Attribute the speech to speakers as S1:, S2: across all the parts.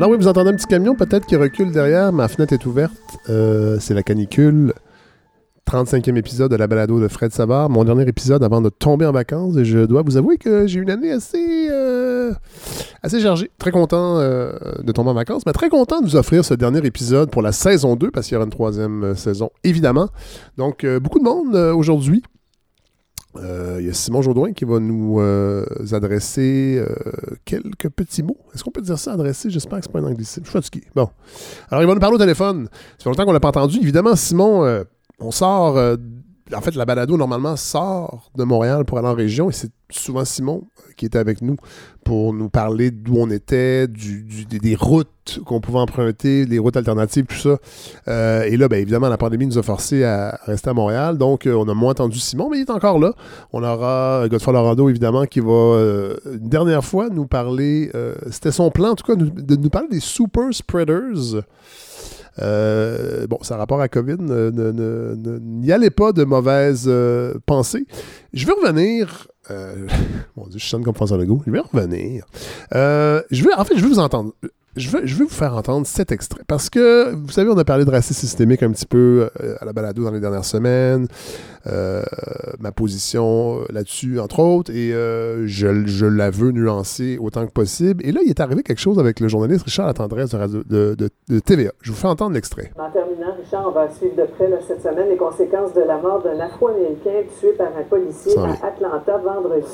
S1: Alors oui, vous entendez un petit camion peut-être qui recule derrière. Ma fenêtre est ouverte. Euh, c'est la canicule. 35e épisode de la balado de Fred Savard. Mon dernier épisode avant de tomber en vacances. Et je dois vous avouer que j'ai une année assez, euh, assez chargée. Très content euh, de tomber en vacances, mais très content de vous offrir ce dernier épisode pour la saison 2, parce qu'il y aura une troisième saison, évidemment. Donc, beaucoup de monde euh, aujourd'hui. Euh, Il y a Simon Jaudoin qui va nous euh, adresser euh, quelques petits mots. Est-ce qu'on peut dire ça, adresser? J'espère que c'est pas un anglicisme. Je suis fatigué. Bon. Alors, il va nous parler au téléphone. Ça fait longtemps qu'on l'a pas entendu. Évidemment, Simon, on sort... en fait, la balado, normalement, sort de Montréal pour aller en région et c'est souvent Simon euh, qui était avec nous pour nous parler d'où on était, du, des, routes qu'on pouvait emprunter, des routes alternatives, tout ça. Euh, et là, bien évidemment, la pandémie nous a forcés à rester à Montréal, donc euh, on a moins entendu Simon, mais il est encore là. On aura Godfrey Lorando, évidemment, qui va une dernière fois nous parler, c'était son plan, en tout cas, de nous parler des super spreaders. Euh, bon, ça a rapport à COVID, n'y allez pas de mauvaises euh, pensées. Je vais revenir. Euh, mon Dieu, je sonne comme François Legault. Je vais revenir. Euh, je vais, en fait, je vais vous entendre. Je veux, je veux vous faire entendre cet extrait parce que, vous savez, on a parlé de racisme systémique un petit peu euh, à la balado dans les dernières semaines, euh, ma position euh, là-dessus, entre autres, et euh, je, je la veux nuancer autant que possible. Et là, il est arrivé quelque chose avec le journaliste Richard Latendresse de, Radio- de, de- de TVA. Je vous fais entendre l'extrait.
S2: En terminant, Richard, on va suivre de près là, cette semaine les conséquences de la mort d'un Afro-Américain tué par un policier à Atlanta vendredi.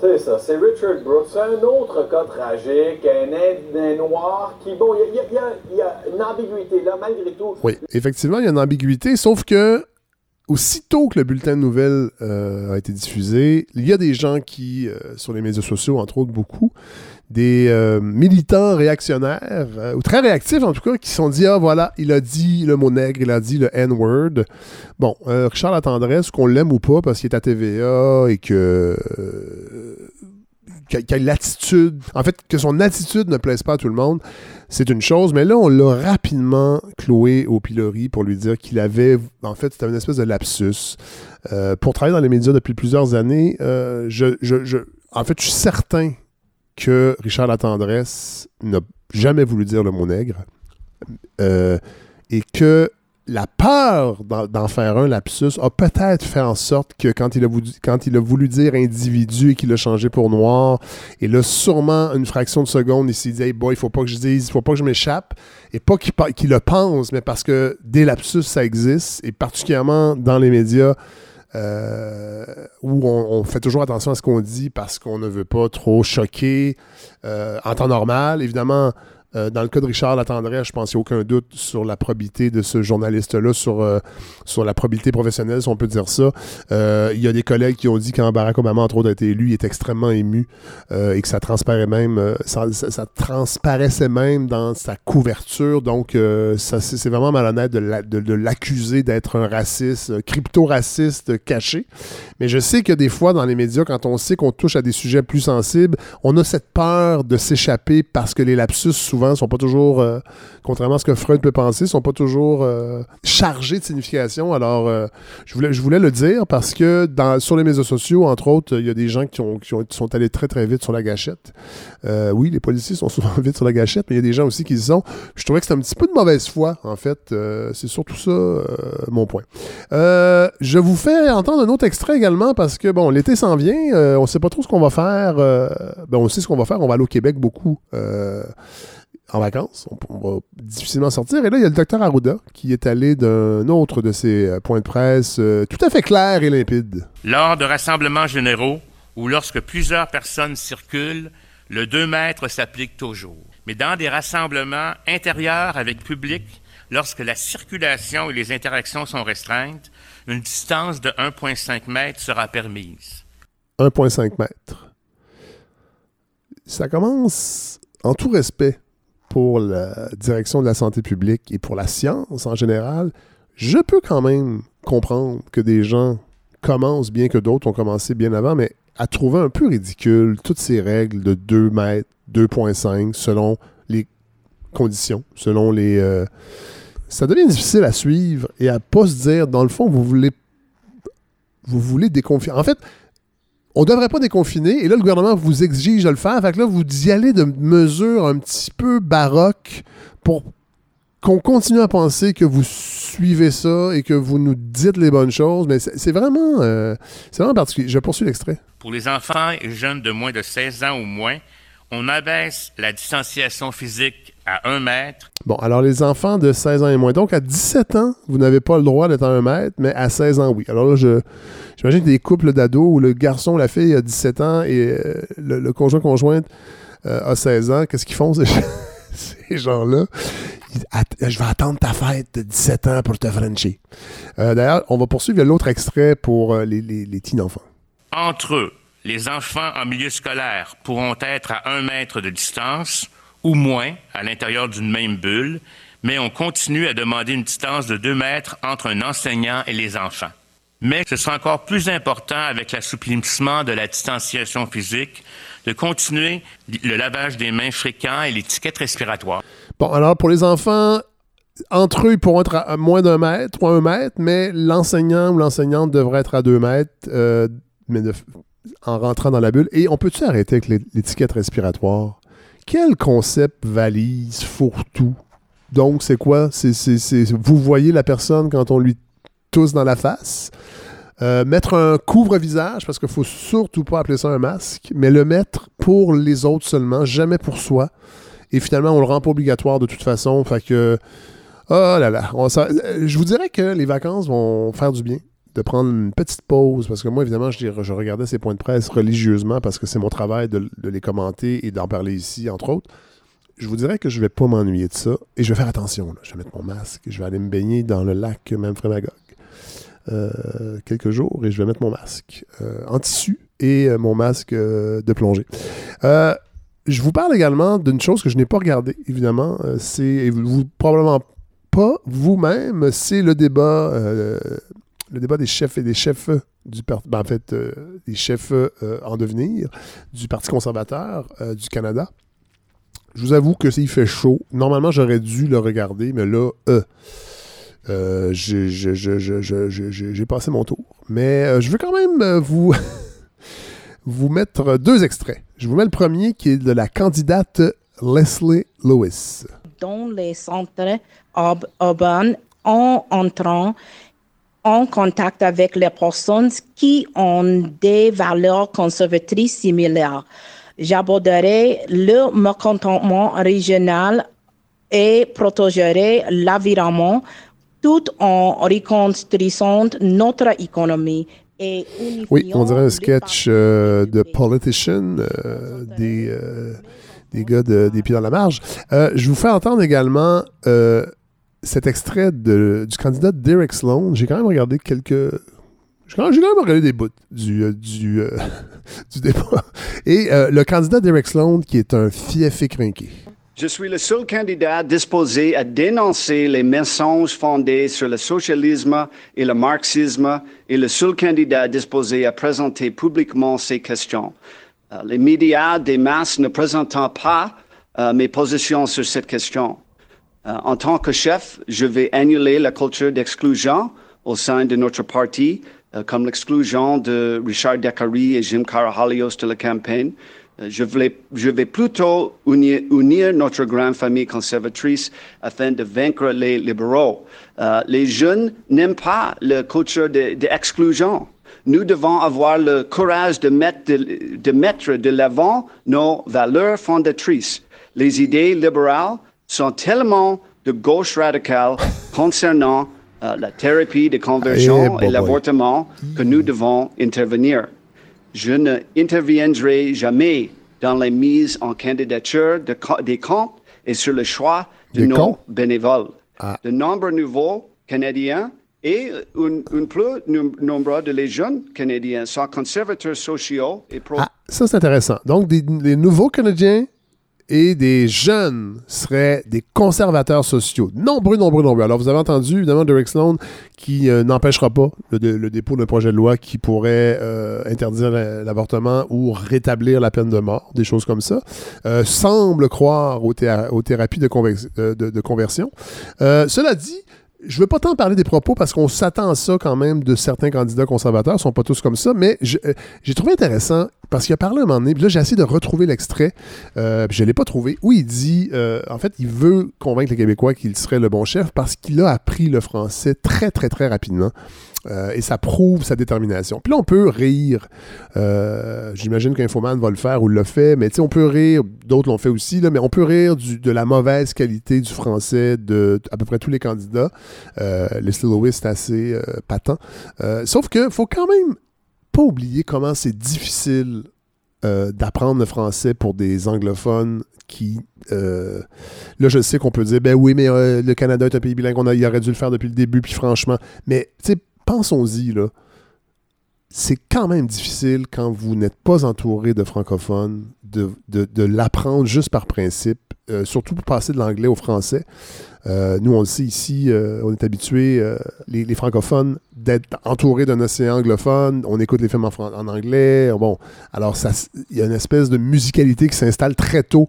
S3: C'est ça, c'est Richard Brooks. C'est un autre cas tragique, un, Ind- un noir qui, bon, il y y y a une ambiguïté là, malgré tout.
S1: Oui, effectivement, il y a une ambiguïté, sauf que aussitôt que le bulletin de nouvelles euh, a été diffusé, il y a des gens qui, euh, sur les médias sociaux, entre autres beaucoup, des euh, militants réactionnaires, euh, ou très réactifs en tout cas, qui se sont dit Ah voilà, il a dit le mot nègre, il a dit le N-word. Bon, euh, Richard Latendresse, qu'on l'aime ou pas parce qu'il est à TVA et que. l'attitude, en fait, que son attitude ne plaise pas à tout le monde, c'est une chose, mais là, on l'a rapidement cloué au pilori pour lui dire qu'il avait, en fait, c'était une espèce de lapsus. Pour travailler dans les médias depuis plusieurs années, je, je- je- en fait, je suis certain que Richard Latendresse n'a jamais voulu dire le mot nègre euh, et que la peur d'en faire un lapsus a peut-être fait en sorte que quand il a voulu, a dire individu et qu'il a changé pour noir, et là, sûrement, une fraction de seconde, il s'est dit, hey boy, il faut pas que je dise, il faut pas que je m'échappe. Et pas qu'il pa- qu'il le pense, mais parce que des lapsus, ça existe, et particulièrement dans les médias, euh, où on, fait toujours attention à ce qu'on dit parce qu'on ne veut pas trop choquer euh, en temps normal. Évidemment, euh, dans le cas de Richard Latendresse, je pense qu'il n'y a aucun doute sur la probité de ce journaliste-là, sur, euh, sur la probité professionnelle, si on peut dire ça. Euh, il y a des collègues qui ont dit quand Barack Obama, entre autres, a été élu, il est extrêmement ému et que ça transparaît même, ça, transparaissait même dans sa couverture. Donc, c'est vraiment malhonnête de de- de l'accuser d'être un raciste, crypto-raciste caché. Mais je sais que des fois, dans les médias, quand on sait qu'on touche à des sujets plus sensibles, on a cette peur de s'échapper parce que les lapsus, souvent, sont pas toujours, euh, contrairement à ce que Freud peut penser, sont pas toujours euh, chargés de signification. Alors, euh, je, voulais, je voulais le dire parce que sur les médias sociaux, entre autres, il y a des gens qui, ont, qui ont- qui sont allés très, très vite sur la gâchette. Oui, les policiers sont souvent vite sur la gâchette, mais il y a des gens aussi qui y sont. Je trouvais que c'était un petit peu de mauvaise foi, en fait. C'est surtout ça, mon point. Je vous fais entendre un autre extrait également parce que, bon, l'été s'en vient. on sait pas trop ce qu'on va faire. ben, on sait ce qu'on va faire. On va aller au Québec beaucoup. En vacances. On, on va difficilement sortir. Et là, il y a le docteur Arruda qui est allé d'un autre de ses euh, points de presse euh, tout à fait clair et limpide.
S4: Lors de rassemblements généraux ou lorsque plusieurs personnes circulent, le 2 mètres s'applique toujours. Mais dans des rassemblements intérieurs avec public, lorsque la circulation et les interactions sont restreintes, une distance de 1,5 mètre sera permise.
S1: 1,5 mètres. Ça commence en tout respect pour la direction de la santé publique et pour la science en général. Je peux quand même comprendre que des gens commencent, bien que d'autres ont commencé bien avant, mais à trouver un peu ridicule toutes ces règles de 2 mètres, 2,5 selon les conditions, selon les... euh, ça devient difficile à suivre et à pas se dire, dans le fond, vous voulez vous voulez déconfiner. En fait, on devrait pas déconfiner, et là, le gouvernement vous exige de le faire. Fait que là, vous y allez de mesures un petit peu baroques pour qu'on continue à penser que vous suivez ça et que vous nous dites les bonnes choses, mais c'est vraiment, euh, vraiment particulier. Je poursuis l'extrait.
S4: Pour les enfants et jeunes de moins de 16 ans ou moins, on abaisse la distanciation physique à 1 mètre.
S1: Bon, alors les enfants de 16 ans et moins. Donc, à 17 ans, vous n'avez pas le droit d'être à 1 mètre, mais à 16 ans, oui. Alors là, je, j'imagine des couples d'ados où le garçon ou la fille a 17 ans et euh, le, conjoint conjointe euh, a 16 ans. Qu'est-ce qu'ils font, ces, ces gens-là? je vais attendre ta fête de 17 ans pour te frencher. Euh, d'ailleurs, on va poursuivre l'autre extrait pour euh, les, les, les teen enfants.
S4: Entre eux, les enfants en milieu scolaire pourront être à un mètre de distance ou moins à l'intérieur d'une même bulle, mais on continue à demander une distance de deux mètres entre un enseignant et les enfants. Mais ce sera encore plus important avec l'assouplissement de la distanciation physique, de continuer le lavage des mains fréquent et l'étiquette respiratoire.
S1: Bon, alors pour les enfants, entre eux, ils pourront être à moins d'un mètre ou un mètre, mais l'enseignant ou l'enseignante devrait être à deux mètres euh, mais en rentrant dans la bulle. Et on peut-tu arrêter avec l'étiquette respiratoire? Quel concept valise, fourre-tout? Donc, c'est quoi? C'est, vous voyez la personne quand on lui tousse dans la face? Euh, mettre un couvre-visage, parce qu'il ne faut surtout pas appeler ça un masque, mais le mettre pour les autres seulement, jamais pour soi. Et finalement, on le rend pas obligatoire de toute façon. Fait que. Oh là là. je vous dirais que les vacances vont faire du bien de prendre une petite pause, parce que moi, évidemment, je, je regardais ces points de presse religieusement parce que c'est mon travail de, les commenter et d'en parler ici, entre autres. Je vous dirais que je vais pas m'ennuyer de ça et je vais faire attention. Je vais mettre mon masque, je vais aller me baigner dans le lac Memphremagog euh, quelques jours et je vais mettre mon masque euh, en tissu et euh, mon masque de plongée. Je vous parle également d'une chose que je n'ai pas regardée, évidemment. Euh, c'est vous probablement pas vous-même, c'est le débat, euh, le débat des chefs et des chefs du parti, ben, en fait, euh, des chefs en devenir du Parti conservateur du Canada. Je vous avoue que s'il fait chaud, normalement j'aurais dû le regarder, mais là, j'ai passé mon tour. Mais je veux quand même vous vous mettre deux extraits. Je vous mets le premier qui est de la candidate Leslie Lewis.
S5: Dans les centres urbains, en entrant en contact avec les personnes qui ont des valeurs conservatrices similaires. J'aborderai le mécontentement régional et protégerai l'environnement tout en reconstruisant notre économie
S1: oui, on dirait un sketch euh, de Politician, euh, des, euh, des gars des pieds dans la marge. je vous fais entendre également cet extrait du candidat Derek Sloan. J'ai quand même regardé quelques. J'ai quand, même regardé des bouts du, du, du débat. Et le candidat Derek Sloan, qui est un fief écrinqué.
S6: Je suis le seul candidat disposé à dénoncer les mensonges fondés sur le socialisme et le marxisme et le seul candidat disposé à présenter publiquement ces questions. Euh, les médias des masses ne présentant pas euh, mes positions sur cette question. Euh, en tant que chef, je vais annuler la culture d'exclusion au sein de notre parti, comme l'exclusion de Richard Deccary et Jim Carahalios de la campagne. Euh, je, vais plutôt unir, notre grande famille conservatrice afin de vaincre les libéraux. Euh, les jeunes n'aiment pas la culture d'exclusion. Nous devons avoir le courage de mettre de, de mettre de l'avant nos valeurs fondatrices. Les idées libérales sont tellement de gauche radicale concernant euh, la thérapie de conversion et l'avortement que nous devons intervenir. Je n'interviendrai jamais dans la mise en candidature de, des comptes et sur le choix de nos bénévoles. Ah. De nombreux nouveaux Canadiens et un, plus nombre de les jeunes Canadiens sont conservateurs sociaux et pro.
S1: Ah, ça, c'est intéressant. Donc, des, les nouveaux Canadiens et des jeunes seraient des conservateurs sociaux. Nombreux, nombreux, nombreux. Alors, vous avez entendu, évidemment, Derek Sloan qui euh, n'empêchera pas le, dépôt d'un projet de loi qui pourrait euh, interdire l'avortement ou rétablir la peine de mort, des choses comme ça, euh, semble croire aux, thérapies de, de, conversion. cela dit, je veux pas tant parler des propos parce qu'on s'attend à ça quand même de certains candidats conservateurs, ils sont pas tous comme ça, mais euh, j'ai trouvé intéressant parce qu'il a parlé un moment donné, puis là j'ai essayé de retrouver l'extrait, euh, je l'ai pas trouvé, où il dit, euh, en fait, il veut convaincre les Québécois qu'il serait le bon chef parce qu'il a appris le français très très très rapidement. Euh, et ça prouve sa détermination. Puis là, on peut rire. Euh, j'imagine qu'Infoman va le faire ou le fait, mais on peut rire, d'autres l'ont fait aussi, là, mais on peut rire de la mauvaise qualité du français de à peu près tous les candidats. Euh, Leslie c'est assez euh, patent. sauf que faut quand même pas oublier comment c'est difficile d'apprendre le français pour des anglophones qui. là, je sais qu'on peut dire, ben oui, mais le Canada est un pays bilingue, on a, il aurait dû le faire depuis le début, puis franchement. Mais, tu sais, pensons-y, là. C'est quand même difficile quand vous n'êtes pas entouré de francophones de, l'apprendre juste par principe, euh, surtout pour passer de l'anglais au français. Euh, nous, on le sait ici, euh, on est habitués, les, francophones, d'être entourés d'un océan anglophone. On écoute les films en, anglais. Bon, alors il y a une espèce de musicalité qui s'installe très tôt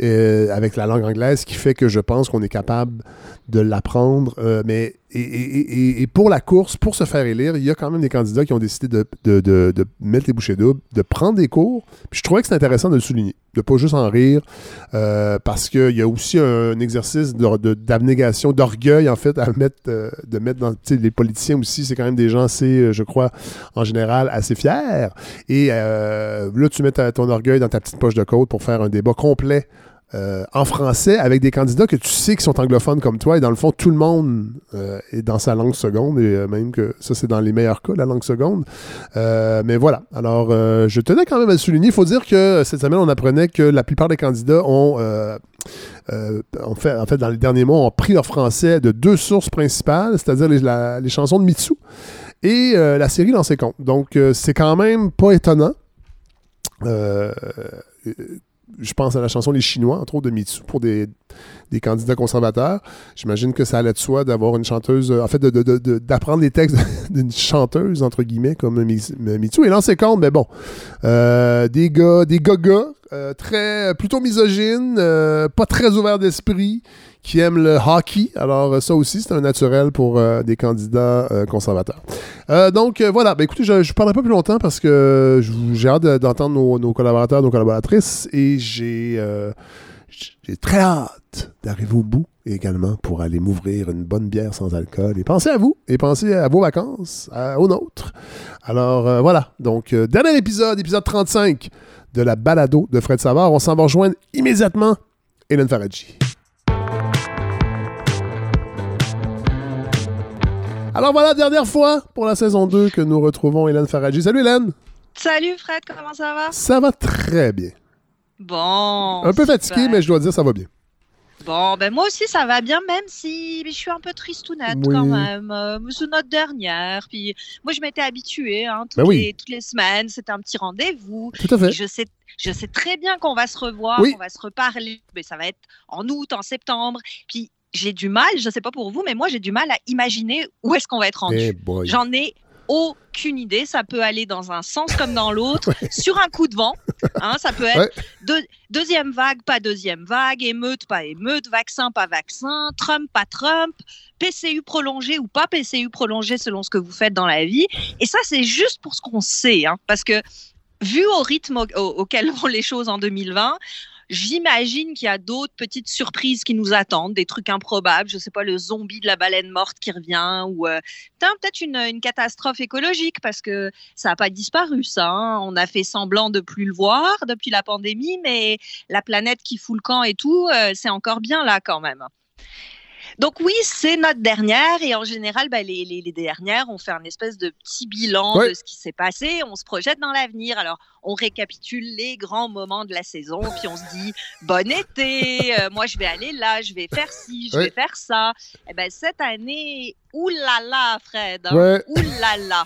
S1: avec la langue anglaise qui fait que je pense qu'on est capable de l'apprendre. mais et, pour la course, pour se faire élire, il y a quand même des candidats qui ont décidé de, mettre les bouchées doubles, de prendre des cours. Puis je trouvais que c'est intéressant de le souligner, de pas juste en rire, euh, parce qu'il y a aussi un, exercice d'abnégation, d'orgueil, en fait, à mettre, euh, de mettre dans. Les politiciens aussi, c'est quand même des gens assez, euh, je crois, en général, assez fiers. Et là, tu mets ton orgueil dans ta petite poche de côte pour faire un débat complet euh, en français avec des candidats que tu sais qui sont anglophones comme toi. Et dans le fond, tout le monde euh, est dans sa langue seconde. Et euh, même que ça, c'est dans les meilleurs cas, la langue seconde. mais voilà. Alors, je tenais quand même à le souligner. Il faut dire que cette semaine, on apprenait que la plupart des candidats ont. en, fait, en fait, dans les derniers mois, ont pris leur français de deux sources principales, c'est-à-dire les, les, chansons de Mitsu et la série Dans ses comptes. Donc, c'est quand même pas étonnant je pense à la chanson Les Chinois, entre autres de Mitsu, pour des, candidats conservateurs. J'imagine que ça allait de soi d'avoir une chanteuse, en fait, d'apprendre les textes d'une chanteuse, entre guillemets, comme Mitsu. Et là, c'est compte, mais bon, euh, des gars, des gagas, euh, plutôt misogynes, euh, pas très ouverts d'esprit, qui aiment le hockey. Alors, ça aussi, c'est un naturel pour des candidats conservateurs. donc, voilà. Ben, écoutez, je ne parlerai pas plus longtemps parce que j'ai hâte d'entendre nos, collaborateurs, nos collaboratrices et j'ai très hâte d'arriver au bout également pour aller m'ouvrir une bonne bière sans alcool et penser à vous et penser à vos vacances, aux nôtres. Alors, voilà. Donc, dernier épisode, épisode 35 de la balado de Fred Savard. On s'en va rejoindre immédiatement Hélène Faradji. Alors voilà, dernière fois pour la saison 2 que nous retrouvons Hélène Faradji. Salut Hélène!
S7: Salut Fred, comment ça va?
S1: Ça va très bien.
S7: Bon.
S1: Un peu fatigué, mais je dois dire ça va bien.
S7: Bon, ben moi aussi ça va bien, même si je suis un peu tristounette quand même. Euh, c'est notre dernière. Puis moi je m'étais habituée hein, toutes, ben les, toutes les semaines, c'était un petit rendez-vous.
S1: Tout à fait.
S7: Je sais, je sais très bien qu'on va se revoir, qu'on va se reparler. Mais ça va être en août, en septembre. Puis j'ai du mal, je ne sais pas pour vous, mais moi j'ai du mal à imaginer où est-ce qu'on va être rendu.
S1: Eh
S7: J'en ai aucune idée. Ça peut aller dans un sens comme dans l'autre, sur un coup de vent. Hein, ça peut être deuxième vague, pas deuxième vague, émeute, pas émeute, vaccin, pas vaccin, Trump, pas Trump, PCU prolongé ou pas PCU prolongé selon ce que vous faites dans la vie. Et ça, c'est juste pour ce qu'on sait. Hein, parce que vu au rythme auquel vont les choses en 2020, J'imagine qu'il y a d'autres petites surprises qui nous attendent, des trucs improbables. Je sais pas, le zombie de la baleine morte qui revient ou euh, peut-être une, catastrophe écologique parce que ça n'a pas disparu, ça. Hein. On a fait semblant de plus le voir depuis la pandémie, mais la planète qui fout le camp et tout, euh, c'est encore bien là quand même. Donc oui, c'est notre dernière et en général, bah, les, les, dernières, on fait un espèce de petit bilan de ce qui s'est passé, on se projette dans l'avenir. Alors on récapitule les grands moments de la saison, puis on se dit bon été, euh, moi je vais aller là, je vais faire ci, je vais faire ça. Et eh ben cette année, oulala Fred, hein, oulala.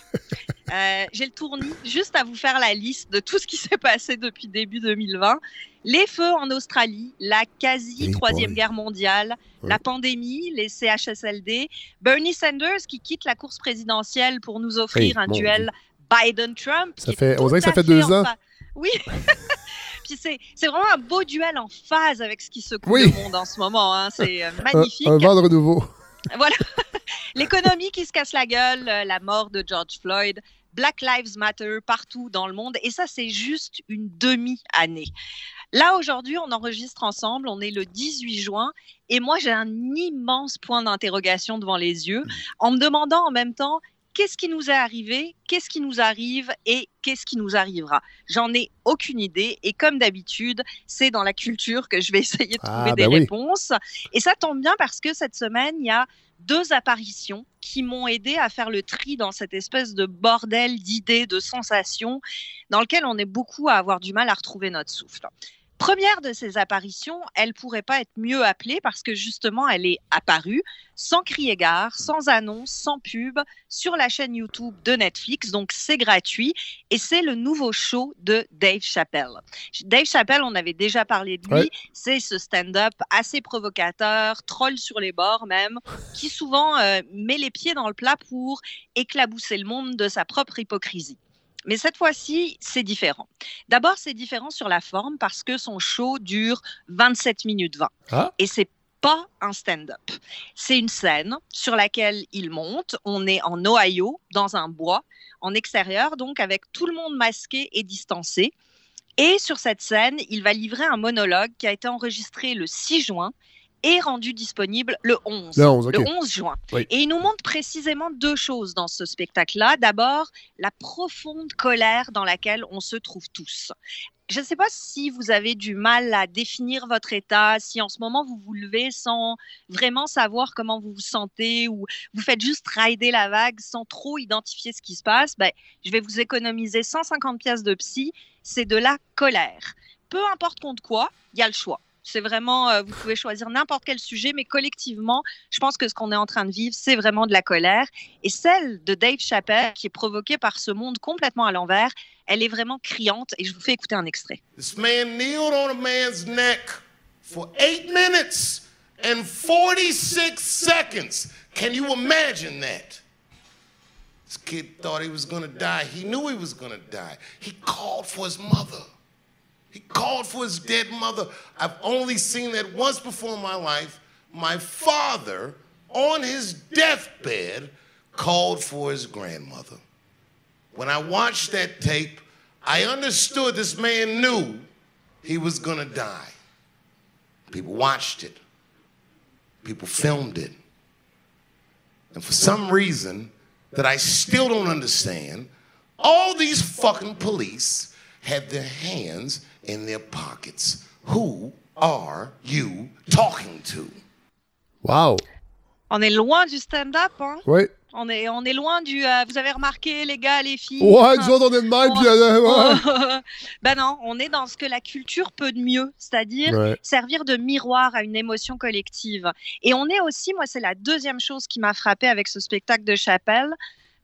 S7: Euh, j'ai le tournis juste à vous faire la liste de tout ce qui s'est passé depuis début 2020. Les feux en Australie, la quasi troisième guerre mondiale, la pandémie, les CHSLD, Bernie Sanders qui quitte la course présidentielle pour nous offrir un duel Biden-Trump.
S1: Ça fait, on dirait que ça fait deux ans.
S7: Oui. Puis c'est, vraiment un beau duel en phase avec ce qui se oui. le monde en ce moment. Hein. C'est euh, magnifique.
S1: Un, un vent de renouveau.
S7: Voilà. L'économie qui se casse la gueule, la mort de George Floyd, Black Lives Matter partout dans le monde. Et ça, c'est juste une demi-année. Là, aujourd'hui, on enregistre ensemble, on est le 18 juin, et moi, j'ai un immense point d'interrogation devant les yeux, en me demandant en même temps, qu'est-ce qui nous est arrivé, qu'est-ce qui nous arrive et qu'est-ce qui nous arrivera. J'en ai aucune idée et comme d'habitude, c'est dans la culture que je vais essayer de trouver
S1: Ah,
S7: des
S1: ben oui.
S7: réponses. Et ça tombe bien parce que cette semaine, il y a deux apparitions qui m'ont aidé à faire le tri dans cette espèce de bordel d'idées, de sensations dans lequel on est beaucoup à avoir du mal à retrouver notre souffle. Première de ces apparitions, elle pourrait pas être mieux appelée parce que justement, elle est apparue sans crier gare, sans annonce, sans pub, sur la chaîne YouTube de Netflix. Donc, c'est gratuit et c'est le nouveau show de Dave Chappelle. Dave Chappelle, on avait déjà parlé de lui.
S1: Ouais.
S7: C'est ce stand-up assez provocateur, troll sur les bords même, qui souvent euh, met les pieds dans le plat pour éclabousser le monde de sa propre hypocrisie. Mais cette fois-ci, c'est différent. D'abord, c'est différent sur la forme parce que son show dure 27 minutes 20.
S1: Ah.
S7: Et c'est pas un stand-up. C'est une scène sur laquelle il monte. On est en Ohio, dans un bois, en extérieur, donc avec tout le monde masqué et distancé. Et sur cette scène, il va livrer un monologue qui a été enregistré le 6 juin et rendu disponible le 11,
S1: Le 11, ok.
S7: le 11 juin.
S1: Oui.
S7: Et il nous montre précisément deux choses dans ce spectacle-là. D'abord, la profonde colère dans laquelle on se trouve tous. Je ne sais pas si vous avez du mal à définir votre état, si en ce moment vous vous levez sans vraiment savoir comment vous vous sentez ou vous faites juste rider la vague sans trop identifier ce qui se passe, ben, je vais vous économiser 150 pièces de psy. C'est de la colère. Peu importe contre quoi, il y a le choix. C'est vraiment, euh, vous pouvez choisir n'importe quel sujet, mais collectivement, je pense que ce qu'on est en train de vivre, c'est vraiment de la colère. Et celle de Dave Chappelle, qui est provoquée par ce monde complètement à l'envers, elle est vraiment criante. Et je vous fais écouter un extrait.
S8: This man kneeled on a man's neck for eight minutes and 46 seconds. Can you imagine that? This kid thought he was gonna die. He knew he was gonna die. He called for his mother. He called for his dead mother. I've only seen that once before in my life. My father, on his deathbed, called for his grandmother. When I watched that tape, I understood this man knew he was gonna die. People watched it, people filmed it. And for some reason that I still don't understand, all these fucking police had their hands in their pockets. Who are you talking to?
S1: Wow.
S7: On est loin du stand-up, hein? On est, on est loin du. euh, vous avez remarqué, les gars, les filles?
S1: Ouais,
S7: hein,
S1: nous autres, on est de
S7: on-
S1: puis euh, ouais.
S7: ben non, on est dans ce que la culture peut de mieux, c'est-à-dire
S1: Ouais.
S7: servir de miroir à une émotion collective. Et on est aussi, moi, c'est la deuxième chose qui m'a frappé avec ce spectacle de Chapelle,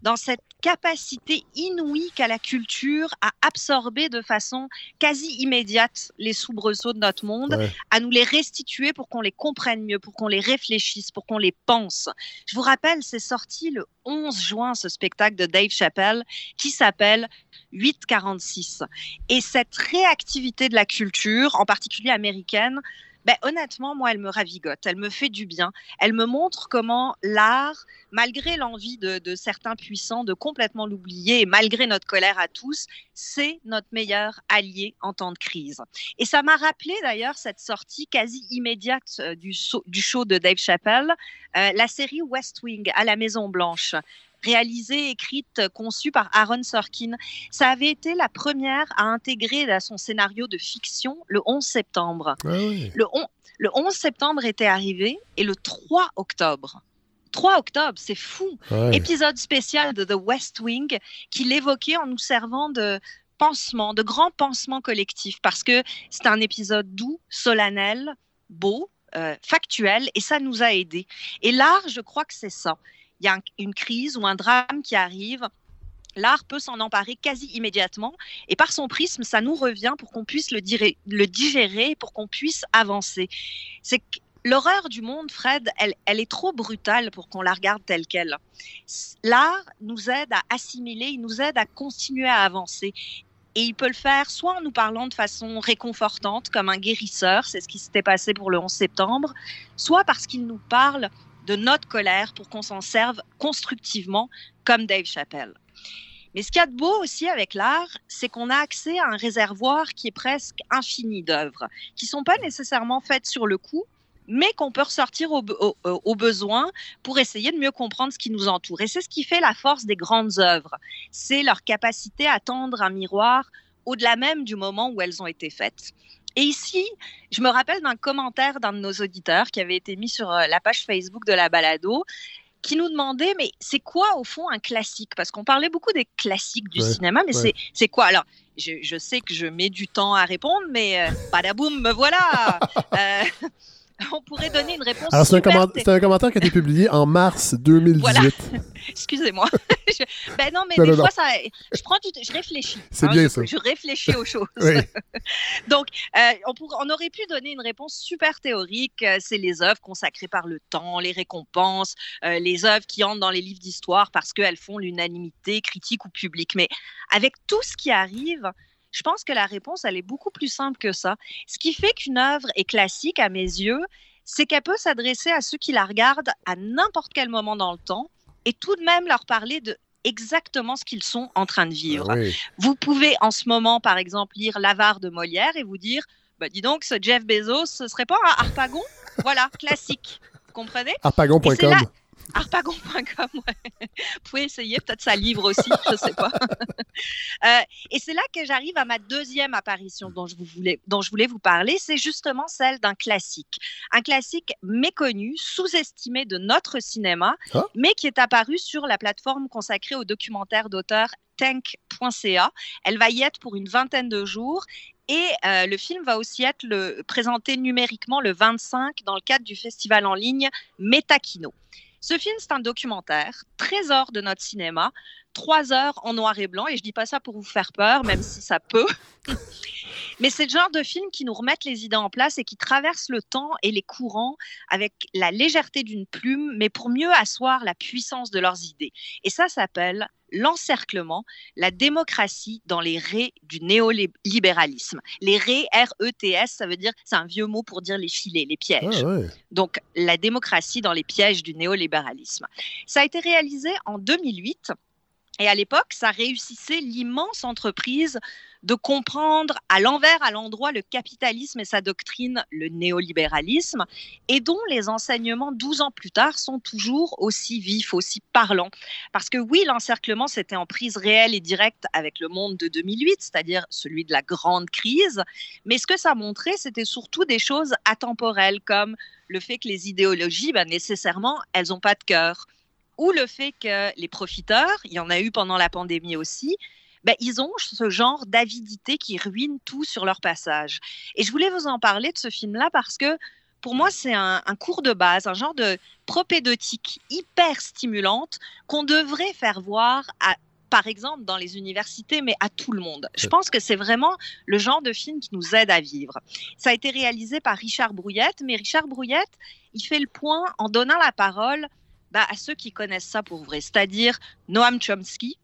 S7: dans cette capacité inouïe qu'a la culture à absorber de façon quasi immédiate les soubresauts de notre monde,
S1: Ouais.
S7: à nous les restituer pour qu'on les comprenne mieux, pour qu'on les réfléchisse, pour qu'on les pense. Je vous rappelle, c'est sorti le 11 juin, ce spectacle de Dave Chappelle, qui s'appelle 846. Et cette réactivité de la culture, en particulier américaine, ben, honnêtement, moi, elle me ravigote, elle me fait du bien. Elle me montre comment l'art, malgré l'envie de, certains puissants de complètement l'oublier et malgré notre colère à tous, c'est notre meilleur allié en temps de crise. Et ça m'a rappelé d'ailleurs cette sortie quasi immédiate euh, du show de Dave Chappelle, euh, la série West Wing à la Maison Blanche réalisée, écrite, conçue par Aaron Sorkin. Ça avait été la première à intégrer à son scénario de fiction le 11 septembre.
S1: Ah.
S7: Le, on- le 11 septembre était arrivé et le 3 octobre. 3 octobre, c'est fou.
S1: Ouais.
S7: Épisode spécial de The West Wing qui l'évoquait en nous servant de pansement, de grands pansements collectifs parce que c'est un épisode doux, solennel, beau, euh, factuel et ça nous a aidés. Et l'art, je crois que c'est ça. Y a un- une crise ou un drame qui arrive. L'art peut s'en emparer quasi immédiatement et par son prisme, ça nous revient pour qu'on puisse le, digérer, pour qu'on puisse avancer. C'est l'horreur du monde, Fred, elle, elle est trop brutale pour qu'on la regarde telle qu'elle. L'art nous aide à assimiler, il nous aide à continuer à avancer. Et il peut le faire soit en nous parlant de façon réconfortante, comme un guérisseur, c'est ce qui s'était passé pour le 11 septembre, soit parce qu'il nous parle de notre colère pour qu'on s'en serve constructivement, comme Dave Chappelle. Mais ce qu'il y a de beau aussi avec l'art, c'est qu'on a accès à un réservoir qui est presque infini d'œuvres, qui sont pas nécessairement faites sur le coup, mais qu'on peut ressortir au, au, au, besoin pour essayer de mieux comprendre ce qui nous entoure. Et c'est ce qui fait la force des grandes œuvres. C'est leur capacité à tendre un miroir au-delà même du moment où elles ont été faites. Et ici, je me rappelle d'un commentaire d'un de nos auditeurs qui avait été mis sur euh, la page Facebook de la balado qui nous demandait, mais c'est quoi au fond un classique? Parce qu'on parlait beaucoup des classiques du
S1: Ouais,
S7: cinéma, mais
S1: ouais.
S7: c'est c'est quoi? Alors, je, je sais que je mets du temps à répondre, mais euh, badaboum, me voilà! Euh, On pourrait donner une réponse.
S1: Alors, c'est un, comment- commentaire qui a été publié en mars 2018.
S7: Voilà. Excusez-moi. Je- Ben non, mais
S1: Non,
S7: des
S1: non,
S7: fois,
S1: non.
S7: ça, je prends du, je réfléchis. hein,
S1: C'est bien,
S7: je,
S1: ça.
S7: Je réfléchis aux choses.
S1: Oui.
S7: Donc, euh, on aurait pu donner une réponse super théorique. euh, C'est les œuvres consacrées par le temps, les récompenses, euh, les œuvres qui entrent dans les livres d'histoire parce qu'elles font l'unanimité critique ou publique. Mais avec tout ce qui arrive, je pense que la réponse, elle est beaucoup plus simple que ça. Ce qui fait qu'une œuvre est classique à mes yeux, c'est qu'elle peut s'adresser à ceux qui la regardent à n'importe quel moment dans le temps et tout de même leur parler de exactement ce qu'ils sont en train de vivre.
S1: Ah oui.
S7: Vous pouvez en ce moment, par exemple, lire L'avare de Molière et vous dire, bah, dis donc, ce Jeff Bezos, ce serait pas un Harpagon? Voilà, classique. Vous comprenez?
S1: Harpagon.com.
S7: ouais. Vous pouvez essayer, peut-être ça livre aussi, je sais pas. Euh, et c'est là que j'arrive à ma deuxième apparition dont je, vous voulais, dont je voulais vous parler, c'est justement celle d'un classique. Un classique méconnu, sous-estimé de notre cinéma,
S1: Ah.
S7: mais qui est apparu sur la plateforme consacrée aux documentaires d'auteur tank.ca. Elle va y être pour une vingtaine de jours. Et euh, le film va aussi être le, présenté numériquement le 25 dans le cadre du festival en ligne Metakino. Ce film, c'est un documentaire, trésor de notre cinéma, trois heures en noir et blanc, et je dis pas ça pour vous faire peur, même si ça peut. Mais c'est le genre de film qui nous remettent les idées en place et qui traverse le temps et les courants avec la légèreté d'une plume, mais pour mieux asseoir la puissance de leurs idées. Et ça s'appelle l'encerclement, la démocratie dans les raies du néolibéralisme. Les raies, R-E-T-S, ça veut dire, c'est un vieux mot pour dire les filets, les pièges.
S1: Ah ouais.
S7: Donc, la démocratie dans les pièges du néolibéralisme. Ça a été réalisé en 2008. Et à l'époque, ça réussissait l'immense entreprise de comprendre à l'envers, à l'endroit, le capitalisme et sa doctrine, le néolibéralisme, et dont les enseignements 12 ans plus tard sont toujours aussi vifs, aussi parlants. Parce que oui, l'encerclement, c'était en prise réelle et directe avec le monde de 2008, c'est-à-dire celui de la grande crise, mais ce que ça montrait, c'était surtout des choses atemporelles, comme le fait que les idéologies, ben, nécessairement, elles n'ont pas de cœur. Ou le fait que les profiteurs, il y en a eu pendant la pandémie aussi, ben, ils ont ce genre d'avidité qui ruine tout sur leur passage. Et je voulais vous en parler de ce film-là parce que pour moi, c'est un, un cours de base, un genre de propédeutique hyper stimulante qu'on devrait faire voir à par exemple dans les universités, mais à tout le monde. Je pense que c'est vraiment le genre de film qui nous aide à vivre. Ça a été réalisé par Richard Brouillette, mais Richard Brouillette, il fait le point en donnant la parole bah, à ceux qui connaissent ça pour vrai, c'est-à-dire Noam Chomsky,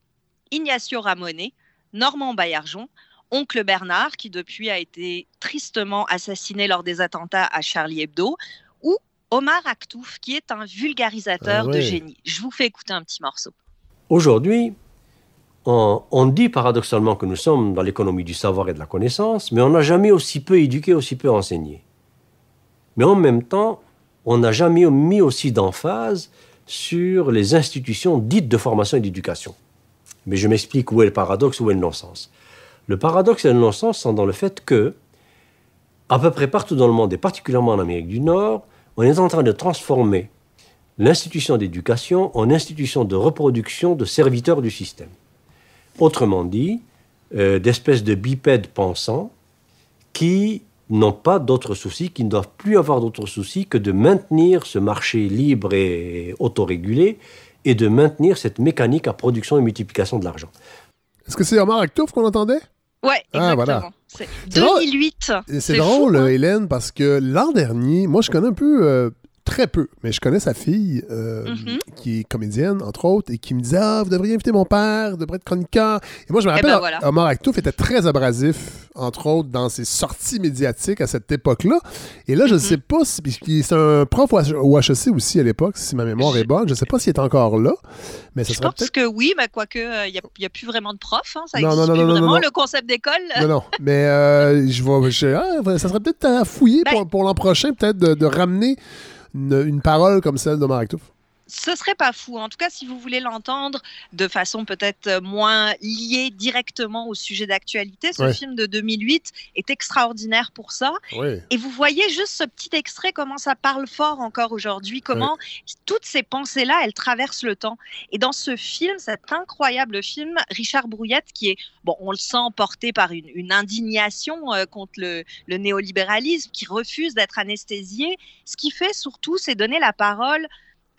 S7: Ignacio Ramonet, Normand Baillargeon, Oncle Bernard, qui depuis a été tristement assassiné lors des attentats à Charlie Hebdo, ou Omar Aktouf, qui est un vulgarisateur
S9: Ah ouais.
S7: de génie. Je vous fais écouter un petit morceau.
S9: Aujourd'hui, on, on dit paradoxalement que nous sommes dans l'économie du savoir et de la connaissance, mais on n'a jamais aussi peu éduqué, aussi peu enseigné. Mais en même temps, on n'a jamais mis aussi d'emphase sur les institutions dites de formation et d'éducation. Mais je m'explique où est le paradoxe, où est le non-sens. Le paradoxe et le non-sens sont dans le fait que, à peu près partout dans le monde, et particulièrement en Amérique du Nord, on est en train de transformer l'institution d'éducation en institution de reproduction de serviteurs du système. Autrement dit, euh, d'espèces de bipèdes pensants qui n'ont pas d'autres soucis, qui ne doivent plus avoir d'autres soucis que de maintenir ce marché libre et autorégulé et de maintenir cette mécanique à production et multiplication de l'argent.
S1: Est-ce que c'est Omar Aktouf qu'on entendait?
S7: Ouais,
S1: Ah,
S7: exactement.
S1: voilà.
S7: C'est
S1: C'est drôle.
S7: 2008.
S1: Et C'est
S7: fou,
S1: drôle,
S7: hein.
S1: Hélène, parce que l'an dernier, moi, je connais un peu, euh, très peu, mais je connais sa fille, euh,
S7: Mhm.
S1: qui est comédienne, entre autres, et qui me disait Ah, vous devriez inviter mon père, vous devriez être chroniqueur. Et moi, je me
S7: Eh
S1: rappelle,
S7: ben voilà.
S1: Omar Aktouf était très abrasif entre autres, dans ses sorties médiatiques à cette époque-là. Et là, je ne
S7: Mm-hmm.
S1: sais pas si. C'est un prof au HEC aussi à l'époque, si ma mémoire est bonne. Je ne sais pas s'il est encore là, mais ça
S7: Je
S1: serait
S7: pense que oui, mais quoique, il n'y a, plus vraiment de profs. hein, ça
S1: Non,
S7: existe
S1: non, non,
S7: plus
S1: non,
S7: vraiment,
S1: non.
S7: le concept d'école.
S1: Non, non, mais euh, je vais, je- ah, ça serait peut-être à fouiller
S7: Ben-
S1: pour, pour l'an prochain, peut-être de, de ramener une, une parole comme celle de Touffe.
S7: Ce serait pas fou. En tout cas, si vous voulez l'entendre de façon peut-être euh, moins liée directement au sujet d'actualité, ce
S1: Ouais.
S7: film de 2008 est extraordinaire pour ça. Et vous voyez juste ce petit extrait, comment ça parle fort encore aujourd'hui, comment toutes ces pensées-là, elles traversent le temps. Et dans ce film, cet incroyable film, Richard Brouillette, qui est, bon, on le sent porté par une, une indignation euh, contre le, le néolibéralisme, qui refuse d'être anesthésié, ce qui fait surtout, c'est donner la parole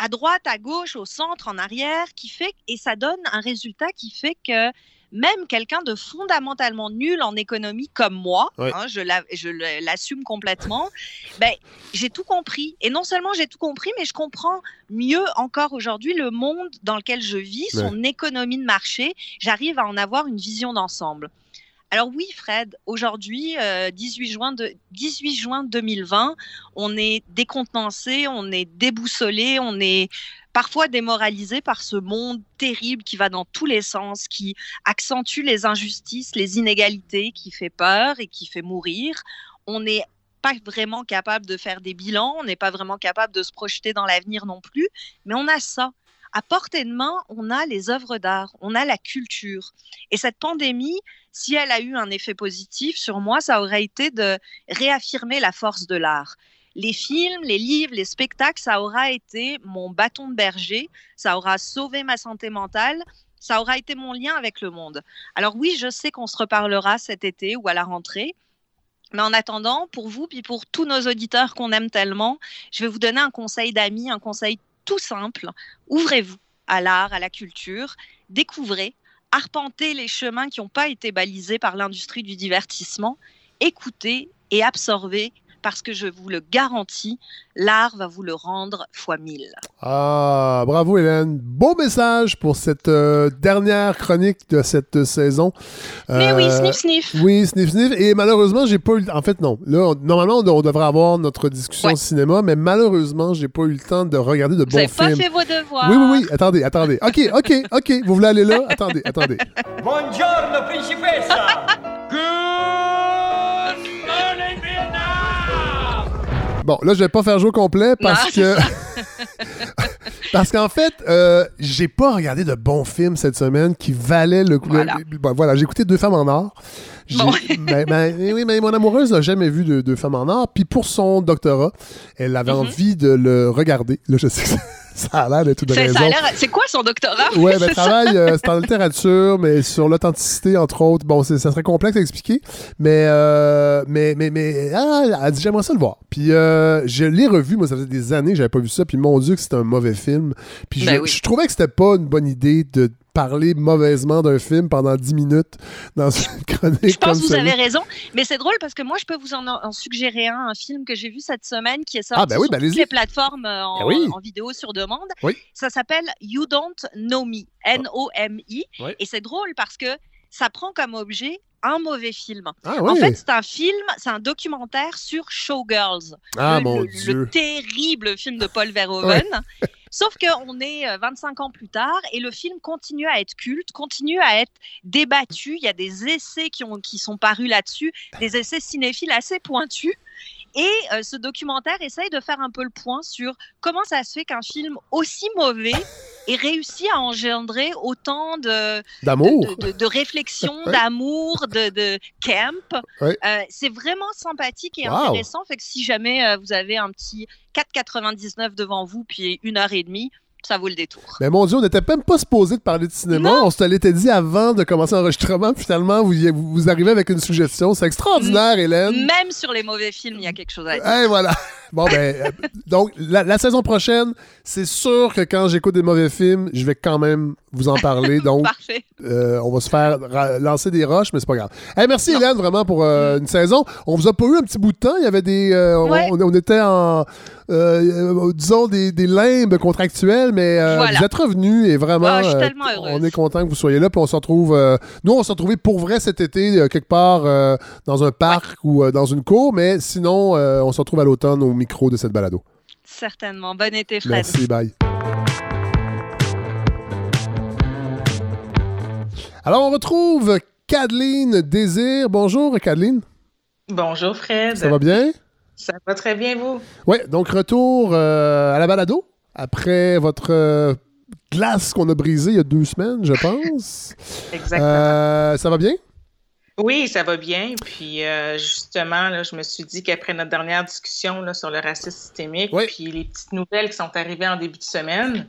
S7: à droite, à gauche, au centre, en arrière, qui fait, et ça donne un résultat qui fait que même quelqu'un de fondamentalement nul en économie comme moi, hein, je l'assume complètement, ben, j'ai tout compris. Et non seulement j'ai tout compris, mais je comprends mieux encore aujourd'hui le monde dans lequel je vis, son économie de marché. J'arrive à en avoir une vision d'ensemble. Alors oui, Fred, aujourd'hui, euh, 18, juin de, 18 juin 2020, on est décontenancé, on est déboussolé, on est parfois démoralisé par ce monde terrible qui va dans tous les sens, qui accentue les injustices, les inégalités, qui fait peur et qui fait mourir. On n'est pas vraiment capable de faire des bilans, on n'est pas vraiment capable de se projeter dans l'avenir non plus, mais on a ça. À portée de main, on a les œuvres d'art, on a la culture. Et cette pandémie, si elle a eu un effet positif sur moi, ça aurait été de réaffirmer la force de l'art. Les films, les livres, les spectacles, ça aura été mon bâton de berger, ça aura sauvé ma santé mentale, ça aura été mon lien avec le monde. Alors oui, je sais qu'on se reparlera cet été ou à la rentrée. Mais en attendant, pour vous, puis pour tous nos auditeurs qu'on aime tellement, je vais vous donner un conseil d'amis, un conseil tout simple. Ouvrez-vous à l'art, à la culture, découvrez, arpentez les chemins qui n'ont pas été balisés par l'industrie du divertissement, écoutez et absorbez, parce que je vous le garantis, l'art va vous le rendre fois mille.
S1: Ah, bravo Hélène. Beau message pour cette euh, dernière chronique de cette saison.
S7: Mais oui,
S1: Euh,
S7: sniff, sniff.
S1: Oui, sniff, sniff. Et malheureusement, j'ai pas eu. En fait, non. Là, on- normalement, on, on devrait avoir notre discussion
S7: Ouais.
S1: cinéma, mais malheureusement, j'ai pas eu le temps de regarder de
S7: Vous
S1: bons
S7: n'avez pas
S1: films.
S7: fait vos devoirs.
S1: Oui, oui, oui. Attendez, attendez. OK, OK, OK. Vous voulez aller là? Attendez, attendez.
S10: Buongiorno, principessa! Good
S1: Bon, là, je vais pas faire jouer au complet parce
S7: Non,
S1: que. parce qu'en fait, euh, j'ai pas regardé de bons films cette semaine qui valaient le coup.
S7: Voilà.
S1: le- bon, voilà, j'ai écouté Deux femmes en or.
S7: Bon.
S1: ben, ben, oui, mais mon amoureuse n'a jamais vu de Deux femmes en or. Puis pour son doctorat, elle avait
S7: Mhm.
S1: envie de le regarder. Là, je sais que ça a l'air d'être une raison.
S7: C'est quoi son doctorat?
S1: Ouais, ben, travail, euh, c'est en littérature, mais sur l'authenticité, entre autres. Bon, c'est- ça serait complexe à expliquer, mais, euh, mais, mais, mais, ah, elle a dit, j'aimerais ça le voir. Puis, euh, je l'ai revu, moi, ça faisait des années que j'avais pas vu ça, puis mon Dieu, que c'était un mauvais film. Puis, je,
S7: Ben oui.
S1: je trouvais que c'était pas une bonne idée de parler mauvaisement d'un film pendant 10 minutes dans une chronique
S7: Je pense que vous avez raison, mais c'est drôle parce que moi je peux vous en, en suggérer un, un film que j'ai vu cette semaine qui est sorti
S1: Ah, ben oui,
S7: sur
S1: ben
S7: toutes les plateformes euh, en,
S1: Ben oui.
S7: en vidéo sur demande.
S1: Oui.
S7: Ça s'appelle You Don't Know Me, N-O-M-I,
S1: Oui.
S7: et c'est drôle parce que ça prend comme objet un mauvais film.
S1: Ah,
S7: En fait, c'est un film, c'est un documentaire sur Showgirls,
S1: Ah,
S7: le,
S1: mon
S7: le-
S1: Dieu.
S7: le terrible film de Paul Verhoeven. Sauf qu'on est euh, 25 ans plus tard et le film continue à être culte, continue à être débattu. Il y a des essais qui, ont, qui sont parus là-dessus, des essais cinéphiles assez pointus. Et euh, ce documentaire essaye de faire un peu le point sur comment ça se fait qu'un film aussi mauvais ait réussi à engendrer autant de,
S1: D'amour.
S7: de, de- de réflexion,
S1: Ouais.
S7: d'amour, de, de camp.
S1: Ouais.
S7: Euh, c'est vraiment sympathique et
S1: Wow.
S7: intéressant. Fait que si jamais euh, vous avez un petit 4,99 devant vous, puis une heure et demie, ça vaut le détour.
S1: Mais mon Dieu, on n'était même pas supposé de parler de cinéma.
S7: Non.
S1: On se l'était dit avant de commencer l'enregistrement. Finalement, vous, vous arrivez avec une suggestion. C'est extraordinaire, Hélène.
S7: Même sur les mauvais films, il y a quelque chose à dire.
S1: Et voilà. Bon, ben, euh, donc, la, la saison prochaine, c'est sûr que quand j'écoute des mauvais films, je vais quand même vous en parler. Donc,
S7: Parfait.
S1: euh, on va se faire lancer des roches, mais c'est pas grave. Hey, merci, Hélène, vraiment, pour euh, une saison. On vous a pas eu un petit bout de temps. Il y avait des. euh, on-
S7: Ouais.
S1: on, on était en. disons, des, des limbes contractuelles, mal, mais euh,
S7: Voilà.
S1: vous êtes revenu et vraiment,
S7: Ah, je suis
S1: euh,
S7: tellement heureuse.
S1: on est content que vous soyez là. Puis on se retrouve. euh, nous, on s'est retrouvés pour vrai cet été, euh, quelque part euh, dans un parc ou euh, dans une cour, mais sinon, euh, on se retrouve à l'automne au micro de cette balado.
S7: Certainement. Bon été, Fred.
S1: Merci, bye. Alors, on retrouve Kadeline Désir. Bonjour, Kadeline.
S11: Bonjour Fred.
S1: Ça va bien?
S11: Ça va très bien, vous?
S1: Oui, donc retour euh, à la balado après votre euh, glace qu'on a brisée il y a deux semaines, je pense.
S11: Exactement.
S1: Euh, ça va bien?
S11: Oui, ça va bien. Puis euh, justement, là, je me suis dit qu'après notre dernière discussion là, sur le racisme systémique, puis les petites nouvelles qui sont arrivées en début de semaine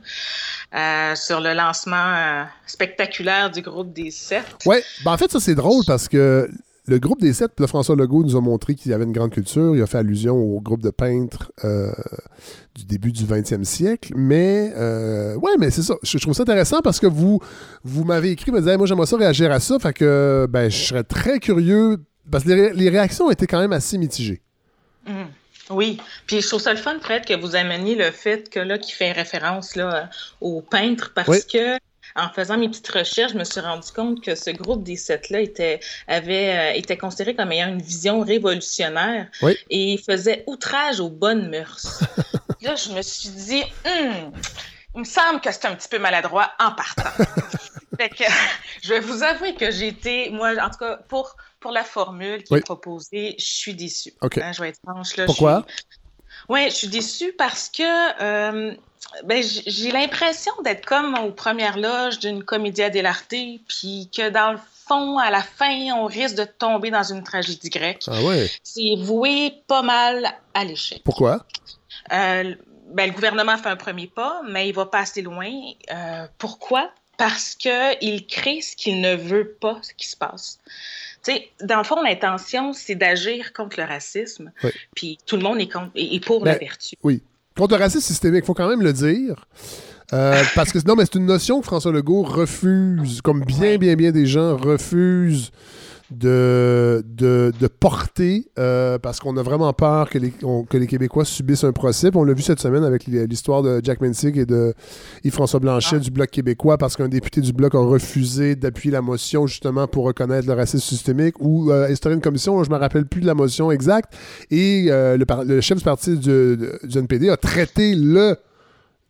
S11: euh, sur le lancement euh, spectaculaire du groupe des sept.
S1: Oui, ben en fait, ça c'est drôle parce que le groupe des sept, là, François Legault nous a montré qu'il y avait une grande culture. Il a fait allusion au groupe de peintres euh, du début du 20e siècle. Mais, euh, ouais, mais c'est ça. Je, trouve ça intéressant parce que vous, vous m'avez écrit, vous me Hey, moi j'aimerais ça réagir à ça. Fait que, ben, je serais très curieux parce que les, ré- les réactions étaient quand même assez mitigées.
S11: Mhm. Oui, puis je trouve ça le fun, Fred, que vous ameniez le fait que là, qui fait référence là, aux peintres, parce
S1: Oui.
S11: que en faisant mes petites recherches, je me suis rendu compte que ce groupe des sept-là était, avait, euh, était considéré comme ayant une vision révolutionnaire
S1: Oui.
S11: et faisait outrage aux bonnes mœurs. là, je me suis dit, Hmm, il me semble que c'est un petit peu maladroit en partant. fait que je vais vous avouer que j'ai été, moi, en tout cas, pour, pour la formule qui
S1: Oui.
S11: est proposée, je suis déçue.
S1: OK.
S11: Hein, je vais être franche, là. je
S1: Pourquoi?
S11: Oui, je suis déçue parce que euh, ben, j'ai l'impression d'être comme aux premières loges d'une comédia dell'arte, puis que dans le fond, à la fin, on risque de tomber dans une tragédie grecque.
S1: Ah ouais?
S11: C'est voué pas mal à l'échec.
S1: Pourquoi?
S11: Euh, ben, le gouvernement fait un premier pas, mais il va pas assez loin. Euh, pourquoi? Parce qu'il crée ce qu'il ne veut pas ce qui se passe. Sais, dans le fond, l'intention, c'est d'agir contre le racisme,
S1: Oui.
S11: puis tout le monde est, contre, est est pour
S1: Ben,
S11: la vertu.
S1: Oui. Contre le racisme systémique, il faut quand même le dire. Euh, parce que non, mais c'est une notion que François Legault refuse, comme bien, bien, bien des gens refusent de, de, de porter euh, parce qu'on a vraiment peur que les, on- que les Québécois subissent un procès. Puis on l'a vu cette semaine avec l'histoire de Jack Mensig et de Yves-François Blanchet du Bloc québécois parce qu'un député du Bloc a refusé d'appuyer la motion justement pour reconnaître le racisme systémique ou euh, instaurer une commission, je ne me rappelle plus de la motion exacte. Et euh, le chef du parti du, du NPD a traité le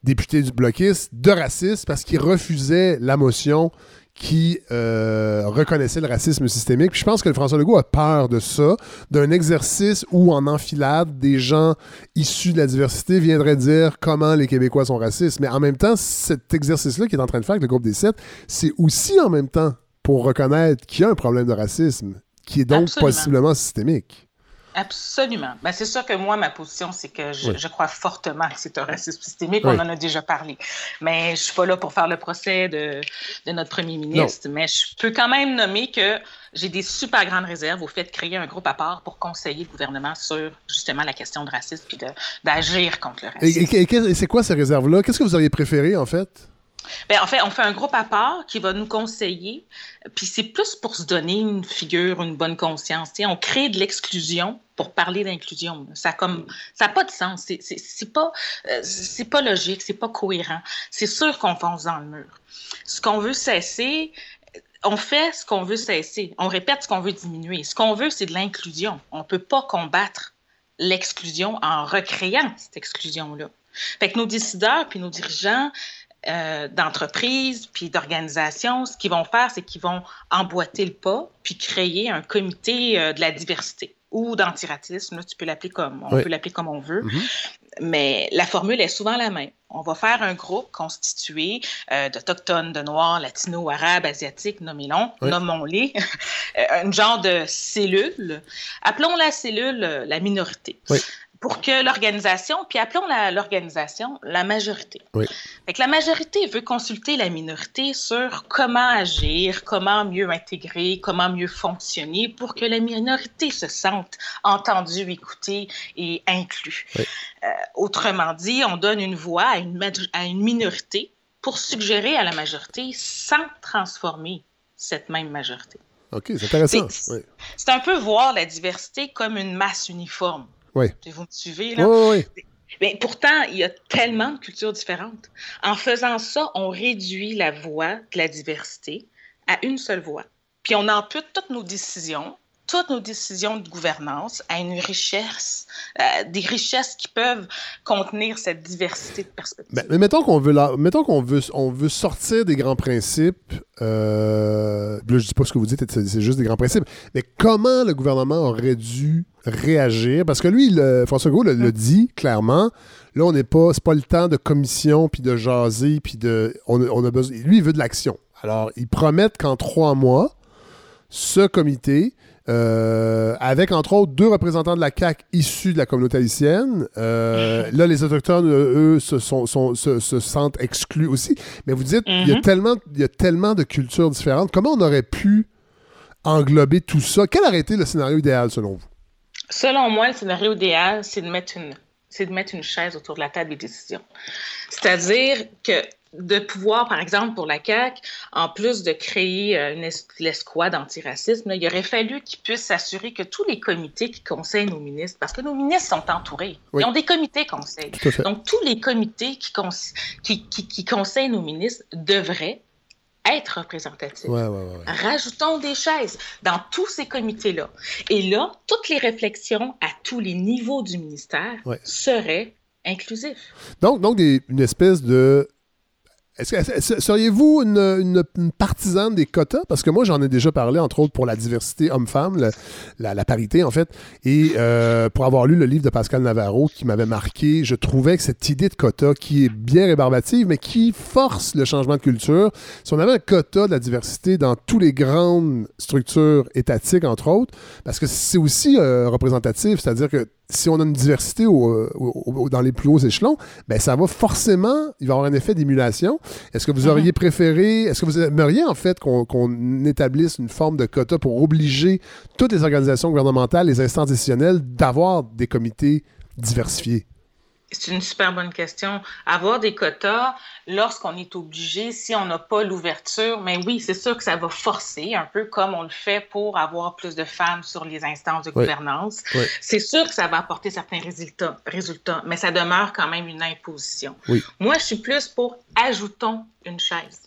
S1: député du bloquiste de raciste parce qu'il refusait la motion qui euh, reconnaissait le racisme systémique. Puis je pense que le François Legault a peur de ça, d'un exercice où en enfilade, des gens issus de la diversité viendraient dire comment les Québécois sont racistes. Mais en même temps, cet exercice-là qu'il est en train de faire avec le groupe des sept, c'est aussi en même temps pour reconnaître qu'il y a un problème de racisme qui est donc
S11: Absolument.
S1: possiblement systémique.
S11: Absolument. Ben, c'est sûr que moi, ma position, c'est que je,
S1: Oui.
S11: je crois fortement que c'est un racisme systémique.
S1: Oui.
S11: On en a déjà parlé. Mais je suis pas là pour faire le procès de, de notre premier ministre. Mais je peux quand même nommer que j'ai des super grandes réserves au fait de créer un groupe à part pour conseiller le gouvernement sur justement la question de racisme puis d'agir contre le racisme.
S1: et- et qu'est- et c'est quoi ces réserves-là? Qu'est-ce que vous auriez préféré, en fait?
S11: Ben, en fait, on fait un groupe à part qui va nous conseiller, puis c'est plus pour se donner une figure, une bonne conscience. Tu sais, on crée de l'exclusion pour parler d'inclusion. Ça comme ça n'a pas de sens. C'est- pas, euh, pas logique, c'est pas cohérent. C'est sûr qu'on fonce dans le mur. Ce qu'on veut cesser, on fait ce qu'on veut cesser. On répète ce qu'on veut diminuer. Ce qu'on veut, c'est de l'inclusion. On ne peut pas combattre l'exclusion en recréant cette exclusion-là. Fait que nos décideurs puis nos dirigeants euh, d'entreprises puis d'organisations, ce qu'ils vont faire, c'est qu'ils vont emboîter le pas puis créer un comité euh, de la diversité ou d'antiracisme. Tu peux l'appeler comme on
S12: Oui.
S11: peut l'appeler comme on veut. Mais la formule est souvent la même. On va faire un groupe constitué euh, d'Autochtones, de Noirs, Latinos, Arabes, Asiatiques, nommez-les,
S12: Oui.
S11: nommons-les, un genre de cellule. Appelons la cellule la minorité.
S1: Oui.
S11: Pour que l'organisation, puis appelons l'organisation la majorité.
S1: Oui.
S11: Fait que la majorité veut consulter la minorité sur comment agir, comment mieux intégrer, comment mieux fonctionner pour que la minorité se sente entendue, écoutée et inclue.
S1: Oui.
S11: Euh, autrement dit, on donne une voix à une, maj- à une minorité pour suggérer à la majorité sans transformer cette même majorité.
S1: OK, c'est intéressant.
S11: C'est-
S1: Oui.
S11: C'est un peu voir la diversité comme une masse uniforme.
S1: Oui.
S11: Vous me suivez, là?
S1: Oui, oui.
S11: Mais pourtant, il y a tellement de cultures différentes. En faisant ça, on réduit la voix de la diversité à une seule voix. Puis on ampute toutes nos décisions toutes nos décisions de gouvernance à une richesse, euh, des richesses qui peuvent contenir cette diversité de perspectives.
S1: Ben, mais mettons qu'on veut, la, mettons qu'on veut, on veut sortir des grands principes. Euh, là, je dis pas ce que vous dites, c'est, juste des grands principes. Mais comment le gouvernement aurait dû réagir? Parce que lui, le, François Legault le, le, dit clairement. Là, on n'est pas, c'est pas le temps de commission puis de jaser puis de, on, on a besoin. Lui, il veut de l'action. Alors, ils promettent qu'en trois mois, ce comité euh, avec entre autres deux représentants de la CAC issus de la communauté haïtienne. Euh, là, les autochtones, eux, se, sont, sont, se, se, sentent exclus aussi. Mais vous dites, il, y a tellement, il y a tellement de cultures différentes. Comment on aurait pu englober tout ça? Quel aurait été le scénario idéal selon vous?
S11: Selon moi, le scénario idéal, c'est de mettre une c'est de mettre une chaise autour de la table des décisions. C'est-à-dire que de pouvoir, par exemple, pour la CAQ, en plus de créer une l'escouade antiracisme, il aurait fallu qu'ils puissent s'assurer que tous les comités qui conseillent nos ministres, parce que nos ministres sont entourés, oui. ils ont des comités conseils. Donc, tous les comités qui, qui, qui, qui, conseillent nos ministres devraient être représentatifs.
S1: Ouais, ouais, ouais.
S11: Rajoutons des chaises dans tous ces comités-là. Et là, toutes les réflexions à tous les niveaux du ministère seraient inclusives.
S1: Donc, donc des, une espèce de seriez-vous une, partisane des quotas? Parce que moi, j'en ai déjà parlé, entre autres, pour la diversité homme-femme, la, la, parité, en fait. Et euh, pour avoir lu le livre de Pascal Navarro qui m'avait marqué, je trouvais que cette idée de quota, qui est bien rébarbative, mais qui force le changement de culture, si on avait un quota de la diversité dans toutes les grandes structures étatiques, entre autres, parce que c'est aussi euh, représentatif, c'est-à-dire que si on a une diversité au, au, dans les plus hauts échelons, ben ça va forcément, il va y avoir un effet d'émulation. Est-ce que vous auriez mm-hmm. préféré, est-ce que vous aimeriez en fait qu'on qu établisse une forme de quota pour obliger toutes les organisations gouvernementales, les instances décisionnelles d'avoir des comités diversifiés?
S11: C'est une super bonne question. Avoir des quotas lorsqu'on est obligé, si on n'a pas l'ouverture, mais oui, c'est sûr que ça va forcer, un peu comme on le fait pour avoir plus de femmes sur les instances de
S1: oui.
S11: gouvernance.
S1: Oui.
S11: C'est sûr que ça va apporter certains résultats, résultats, mais ça demeure quand même une imposition.
S1: Oui.
S11: Moi, je suis plus pour ajoutons une chaise.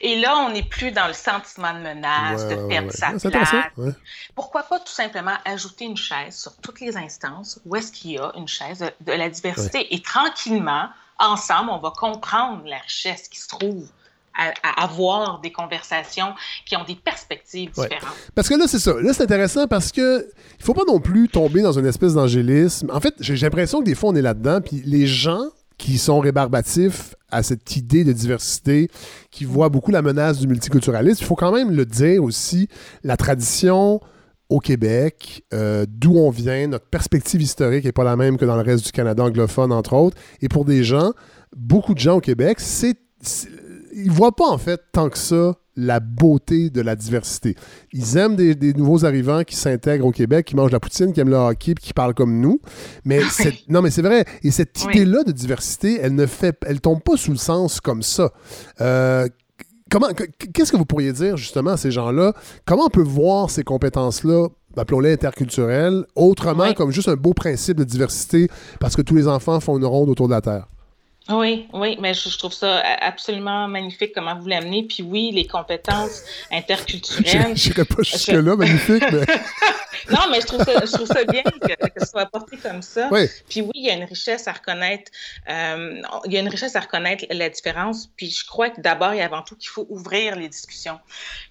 S11: Et là, on n'est plus dans le sentiment de menace,
S1: ouais,
S11: de perdre
S1: ouais,
S11: sa
S1: ouais.
S11: place. Pourquoi pas tout simplement ajouter une chaise sur toutes les instances où est-ce qu'il y a une chaise de, de la diversité? Et tranquillement, ensemble, on va comprendre la richesse qui se trouve à, à, avoir des conversations qui ont des perspectives
S1: ouais.
S11: différentes.
S1: Parce que là, c'est ça. Là, c'est intéressant parce que il faut pas non plus tomber dans une espèce d'angélisme. En fait, j'ai l'impression que des fois, on est là-dedans, puis les gens qui sont rébarbatifs à cette idée de diversité, qui voient beaucoup la menace du multiculturalisme. Il faut quand même le dire aussi, la tradition au Québec, euh, d'où on vient, notre perspective historique n'est pas la même que dans le reste du Canada anglophone, entre autres. Et pour des gens, beaucoup de gens au Québec, ils ne voient pas en fait tant que ça la beauté de la diversité. Ils aiment des, des nouveaux arrivants qui s'intègrent au Québec, qui mangent la poutine, qui aiment le hockey, qui parlent comme nous. Mais oui. non, mais c'est vrai. Et cette oui. idée-là de diversité, elle ne fait, elle tombe pas sous le sens comme ça. Euh, comment, qu'est-ce que vous pourriez dire justement à ces gens-là? Comment on peut voir ces compétences-là appelons-les interculturelles, autrement oui. comme juste un beau principe de diversité parce que tous les enfants font une ronde autour de la Terre?
S11: Oui, oui, mais je, je, trouve ça absolument magnifique comment vous l'amenez. Puis oui, les compétences interculturelles.
S1: Je n'irai pas jusque-là, magnifique, mais.
S11: non, mais je trouve ça, je trouve ça bien que, que ce soit apporté comme ça.
S1: Oui.
S11: Puis oui, il y a une richesse à reconnaître. Euh, il y a une richesse à reconnaître la différence. Puis je crois que d'abord et avant tout qu'il faut ouvrir les discussions.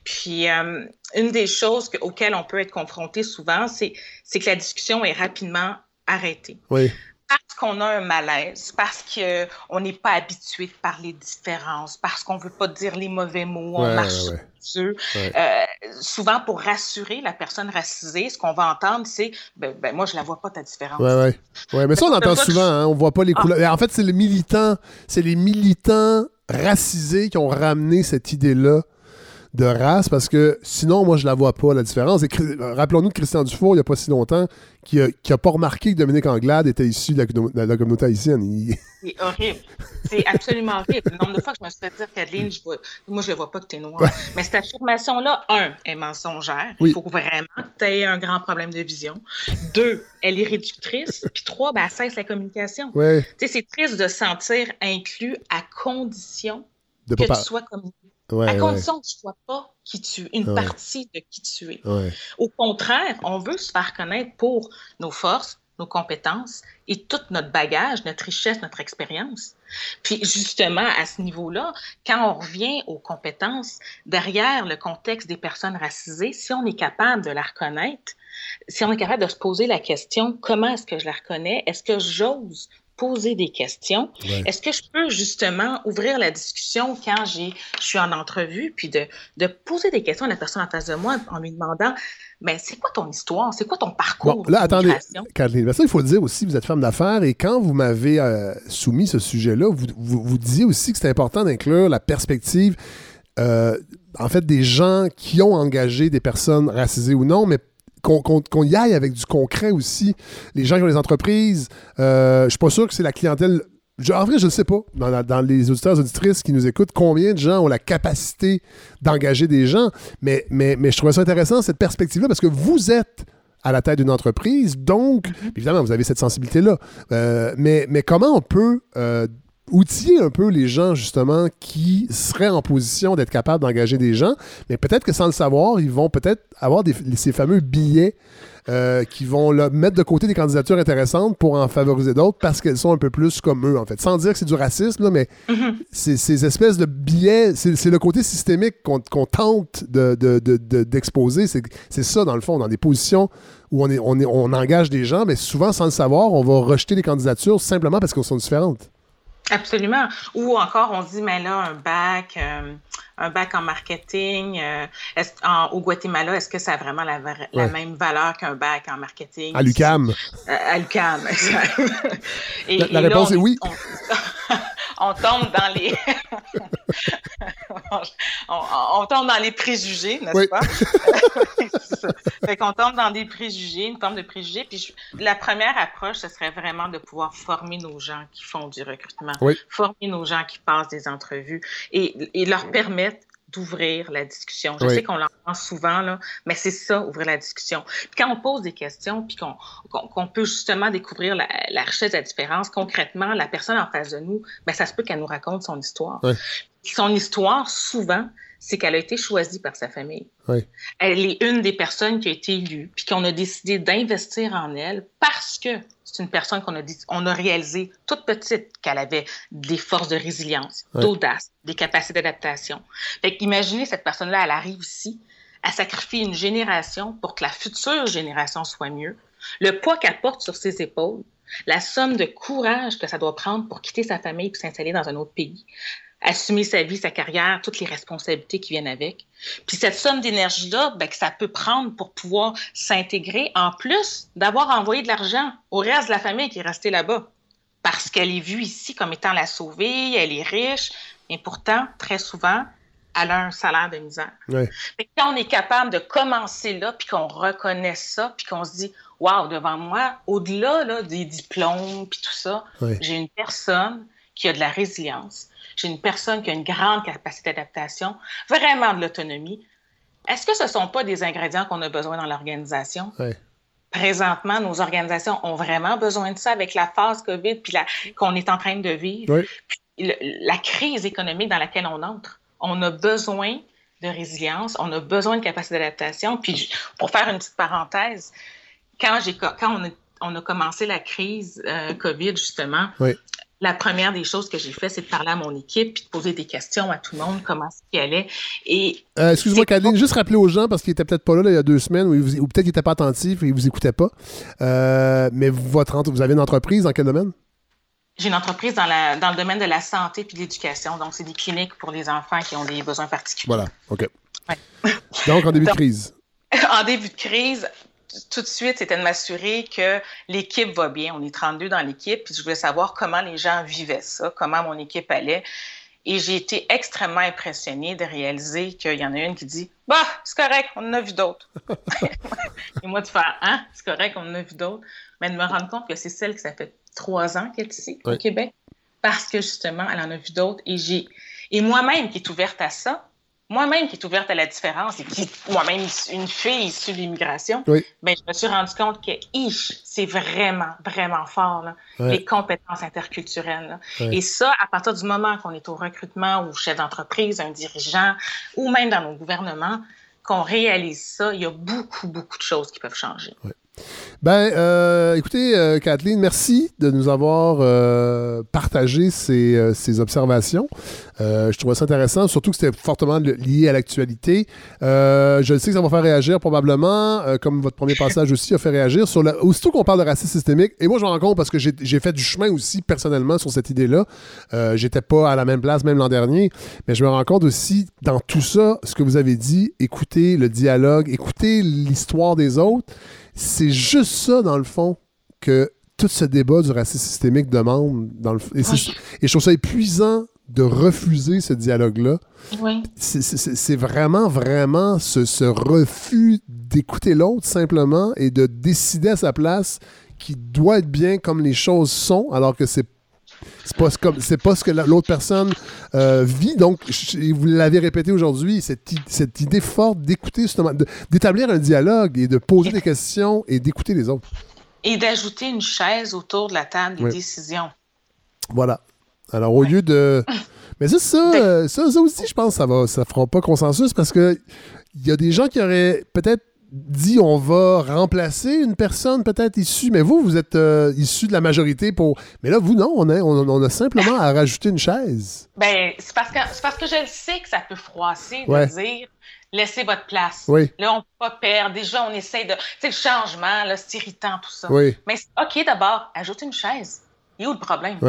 S11: Puis euh, une des choses que, auxquelles on peut être confronté souvent, c'est que la discussion est rapidement arrêtée.
S1: Oui
S11: parce qu'on a un malaise, parce qu'on n'est pas habitué de parler de différence, parce qu'on ne veut pas dire les mauvais mots, on
S1: ouais,
S11: marche
S1: ouais.
S11: sur. Ouais. Euh, souvent, pour rassurer la personne racisée, ce qu'on va entendre, c'est ben, ben, moi, je ne la vois pas ta différence.
S1: Oui, oui. Ouais, mais ça, on entend souvent, hein, on ne voit pas les couleurs. Ah. En fait, c'est les militants, c'est les militants racisés qui ont ramené cette idée-là de race parce que sinon, moi, je la vois pas, la différence. Et Chri- Rappelons-nous de Christian Dufour, il n'y a pas si longtemps, qui a, qui a pas remarqué que Dominique Anglade était issu de la, de la communauté haïtienne. Il-
S11: C'est horrible. C'est absolument horrible. Le nombre de fois que je me suis fait dire, Kathleen, je vois- moi, je ne vois pas que tu es noire.
S1: Ouais.
S11: Mais cette affirmation-là, un, est mensongère.
S1: Oui.
S11: Il faut vraiment que tu aies un grand problème de vision. Deux, elle est réductrice. Puis trois, ben, elle cesse la communication.
S1: Ouais.
S11: C'est triste de se sentir inclus à condition
S1: De
S11: que tu sois
S1: Ouais,
S11: à
S1: ouais.
S11: condition que tu ne sois pas qui tu une
S1: Ouais.
S11: partie de qui tu es. Au contraire, on veut se faire connaître pour nos forces, nos compétences et tout notre bagage, notre richesse, notre expérience. Puis justement, à ce niveau-là, quand on revient aux compétences, derrière le contexte des personnes racisées, si on est capable de la reconnaître, si on est capable de se poser la question, comment est-ce que je la reconnais? Est-ce que j'ose poser des questions?
S1: Ouais.
S11: Est-ce que je peux justement ouvrir la discussion quand j'ai, je suis en entrevue, puis de, de poser des questions à la personne en face de moi en lui demandant, mais c'est quoi ton histoire? C'est quoi ton parcours?
S1: Bon, là, attendez, il faut le dire aussi, vous êtes femme d'affaires et quand vous m'avez euh, soumis ce sujet-là, vous, vous, vous disiez aussi que c'est important d'inclure la perspective, euh, en fait, des gens qui ont engagé des personnes racisées ou non, mais qu'on y aille avec du concret aussi. Les gens qui ont des entreprises, euh, je suis pas sûr que c'est la clientèle. Je- en vrai, je ne sais pas, dans, la- dans les auditeurs et auditrices qui nous écoutent, combien de gens ont la capacité d'engager des gens. Mais, mais, mais je trouvais ça intéressant, cette perspective-là, parce que vous êtes à la tête d'une entreprise, donc, évidemment, vous avez cette sensibilité-là. Euh, mais, mais comment on peut euh, outiller un peu les gens, justement, qui seraient en position d'être capables d'engager des gens, mais peut-être que sans le savoir, ils vont peut-être avoir des- ces fameux billets euh, qui vont là, mettre de côté des candidatures intéressantes pour en favoriser d'autres parce qu'elles sont un peu plus comme eux, en fait. Sans dire que c'est du racisme, là, mais c'est ces espèces de billets, c'est le côté systémique qu'on tente de- de- de- de- d'exposer. c'est c'est ça, dans le fond, dans des positions où on, est, on, est, on engage des gens, mais souvent, sans le savoir, on va rejeter les candidatures simplement parce qu'elles sont différentes.
S11: Absolument. Ou encore, on dit, mais là, un bac, euh, un bac en marketing, euh, en- au Guatemala, est-ce que ça a vraiment la, la même valeur qu'un bac en marketing?
S1: À l'UCAM.
S11: Euh, à. Et-
S1: La- la réponse
S11: on-
S1: est oui.
S11: On, on tombe dans les... on, on tombe dans les préjugés, n'est-ce
S1: Oui.
S11: pas? Fait qu'on tombe dans des préjugés, une forme de préjugés. Puis je- la première approche, ce serait vraiment de pouvoir former nos gens qui font du recrutement,
S1: Oui.
S11: former nos gens qui passent des entrevues et, et leur permettre d'ouvrir la discussion. Je
S1: Oui.
S11: sais qu'on l'entend souvent, là, mais c'est ça, ouvrir la discussion. Puis quand on pose des questions, puis qu'on peut justement découvrir la, la richesse de la différence, concrètement, la personne en face de nous, ben, ça se peut qu'elle nous raconte son histoire. Son histoire, souvent, c'est qu'elle a été choisie par sa famille.
S1: Oui.
S11: Elle est une des personnes qui a été élue, puis qu'on a décidé d'investir en elle parce que c'est une personne qu'on a, dit, on a réalisé toute petite qu'elle avait des forces de résilience, d'audace, des capacités d'adaptation. Fait qu'imaginez cette personne-là, elle arrive ici, à sacrifier une génération pour que la future génération soit mieux. Le poids qu'elle porte sur ses épaules, la somme de courage que ça doit prendre pour quitter sa famille et s'installer dans un autre pays, assumer sa vie, sa carrière, toutes les responsabilités qui viennent avec. Puis cette somme d'énergie-là, ben, que ça peut prendre pour pouvoir s'intégrer, en plus d'avoir envoyé de l'argent au reste de la famille qui est restée là-bas. Parce qu'elle est vue ici comme étant la sauvée, elle est riche, mais pourtant, très souvent, elle a un salaire de misère.
S1: Ouais.
S11: Que quand on est capable de commencer là, puis qu'on reconnaît ça, puis qu'on se dit, waouh, devant moi, au-delà là, des diplômes, puis tout ça,
S1: Ouais.
S11: j'ai une personne qui a de la résilience, j'ai une personne qui a une grande capacité d'adaptation, vraiment de l'autonomie. Est-ce que ce ne sont pas des ingrédients qu'on a besoin dans l'organisation? Présentement, nos organisations ont vraiment besoin de ça avec la phase COVID puis qu'on est en train de vivre.
S1: Oui.
S11: Puis le- la crise économique dans laquelle on entre. On a besoin de résilience, on a besoin de capacité d'adaptation. Puis pour faire une petite parenthèse, quand, on, a, on a commencé la crise euh, COVID, justement,
S1: Oui.
S11: La première des choses que j'ai fait, c'est de parler à mon équipe puis de poser des questions à tout le monde, comment ce qui allait. Et
S1: Euh, Excuse-moi, Kathleen, juste rappeler aux gens, parce qu'il était peut-être pas là, là, il y a deux semaines, ou, peut-être qu'il n'était pas attentif et il vous écoutait pas. Euh, mais votre, vous avez une entreprise dans quel domaine?
S11: J'ai une entreprise dans, la, dans le domaine de la santé puis de l'éducation. Donc, c'est des cliniques pour les enfants qui ont des besoins particuliers.
S1: Voilà, OK.
S11: Ouais.
S1: Donc, en début de crise.
S11: en début de crise, tout de suite, c'était de m'assurer que l'équipe va bien. On est 32 dans l'équipe, puis je voulais savoir comment les gens vivaient ça, comment mon équipe allait. Et j'ai été extrêmement impressionnée de réaliser qu'il y en a une qui dit Bah, c'est correct, on en a vu d'autres. Et moi, de faire Hein, c'est correct, on en a vu d'autres. Mais de me rendre compte que c'est celle qui, ça fait trois ans qu'elle est ici, au Québec, parce que justement, elle en a vu d'autres. Et, j'ai... et moi-même qui est ouverte à ça, moi-même qui est ouverte à la différence et qui, moi-même, une fille issue de l'immigration, ben, je me suis rendu compte que c'est vraiment, vraiment fort, là, les compétences interculturelles. Et ça, à partir du moment qu'on est au recrutement ou chef d'entreprise, un dirigeant, ou même dans nos gouvernements, qu'on réalise ça, il y a beaucoup, beaucoup de choses qui peuvent changer.
S1: Ben, euh, écoutez, euh, Kathleen, merci de nous avoir euh, partagé ces, observations. je trouvais ça intéressant, surtout que c'était fortement lié à l'actualité. je sais que ça va faire réagir probablement, comme votre premier passage aussi a fait réagir. Sur la... Aussitôt qu'on parle de racisme systémique, et moi je me rends compte parce que j'ai fait du chemin aussi personnellement sur cette idée-là. J'étais pas à la même place même l'an dernier, mais je me rends compte aussi dans tout ça, ce que vous avez dit, écoutez le dialogue, écoutez l'histoire des autres. C'est juste ça, dans le fond, que tout ce débat du racisme systémique demande. Dans le... et, et je trouve ça épuisant de refuser ce dialogue-là.
S11: Oui.
S1: C'est vraiment, vraiment ce, ce refus d'écouter l'autre simplement et de décider à sa place qui doit être bien comme les choses sont, alors que c'est c'est pas, comme, c'est pas ce que l'autre personne euh, vit. Donc, vous l'avez répété aujourd'hui, cette, cette, idée forte d'écouter, justement, d'établir un dialogue et de poser des questions et d'écouter les autres.
S11: Et d'ajouter une chaise autour de la table des décisions.
S1: Voilà. Alors, au lieu de. Mais ça, ça, ça, ça, aussi, je pense, ça va, ça fera pas consensus parce que il y a des gens qui auraient peut-être dit on va remplacer une personne peut-être issue, mais vous, vous êtes euh, issu de la majorité pour. Mais là, vous, non, on a, on, a simplement à rajouter une chaise.
S11: Ben, c'est parce, que, parce que je le sais que ça peut froisser de dire laissez votre place.
S1: Oui.
S11: Là, on peut pas perdre. Déjà, on essaie de. Tu sais, le changement, là, c'est irritant, tout ça.
S1: Oui.
S11: Mais OK, d'abord, ajoute une chaise. Il y a où le problème?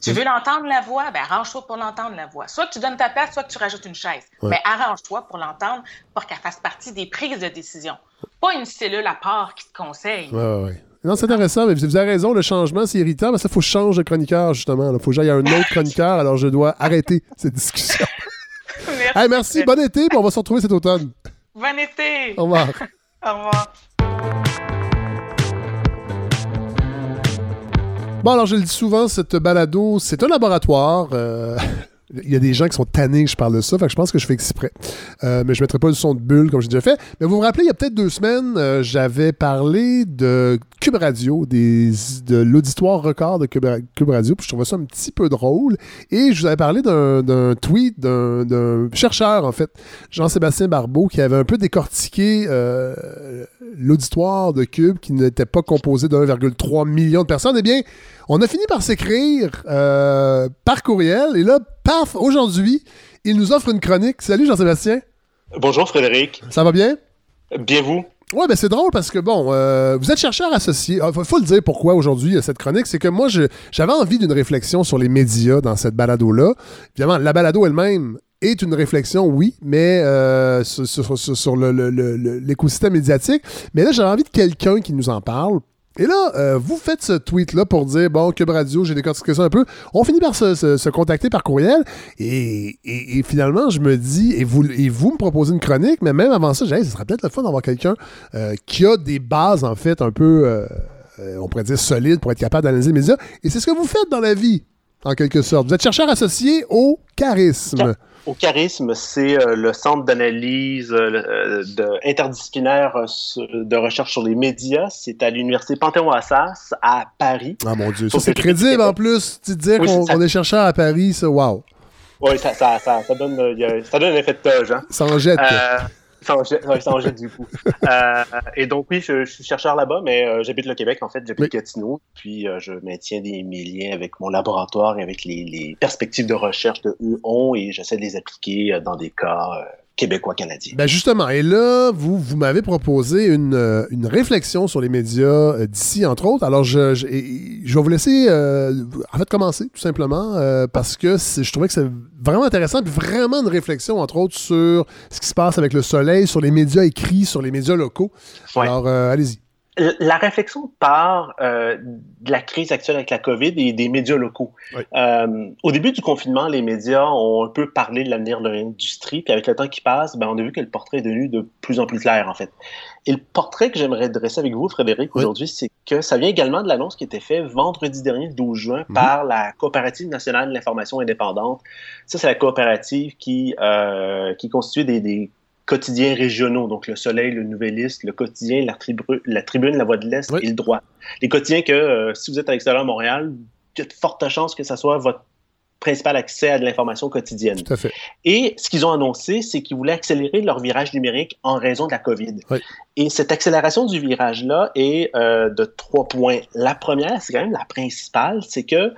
S11: Tu veux l'entendre la voix? Ben, arrange-toi pour l'entendre la voix. Soit que tu donnes ta place, soit que tu rajoutes une chaise. Mais arrange-toi pour l'entendre pour qu'elle fasse partie des prises de décision. Pas une cellule à part qui te conseille.
S1: Oui, oui. Non, c'est intéressant, mais vous avez raison, le changement, c'est irritant, mais ça, il faut changer de chroniqueur, justement. Il faut que j'aille à un autre chroniqueur, alors je dois arrêter cette discussion. merci. merci, bon été, puis on va se retrouver cet automne.
S11: Bon été!
S1: Au revoir.
S11: Au revoir.
S1: Bon, alors je le dis souvent, cette balado, c'est un laboratoire. Euh, il y a des gens qui sont tannés que je parle de ça, fait que je pense que je fais exprès. Euh, mais je ne mettrai pas le son de bulle comme j'ai déjà fait. Mais vous me rappelez, il y a peut-être deux semaines, euh, j'avais parlé de Cube Radio, des, de l'auditoire record de Cube, Radio, puis je trouvais ça un petit peu drôle. Et je vous avais parlé d'un tweet d'un chercheur, en fait, Jean-Sébastien Barbeau, qui avait un peu décortiqué euh, l'auditoire de Cube, qui n'était pas composé de 1,3 million de personnes. Eh bien, on a fini par s'écrire par courriel et là, paf, aujourd'hui, il nous offre une chronique. Salut Jean-Sébastien.
S12: Bonjour Frédéric.
S1: Ça va bien?
S12: Bien vous?
S1: Ouais, ben c'est drôle parce que bon, euh, vous êtes chercheur associé. Il ah, faut, le dire pourquoi aujourd'hui cette chronique, c'est que moi j'avais envie d'une réflexion sur les médias dans cette balado-là. Évidemment, la balado elle-même est une réflexion, oui, mais euh, sur, sur l'écosystème médiatique. Mais là, j'avais envie de quelqu'un qui nous en parle et là, euh, vous faites ce tweet-là pour dire, bon, Cube Radio, j'ai décortiqué ça un peu. On finit par se, contacter par courriel. Et, finalement, je me dis, et vous, et vous me proposez une chronique, mais même avant ça, j'ai ce serait peut-être le fun d'avoir quelqu'un euh, qui a des bases, en fait, un peu, euh, on pourrait dire, solides pour être capable d'analyser les médias. Et c'est ce que vous faites dans la vie, en quelque sorte. Vous êtes chercheur associé au charisme
S12: au charisme, c'est euh, le centre d'analyse euh, interdisciplinaire euh, de recherche sur les médias. C'est à l'université Panthéon-Assas à Paris.
S1: Ah mon Dieu, ça c'est crédible en plus. Tu dire qu'on est chercheur à Paris, ça, wow.
S12: Oui, ça, ça, ça, donne, ça donne un effet de toge. Hein.
S1: Ça en jette.
S12: Ça en jette du coup. Euh, et donc, oui, je, suis chercheur là-bas, mais euh, j'habite le Québec, en fait. J'habite Gatineau. Puis, euh, je maintiens des, mes liens avec mon laboratoire et avec les, les perspectives de recherche de eux ont et j'essaie de les appliquer dans des cas québécois-canadiens.
S1: Ben justement, et là, vous, vous m'avez proposé une, euh, une, réflexion sur les médias euh, d'ici, entre autres. Alors, je, je, je vais vous laisser, euh, en fait, commencer, tout simplement, parce que je trouvais que c'est vraiment intéressant, puis vraiment une réflexion, entre autres, sur ce qui se passe avec le soleil, sur les médias écrits, sur les médias locaux. Alors, allez-y.
S12: La réflexion part euh, de la crise actuelle avec la COVID et des médias locaux. Euh, au début du confinement, les médias ont un peu parlé de l'avenir de l'industrie, puis avec le temps qui passe, ben, on a vu que le portrait est devenu de plus en plus clair, en fait. Et le portrait que j'aimerais dresser avec vous, Frédéric, aujourd'hui, c'est que ça vient également de l'annonce qui a été faite vendredi dernier, le 12 juin,
S1: Mhm.
S12: par la Coopérative nationale de l'information indépendante. Ça, c'est la coopérative qui, euh, qui constitue des, des quotidiens régionaux, donc le Soleil, le Nouvelliste, le Quotidien, la, Tribu- la Tribune, la Voix de l'Est et le Droit. Les quotidiens que, euh, si vous êtes à l'extérieur de Montréal, il y a de fortes chances que ça soit votre principal accès à de l'information quotidienne.
S1: Tout à fait.
S12: Et ce qu'ils ont annoncé, c'est qu'ils voulaient accélérer leur virage numérique en raison de la COVID.
S1: Oui.
S12: Et cette accélération du virage-là est euh, de trois points. La première, c'est quand même la principale, c'est que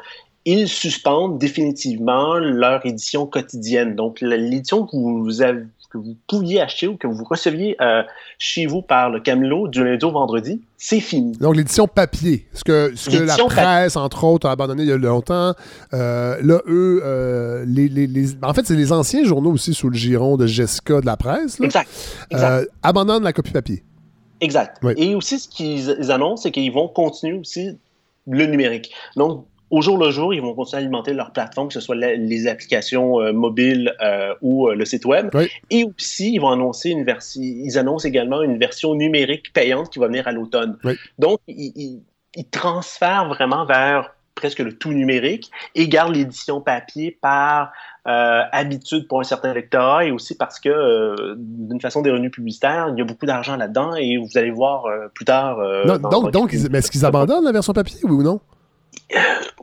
S12: ils suspendent définitivement leur édition quotidienne. Donc, l'édition que vous, avez, que vous pouviez acheter ou que vous receviez euh, chez vous par le Camelot du lundi au vendredi, c'est fini.
S1: Donc, l'édition papier, ce que, ce que la presse, entre autres, a abandonné il y a longtemps. Euh, là, eux, euh, les, les- les- en fait, c'est les anciens journaux aussi sous le giron de Jessica de la presse. là,
S12: Exact. exact.
S1: abandonnent la copie papier.
S12: Exact.
S1: Oui.
S12: Et aussi, ce qu'ils ils annoncent, c'est qu'ils vont continuer aussi le numérique. Donc, au jour le jour, ils vont continuer à alimenter leur plateforme, que ce soit la- les applications euh, mobiles euh, ou euh, le site web.
S1: Oui.
S12: Et aussi, ils vont annoncer une version, ils annoncent également une version numérique payante qui va venir à l'automne.
S1: Oui.
S12: Donc, ils, ils- ils transfèrent vraiment vers presque le tout numérique et gardent l'édition papier par habitude pour un certain lectorat et aussi parce que, d'une façon des revenus publicitaires, il y a beaucoup d'argent là-dedans et vous allez voir plus tard.
S1: Non, donc, donc ils- mais est-ce qu'ils abandonnent la version papier, oui ou non?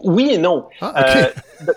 S12: Oui et non.
S1: Ah.
S12: Euh,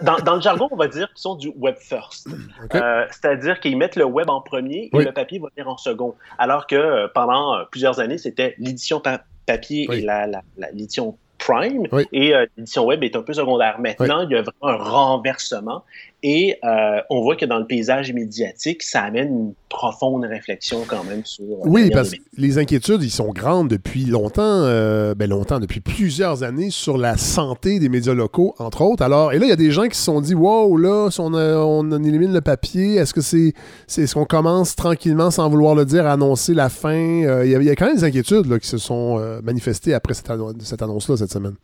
S12: dans, dans le jargon, on va dire qu'ils sont du web first. Euh, C'est-à-dire qu'ils mettent le web en premier et
S1: Oui.
S12: le papier va venir en second. Alors que euh, pendant euh, plusieurs années, c'était l'édition pa- papier
S1: Oui.
S12: et la- la- la- l'édition Prime
S1: Oui.
S12: et euh, l'édition web est un peu secondaire. Maintenant, il y a vraiment un renversement et euh, on voit que dans le paysage médiatique, ça amène une profonde réflexion quand même sur. euh,
S1: Oui, parce que les inquiétudes, ils sont grandes depuis longtemps, euh, ben longtemps, depuis plusieurs années sur la santé des médias locaux, entre autres. Alors, et là, il y a des gens qui se sont dit, wow, là, si on, a- on élimine le papier, est-ce que c'est, c'est est-ce qu'on commence tranquillement, sans vouloir le dire, à annoncer la fin? Euh, Il y, a- il y a quand même des inquiétudes là, qui se sont manifestées après cette annonce-là cette semaine.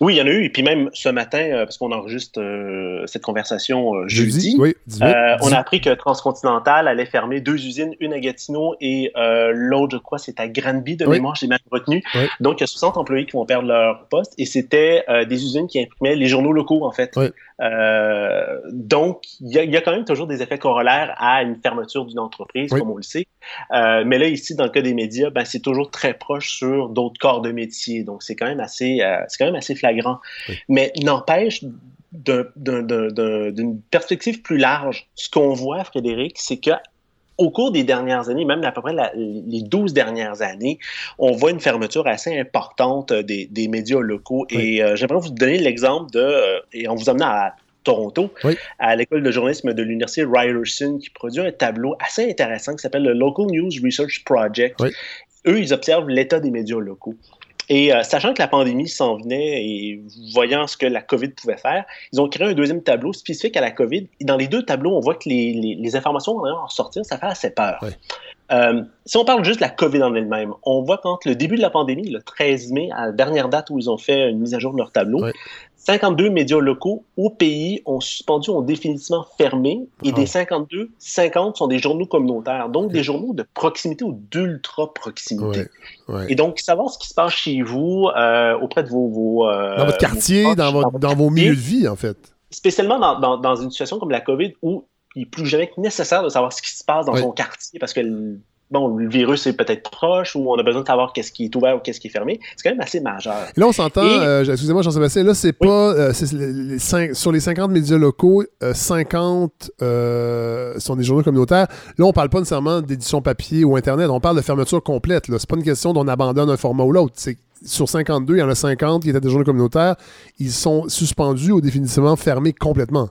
S12: Oui, il y en a eu. Et puis même ce matin, euh, parce qu'on enregistre euh, cette conversation euh, jeudi,
S1: Jeudi, oui, 18,
S12: euh, on
S1: 18.
S12: a appris que Transcontinental allait fermer deux usines, une à Gatineau et euh, l'autre, je crois, c'est à Granby de
S1: Oui.
S12: mémoire, j'ai mal retenu.
S1: Oui.
S12: Donc, il y a 60 employés qui vont perdre leur poste et c'était euh, des usines qui imprimaient les journaux locaux, en fait. Euh, donc, il y, a- il y a quand même toujours des effets corollaires à une fermeture d'une entreprise,
S1: Oui.
S12: comme on le sait. Euh, mais là, ici, dans le cas des médias, ben, c'est toujours très proche sur d'autres corps de métier. Donc, c'est quand même assez, euh, c'est quand même assez flagrant. Mais n'empêche, d'un- d'un- d'un- d'un- d'une perspective plus large, ce qu'on voit, Frédéric, c'est que au cours des dernières années, même à peu près la- les 12 dernières années, on voit une fermeture assez importante euh, des, des médias locaux. Et euh, j'aimerais vous donner l'exemple de, euh, et en vous amenant à Toronto,
S1: Oui.
S12: à l'école de journalisme de l'Université Ryerson, qui produit un tableau assez intéressant qui s'appelle le Local News Research Project.
S1: Oui.
S12: Eux, ils observent l'état des médias locaux. Et euh, sachant que la pandémie s'en venait et voyant ce que la COVID pouvait faire, ils ont créé un deuxième tableau spécifique à la COVID. Et dans les deux tableaux, on voit que les, les- les informations vont en sortir, ça fait assez peur. Euh, si on parle juste de la COVID en elle-même, on voit qu'entre le début de la pandémie, le 13 mai, à la dernière date où ils ont fait une mise à jour de leur tableau, 52 médias locaux au pays ont suspendu, ont définitivement fermé, et des 52, 50 sont des journaux communautaires, donc des journaux de proximité ou d'ultra-proximité.
S1: Ouais, ouais.
S12: Et donc, savoir ce qui se passe chez vous, euh, auprès de vos... vos, euh,
S1: Dans votre quartier,
S12: vos
S1: dans,
S12: proches,
S1: votre- dans vos milieux de vie, en fait.
S12: spécialement dans, dans- dans une situation comme la COVID où est plus jamais nécessaire de savoir ce qui se passe dans
S1: Oui.
S12: son quartier parce que le- bon, le virus est peut-être proche ou on a besoin de savoir qu'est-ce qui est ouvert ou qu'est-ce qui est fermé. C'est quand même assez majeur.
S1: Là, on s'entend,
S12: Et-
S1: euh, excusez-moi Jean-Sébastien, là, c'est pas. euh, les- sur les 50 médias locaux, euh, 50 euh, sont des journaux communautaires. Là, on parle pas nécessairement d'édition papier ou Internet, on parle de fermeture complète. C'est pas une question d'on abandonne un format ou l'autre. C'est sur 52, il y en a 50 qui étaient des journaux communautaires. Ils sont suspendus ou définitivement fermés complètement.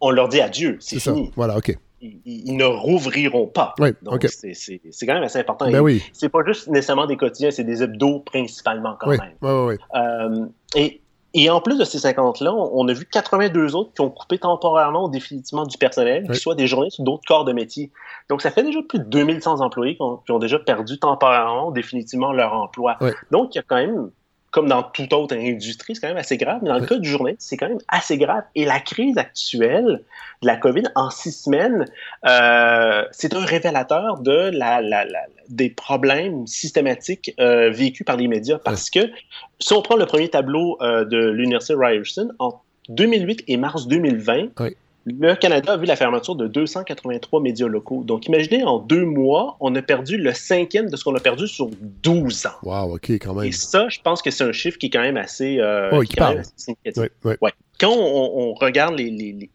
S12: On leur dit adieu, c'est
S1: C'est ça.
S12: fini.
S1: Voilà, OK.
S12: Ils, ne rouvriront pas.
S1: Oui,
S12: Donc, c'est- quand même assez important.
S1: Ben oui.
S12: C'est pas juste nécessairement des quotidiens, c'est des hebdos principalement quand
S1: Oui,
S12: même.
S1: oui, oui.
S12: Euh, et Et en plus de ces 50-là, on a vu 82 autres qui ont coupé temporairement ou définitivement du personnel, qui soit des journées sur d'autres corps de métier. Donc, ça fait déjà plus de 2100 employés qui ont, déjà perdu temporairement ou définitivement leur emploi. Donc, il y a quand même comme dans toute autre industrie, c'est quand même assez grave. Mais dans le cas du journaliste, c'est quand même assez grave. Et la crise actuelle de la COVID en six semaines, euh, c'est un révélateur de la, la, la, des problèmes systématiques euh, vécus par les médias. Parce que si on prend le premier tableau euh, de l'Université Ryerson, en 2008 et mars 2020, le Canada a vu la fermeture de 283 médias locaux. Donc, imaginez, en deux mois, on a perdu le cinquième de ce qu'on a perdu sur 12 ans.
S1: Wow, OK, quand même.
S12: Et ça, je pense que c'est un chiffre qui est quand même assez, euh, significatif. Quand on, regarde les,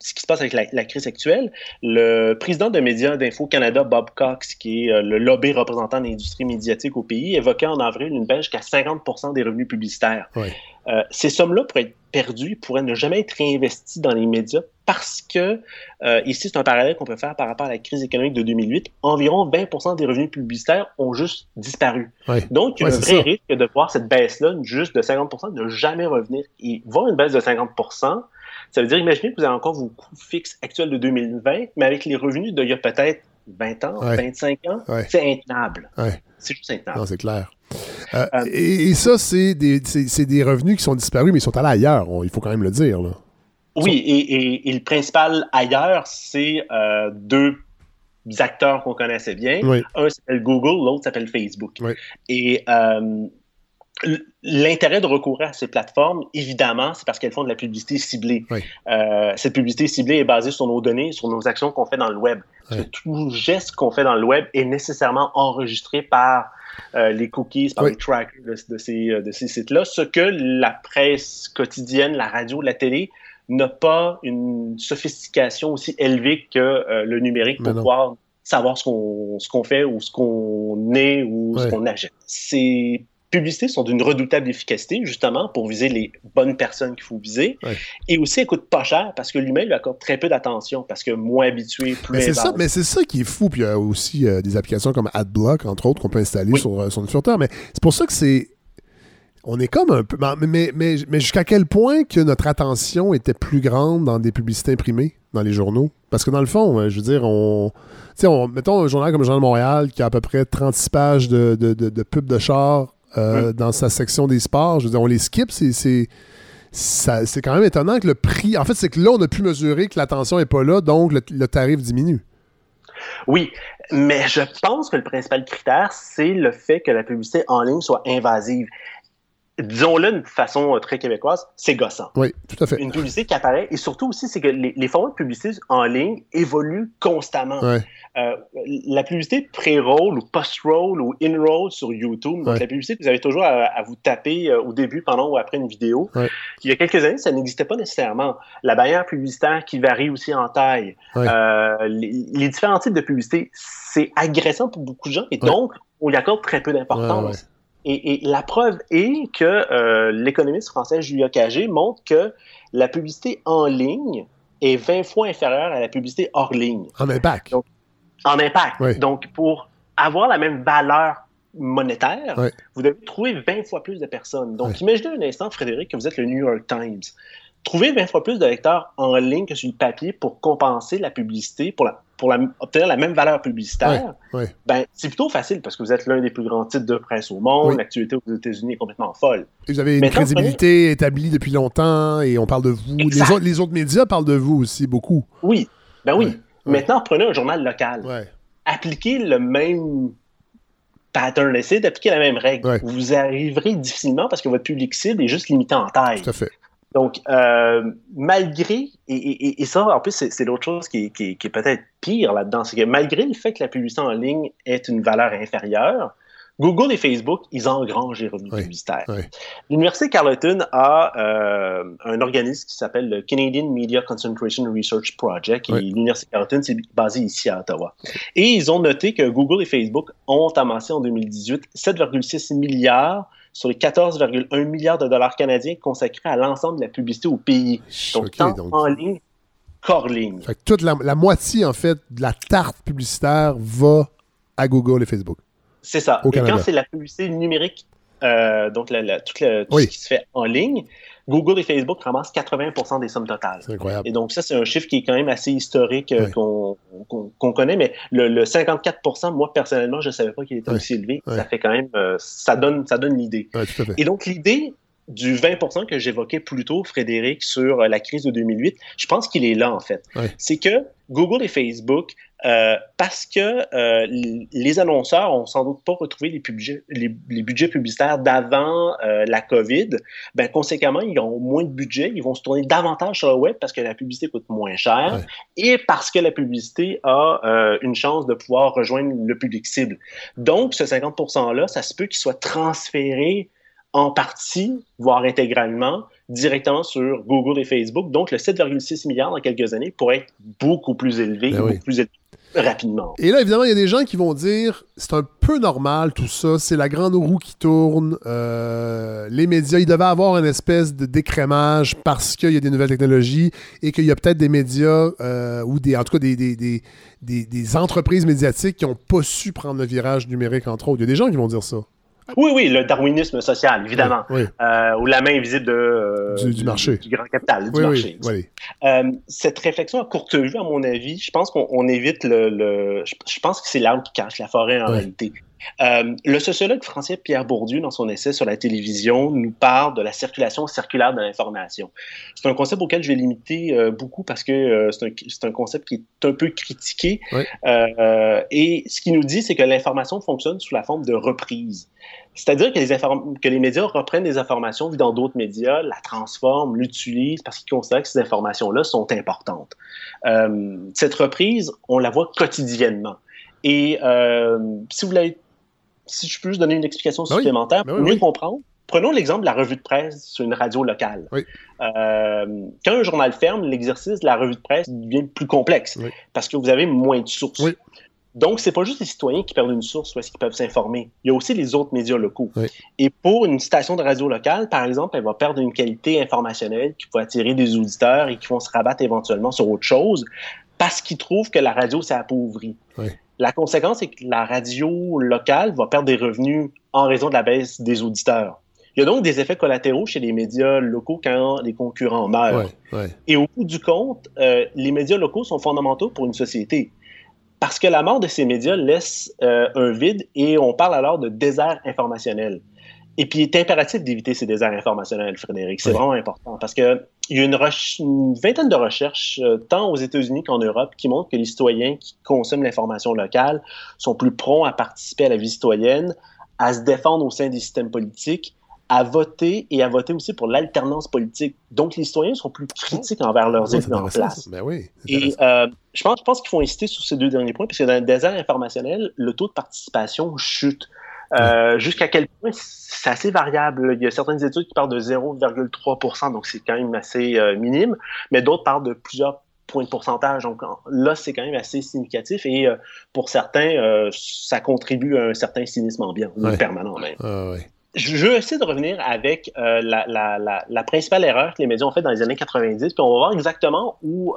S12: ce qui se passe avec la, crise actuelle, le président de Médias d'Info Canada, Bob Cox, qui est euh, le lobby représentant l'industrie médiatique au pays, évoquait en avril une baisse jusqu'à 50% des revenus publicitaires. Euh, ces sommes-là pourraient être perdues, pourraient ne jamais être réinvesties dans les médias parce que, euh, ici, c'est un parallèle qu'on peut faire par rapport à la crise économique de 2008, environ 20% des revenus publicitaires ont juste disparu. Donc, il y a un vrai risque de voir cette baisse-là, juste de 50% ne jamais revenir. Et voir une baisse de 50% ça veut dire, imaginez que vous avez encore vos coûts fixes actuels de 2020, mais avec les revenus d'il y a peut-être 20 ans, 25 ans, c'est intenable. C'est juste intenable.
S1: Non, c'est clair. Euh, euh, et, ça, c'est des, des, revenus qui sont disparus, mais ils sont allés ailleurs, il faut quand même le dire. Là.
S12: Oui, et, le principal ailleurs, c'est euh, deux acteurs qu'on connaissait bien. Un s'appelle Google, l'autre s'appelle Facebook. Et L'intérêt de recourir à ces plateformes, évidemment, c'est parce qu'elles font de la publicité ciblée. Euh, cette publicité ciblée est basée sur nos données, sur nos actions qu'on fait dans le web. Tout geste qu'on fait dans le web est nécessairement enregistré par euh, les cookies, par les trackers de, ces, euh, de ces sites-là, ce que la presse quotidienne, la radio, la télé n'a pas une sophistication aussi élevée que le numérique pour pouvoir savoir ce qu'on ce qu'on fait ou ce qu'on est ou ce qu'on achète. C'est publicités sont d'une redoutable efficacité, justement, pour viser les bonnes personnes qu'il faut viser. Et aussi, elles coûtent pas cher parce que l'humain lui accorde très peu d'attention parce que moins habitué, plus
S1: Mais c'est ça, mais c'est ça qui est fou. Puis il y a aussi euh, des applications comme AdBlock, entre autres, qu'on peut installer sur, euh, furteur. Mais c'est pour ça que c'est. On est comme un peu. Mais, mais, mais, jusqu'à quel point que notre attention était plus grande dans des publicités imprimées dans les journaux? Parce que dans le fond, euh, je veux dire, on. Tu sais, mettons un journal comme le Journal de Montréal qui a à peu près 36 pages de, de, de, de pubs de char euh, dans sa section des sports. Je veux dire, on les skip, c'est. C'est quand même étonnant que le prix. En fait, c'est que là, on a pu mesurer que l'attention n'est pas là, donc le, tarif diminue.
S12: Oui, mais je pense que le principal critère, c'est le fait que la publicité en ligne soit invasive disons-le d'une façon euh, très québécoise, c'est gossant.
S1: Oui, tout à fait.
S12: Une publicité qui apparaît, et surtout aussi, c'est que les, les formats de publicité en ligne évoluent constamment. Euh, la publicité pré-roll ou post-roll ou in-roll sur YouTube, donc la publicité que vous avez toujours à, vous taper euh, au début, pendant ou après une vidéo, il y a quelques années, ça n'existait pas nécessairement. La barrière publicitaire qui varie aussi en taille, les, différents types de publicité, c'est agressant pour beaucoup de gens, et donc, on y accorde très peu d'importance. Et, la preuve est que euh, l'économiste français Julia Cagé montre que la publicité en ligne est 20 fois inférieure à la publicité hors ligne.
S1: En impact.
S12: en impact. Donc, pour avoir la même valeur monétaire, vous devez trouver 20 fois plus de personnes. Donc, imaginez un instant, Frédéric, que vous êtes le New York Times. Trouver 20 fois plus de lecteurs en ligne que sur le papier pour compenser la publicité, pour la pour obtenir la même valeur publicitaire, Ben, c'est plutôt facile parce que vous êtes l'un des plus grands titres de presse au monde. L'actualité aux États-Unis est complètement folle.
S1: vous avez une crédibilité établie depuis longtemps et on parle de vous. Les autres, les autres, médias parlent de vous aussi beaucoup.
S12: Oui, ben oui. Maintenant, prenez un journal local. Appliquez le même pattern, essayez d'appliquer la même règle. Vous arriverez difficilement parce que votre public cible est juste limité en taille.
S1: Tout à fait.
S12: Donc, euh, malgré, et, ça, en plus, c'est l'autre chose qui, est peut-être pire là-dedans, c'est que malgré le fait que la publicité en ligne est une valeur inférieure, Google et Facebook, ils engrangent les revenus publicitaires. L'Université Carleton a euh, un organisme qui s'appelle le Canadian Media Concentration Research Project, et l'Université Carleton, c'est basé ici à Ottawa. Et ils ont noté que Google et Facebook ont amassé en 2018 7,6 milliards sur les 14,1 milliards de dollars canadiens consacrés à l'ensemble de la publicité au pays. Donc, tant en ligne qu'hors ligne.
S1: Fait toute la, moitié, en fait, de la tarte publicitaire va à Google et Facebook.
S12: C'est ça. et quand c'est la publicité numérique euh, donc la, la, tout, le, tout
S1: Oui.
S12: ce qui se fait en ligne, Google et Facebook ramassent 80% des sommes totales.
S1: C'est incroyable.
S12: Et donc, ça, c'est un chiffre qui est quand même assez historique euh, qu'on qu'on- qu'on connaît, mais le, le 54% moi, personnellement, je ne savais pas qu'il était aussi élevé. Ça fait quand même, euh, ça donne, ça donne l'idée.
S1: Ouais, tout à fait.
S12: Et donc, l'idée du 20 que j'évoquais plus tôt, Frédéric, sur euh, la crise de 2008, je pense qu'il est là, en fait. C'est que Google et Facebook, euh, parce que euh, les annonceurs ont sans doute pas retrouvé les, budgets- les, les budgets publicitaires d'avant euh, la COVID, ben, conséquemment, ils ont moins de budget, ils vont se tourner davantage sur le web parce que la publicité coûte moins cher
S1: Ouais.
S12: et parce que la publicité a euh, une chance de pouvoir rejoindre le public cible. Donc, ce 50 %-là, ça se peut qu'il soit transféré en partie, voire intégralement, directement sur Google et Facebook. Donc, le 7,6 milliards dans quelques années pourrait être beaucoup plus élevé,
S1: Ben
S12: beaucoup plus élevé rapidement.
S1: Et là, évidemment, il y a des gens qui vont dire c'est un peu normal tout ça, c'est la grande roue qui tourne. euh, les médias, ils devaient avoir une espèce de décrémage parce qu'il y a des nouvelles technologies et qu'il y a peut-être des médias euh, ou des, en tout cas des, des, des, des- des entreprises médiatiques qui n'ont pas su prendre le virage numérique, entre autres. Il y a des gens qui vont dire ça.
S12: Oui, oui, le darwinisme social, évidemment.
S1: Oui,
S12: Euh, ou la main invisible de, euh,
S1: Du- du marché.
S12: Du grand capital, du
S1: oui,
S12: marché. Euh, cette réflexion à courte vue, à mon avis, je pense qu'on on évite le. le- je, pense que c'est l'arbre qui cache la forêt en réalité. Euh, le sociologue français Pierre Bourdieu, dans son essai sur la télévision, nous parle de la circulation circulaire de l'information. C'est un concept auquel je vais limiter euh, beaucoup parce que euh, c'est un, concept qui est un peu critiqué. Et ce qu'il nous dit, c'est que l'information fonctionne sous la forme de reprise. C'est-à-dire que que les médias reprennent des informations vues dans d'autres médias, la transforment, l'utilisent parce qu'ils considèrent que ces informations-là sont importantes. Cette reprise, on la voit quotidiennement. Et si vous l'avez, si je peux juste donner une explication
S1: Ben oui.
S12: supplémentaire
S1: Ben
S12: pour
S1: oui,
S12: mieux
S1: oui.
S12: comprendre, prenons l'exemple de la revue de presse sur une radio locale.
S1: Oui.
S12: Euh, quand un journal ferme, l'exercice de la revue de presse devient plus complexe
S1: Oui.
S12: parce que vous avez moins de sources.
S1: Oui.
S12: Donc, c'est pas juste les citoyens qui perdent une source ou est-ce qu'ils peuvent s'informer. Il y a aussi les autres médias locaux. Et pour une station de radio locale, par exemple, elle va perdre une qualité informationnelle qui va attirer des auditeurs et qui vont se rabattre éventuellement sur autre chose parce qu'ils trouvent que la radio s'est appauvrie. La conséquence, c'est que la radio locale va perdre des revenus en raison de la baisse des auditeurs. Il y a donc des effets collatéraux chez les médias locaux quand les concurrents meurent.
S1: Ouais, ouais.
S12: Et au bout du compte, euh, les médias locaux sont fondamentaux pour une société. Parce que la mort de ces médias laisse euh, un vide et on parle alors de désert informationnel. Et puis, il est impératif d'éviter ces déserts informationnels, Frédéric. C'est
S1: Oui.
S12: vraiment important parce que il y a une, vingtaine de recherches, euh, tant aux États-Unis qu'en Europe, qui montrent que les citoyens qui consomment l'information locale sont plus prompts à participer à la vie citoyenne, à se défendre au sein des systèmes politiques, à voter et à voter aussi pour l'alternance politique. Donc, les citoyens sont plus critiques envers leurs élus en place.
S1: Ben oui.
S12: Et euh, je pense, je pense qu'il faut insister sur ces deux derniers points, parce que dans le désert informationnel, le taux de participation chute. Euh, Jusqu'à quel point c'est assez variable. Il y a certaines études qui parlent de 0,3 donc c'est quand même assez euh, minime, mais d'autres parlent de plusieurs points de pourcentage. Donc là, c'est quand même assez significatif et euh, pour certains, ça contribue à un certain cynisme ambiant, ou
S1: Ouais.
S12: permanent même.
S1: Ah, ouais.
S12: Je veux essayer de revenir avec la, la, la, la principale erreur que les médias ont faite dans les années 90, puis on va voir exactement où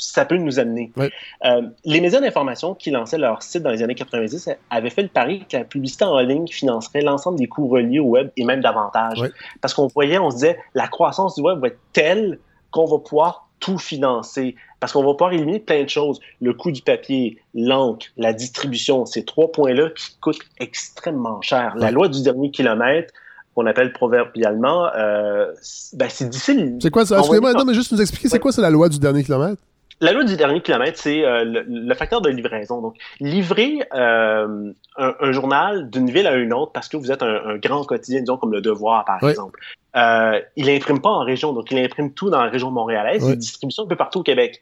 S12: ça peut nous amener.
S1: Oui.
S12: Euh, les médias d'information qui lançaient leur site dans les années 90 avaient fait le pari que la publicité en ligne financerait l'ensemble des coûts reliés au web et même davantage.
S1: Oui.
S12: Parce qu'on voyait, on se disait, la croissance du web va être telle qu'on va pouvoir tout financer. Parce qu'on va pouvoir éliminer plein de choses. Le coût du papier, l'encre, la distribution, ces trois points-là qui coûtent extrêmement cher. La loi du dernier kilomètre, qu'on appelle proverbialement, euh, ben, c'est difficile.
S1: C'est quoi ça? Excusez-moi, non, mais juste nous expliquer, c'est quoi, c'est la loi du dernier kilomètre?
S12: La loi du dernier kilomètre, c'est euh, le, le facteur de livraison. Donc, livrer euh, un, un journal d'une ville à une autre parce que vous êtes un, un grand quotidien, disons comme Le Devoir, par
S1: Oui.
S12: exemple. Euh, il imprime pas en région, donc il imprime tout dans la région montréalaise.
S1: Oui.
S12: Il distribue ça un peu partout au Québec.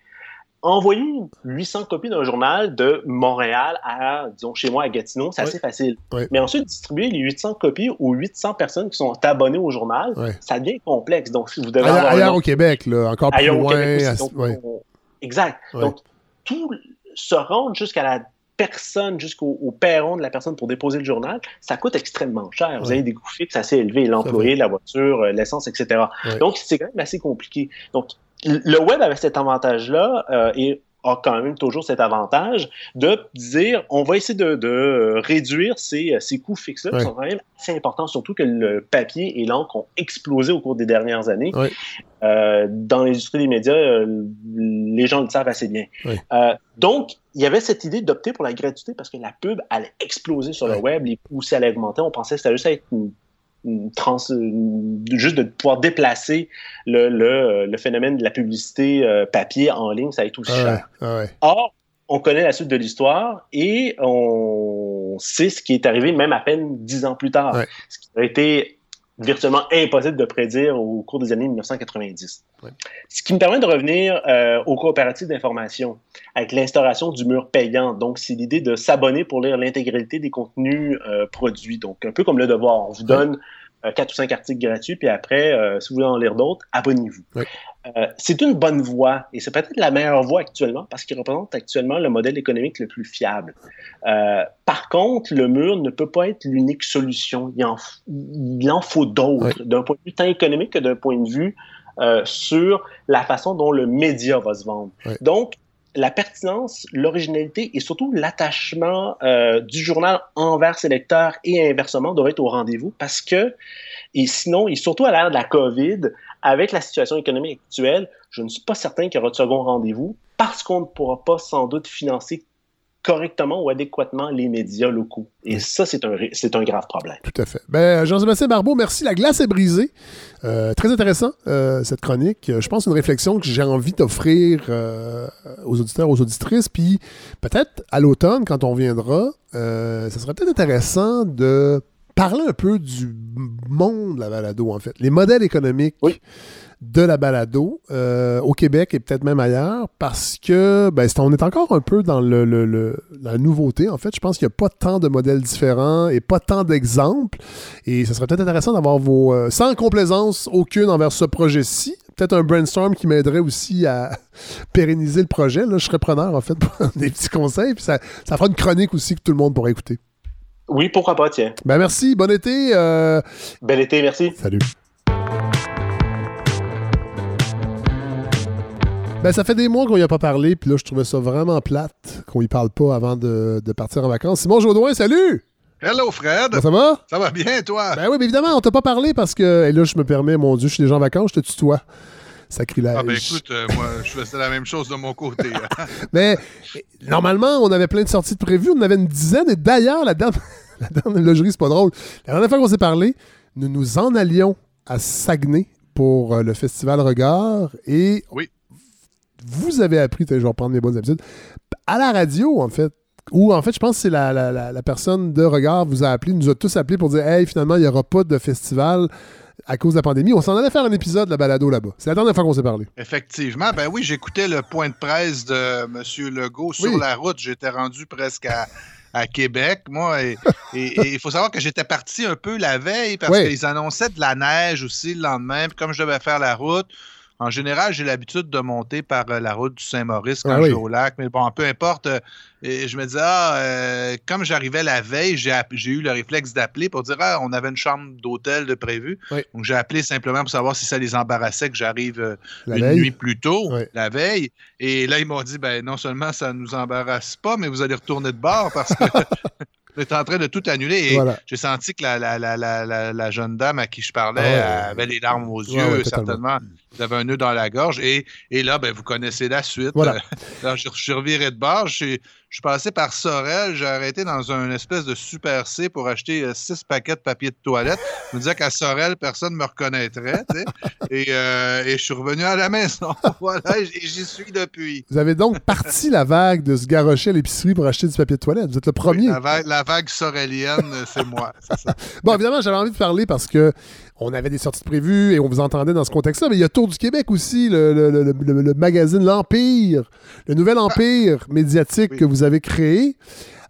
S12: Envoyer 800 copies d'un journal de Montréal à, disons, chez moi à Gatineau, c'est
S1: Oui.
S12: assez facile. Mais ensuite, distribuer les 800 copies aux 800 personnes qui sont abonnées au journal, ça devient complexe. Donc, si vous devez
S1: Ailleurs, ailleurs au Québec, là, encore plus
S12: ailleurs au
S1: loin.
S12: Québec aussi.
S1: à-
S12: Donc,
S1: ouais.
S12: on- Exact.
S1: Ouais.
S12: Donc, tout se rendre jusqu'à la personne, jusqu'au au perron de la personne pour déposer le journal, ça coûte extrêmement cher. Vous avez des coûts fixes assez élevés, l'employé, la voiture, euh, l'essence, etc.
S1: Ouais.
S12: Donc, c'est quand même assez compliqué. Donc, le web avait cet avantage-là euh, et a quand même toujours cet avantage de dire on va essayer de, de réduire ces, ces coûts fixes qui sont quand même assez importants, surtout que le papier et l'encre ont explosé au cours des dernières années. Euh, dans l'industrie des médias, euh, les gens le savent assez bien. Euh, donc, il y avait cette idée d'opter pour la gratuité parce que la pub allait exploser sur le web, les coûts allaient augmenter. On pensait que ça allait juste être une, trans, juste de pouvoir déplacer le, le, le, phénomène de la publicité papier en ligne, ça allait tout cher. Or, on connaît la suite de l'histoire et on sait ce qui est arrivé même à peine dix ans plus tard. Ce qui a été virtuellement impossible de prédire au cours des années 1990. Ce qui me permet de revenir euh, aux coopératives d'information avec l'instauration du mur payant. Donc, c'est l'idée de s'abonner pour lire l'intégralité des contenus euh, produits. Donc, un peu comme le devoir. On vous donne quatre ou cinq articles gratuits, puis après, euh, si vous voulez en lire d'autres, abonnez-vous. Euh, c'est une bonne voie, et c'est peut-être la meilleure voie actuellement, parce qu'il représente actuellement le modèle économique le plus fiable. par contre, le mur ne peut pas être l'unique solution. Il en, il en faut d'autres, d'un point de vue tant économique que d'un point de vue sur la façon dont le média va se vendre. Donc, la pertinence, l'originalité et surtout l'attachement euh, du journal envers ses lecteurs et inversement doivent être au rendez-vous parce que, et sinon, et surtout à l'ère de la COVID, avec la situation économique actuelle, je ne suis pas certain qu'il y aura de second rendez-vous parce qu'on ne pourra pas sans doute financer correctement ou adéquatement les médias locaux. Et ça, c'est un, c'est un grave problème.
S1: Tout à fait. Ben, Jean-Sébastien Barbeau, merci. La glace est brisée. Euh, très intéressant, euh, cette chronique. Euh, je pense une réflexion que j'ai envie d'offrir aux auditeurs, aux auditrices. Puis peut-être à l'automne, quand on viendra, ça serait peut-être intéressant de parler un peu du monde de la balado, en fait. Les modèles économiques.
S12: Oui
S1: de la balado euh, au Québec et peut-être même ailleurs parce que ben, on est encore un peu dans le, la nouveauté. En fait, je pense qu'il n'y a pas tant de modèles différents et pas tant d'exemples. Et ce serait peut-être intéressant d'avoir vos. Euh, sans complaisance aucune envers ce projet-ci. Peut-être un brainstorm qui m'aiderait aussi à pérenniser le projet. Là, je serais preneur, en fait, pour des petits conseils. Puis ça, ça fera une chronique aussi que tout le monde pourrait écouter.
S12: Oui, pourquoi pas, tiens.
S1: Ben merci, bon été. Euh...
S12: Bel été, merci.
S1: Salut. Ben, ça fait des mois qu'on y a pas parlé, puis là, je trouvais ça vraiment plate qu'on y parle pas avant de, partir en vacances. Simon Jaudoin, salut!
S13: Hello Fred!
S1: ça va?
S13: Ça va bien, toi?
S1: Ben oui, mais évidemment, on t'a pas parlé parce que, et là, je me permets, mon Dieu, je suis déjà en vacances, je te tutoie. Sacrilège.
S13: Ah ben écoute, euh, moi, je faisais la même chose de mon côté. Hein.
S1: mais normalement, on avait plein de sorties de prévues, on avait une dizaine, et d'ailleurs, la dame, la dame logerie, c'est pas drôle. La dernière fois qu'on s'est parlé, nous nous en allions à Saguenay pour euh, le festival Regard et
S13: oui
S1: vous avez appris, je vais reprendre mes bonnes habitudes, à la radio, en fait. Ou en fait, je pense que c'est la, personne de Regard vous a appelé, nous a tous appelés pour dire Hey, finalement, il n'y aura pas de festival à cause de la pandémie. On s'en allait faire un épisode de la balado là-bas. C'est la dernière fois qu'on s'est parlé.
S13: Effectivement. Ben oui, j'écoutais le point de presse de M. Legault sur la route. J'étais rendu presque à, Québec, moi. Et il faut savoir que j'étais parti un peu la veille parce qu'ils annonçaient de la neige aussi le lendemain. Puis comme je devais faire la route, en général, j'ai l'habitude de monter par euh, la route du Saint-Maurice quand ah je vais au lac, mais bon, peu importe. Euh, je me disais, ah, euh, comme j'arrivais la veille, j'ai eu le réflexe d'appeler pour dire, ah, on avait une chambre d'hôtel de prévu. Donc, j'ai appelé simplement pour savoir si ça les embarrassait que j'arrive une nuit plus tôt, la veille. Et là, ils m'ont dit, ben, non seulement ça ne nous embarrasse pas, mais vous allez retourner de bord parce que est en train de tout annuler. Et j'ai senti que la, la, la, la, jeune dame à qui je parlais ah avait les larmes aux yeux, certainement. Elle avait un nœud dans la gorge. Et, et là, ben, vous connaissez la suite. là, je, suis reviré de bord. Je, je suis passé par Sorel, j'ai arrêté dans un espèce de Super C pour acheter euh, six paquets de papier de toilette. Je me disais qu'à Sorel, personne ne me reconnaîtrait. Et, euh, et, je suis revenu à la maison. voilà, et j'y suis depuis.
S1: Vous avez donc parti la vague de se garrocher à l'épicerie pour acheter du papier de toilette. Vous êtes le premier.
S13: la, vague, la vague sorélienne, c'est moi. Ça.
S1: Bon, évidemment, j'avais envie de parler parce que on avait des sorties prévues et on vous entendait dans ce contexte-là, mais il y a Tour du Québec aussi, le, magazine L'Empire, le nouvel empire médiatique que vous avez créé.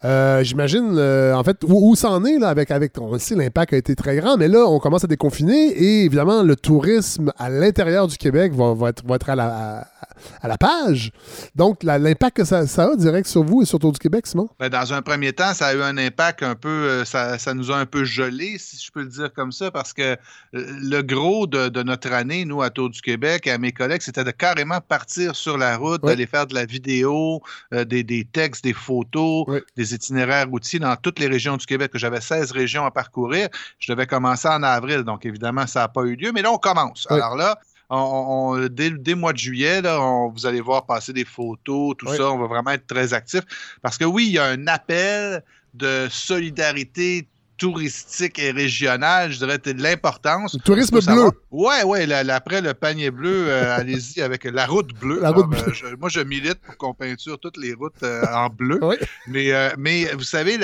S1: Euh, j'imagine, euh, en fait, où, où ça en est, là, avec, avec, on sait, l'impact a été très grand, mais là, on commence à déconfiner et évidemment, le tourisme à l'intérieur du Québec va, va, être, va être à la, à, à la page. Donc, l'impact que ça, ça a direct sur vous et sur Tour du Québec, Simon?
S13: Ben, dans un premier temps, ça a eu un impact un peu, euh, ça, ça nous a un peu gelé, si je peux le dire comme ça, parce que le gros de, de notre année, nous, à Tour du Québec, et à mes collègues, c'était de carrément partir sur la route,
S1: Oui.
S13: d'aller faire de la vidéo, euh, des, des textes, des photos, des itinéraires routiers dans toutes les régions du Québec. J'avais 16 régions à parcourir. Je devais commencer en avril, donc évidemment, ça n'a pas eu lieu, mais là, on commence.
S1: Oui.
S13: Alors là, on- on- dès, dès le mois de juillet, là, on- vous allez voir passer des photos, tout
S1: Oui.
S13: ça. On va vraiment être très actif. Parce que oui, il y a un appel de solidarité touristique et régionale, je dirais, de l'importance.
S1: Le tourisme bleu.
S13: Ouais, ouais, la- la- après le panier bleu, euh, allez-y avec la route bleue.
S1: La route bleue.
S13: euh, je- moi, je milite pour qu'on peinture toutes les routes euh, en bleu. Mais, mais vous savez,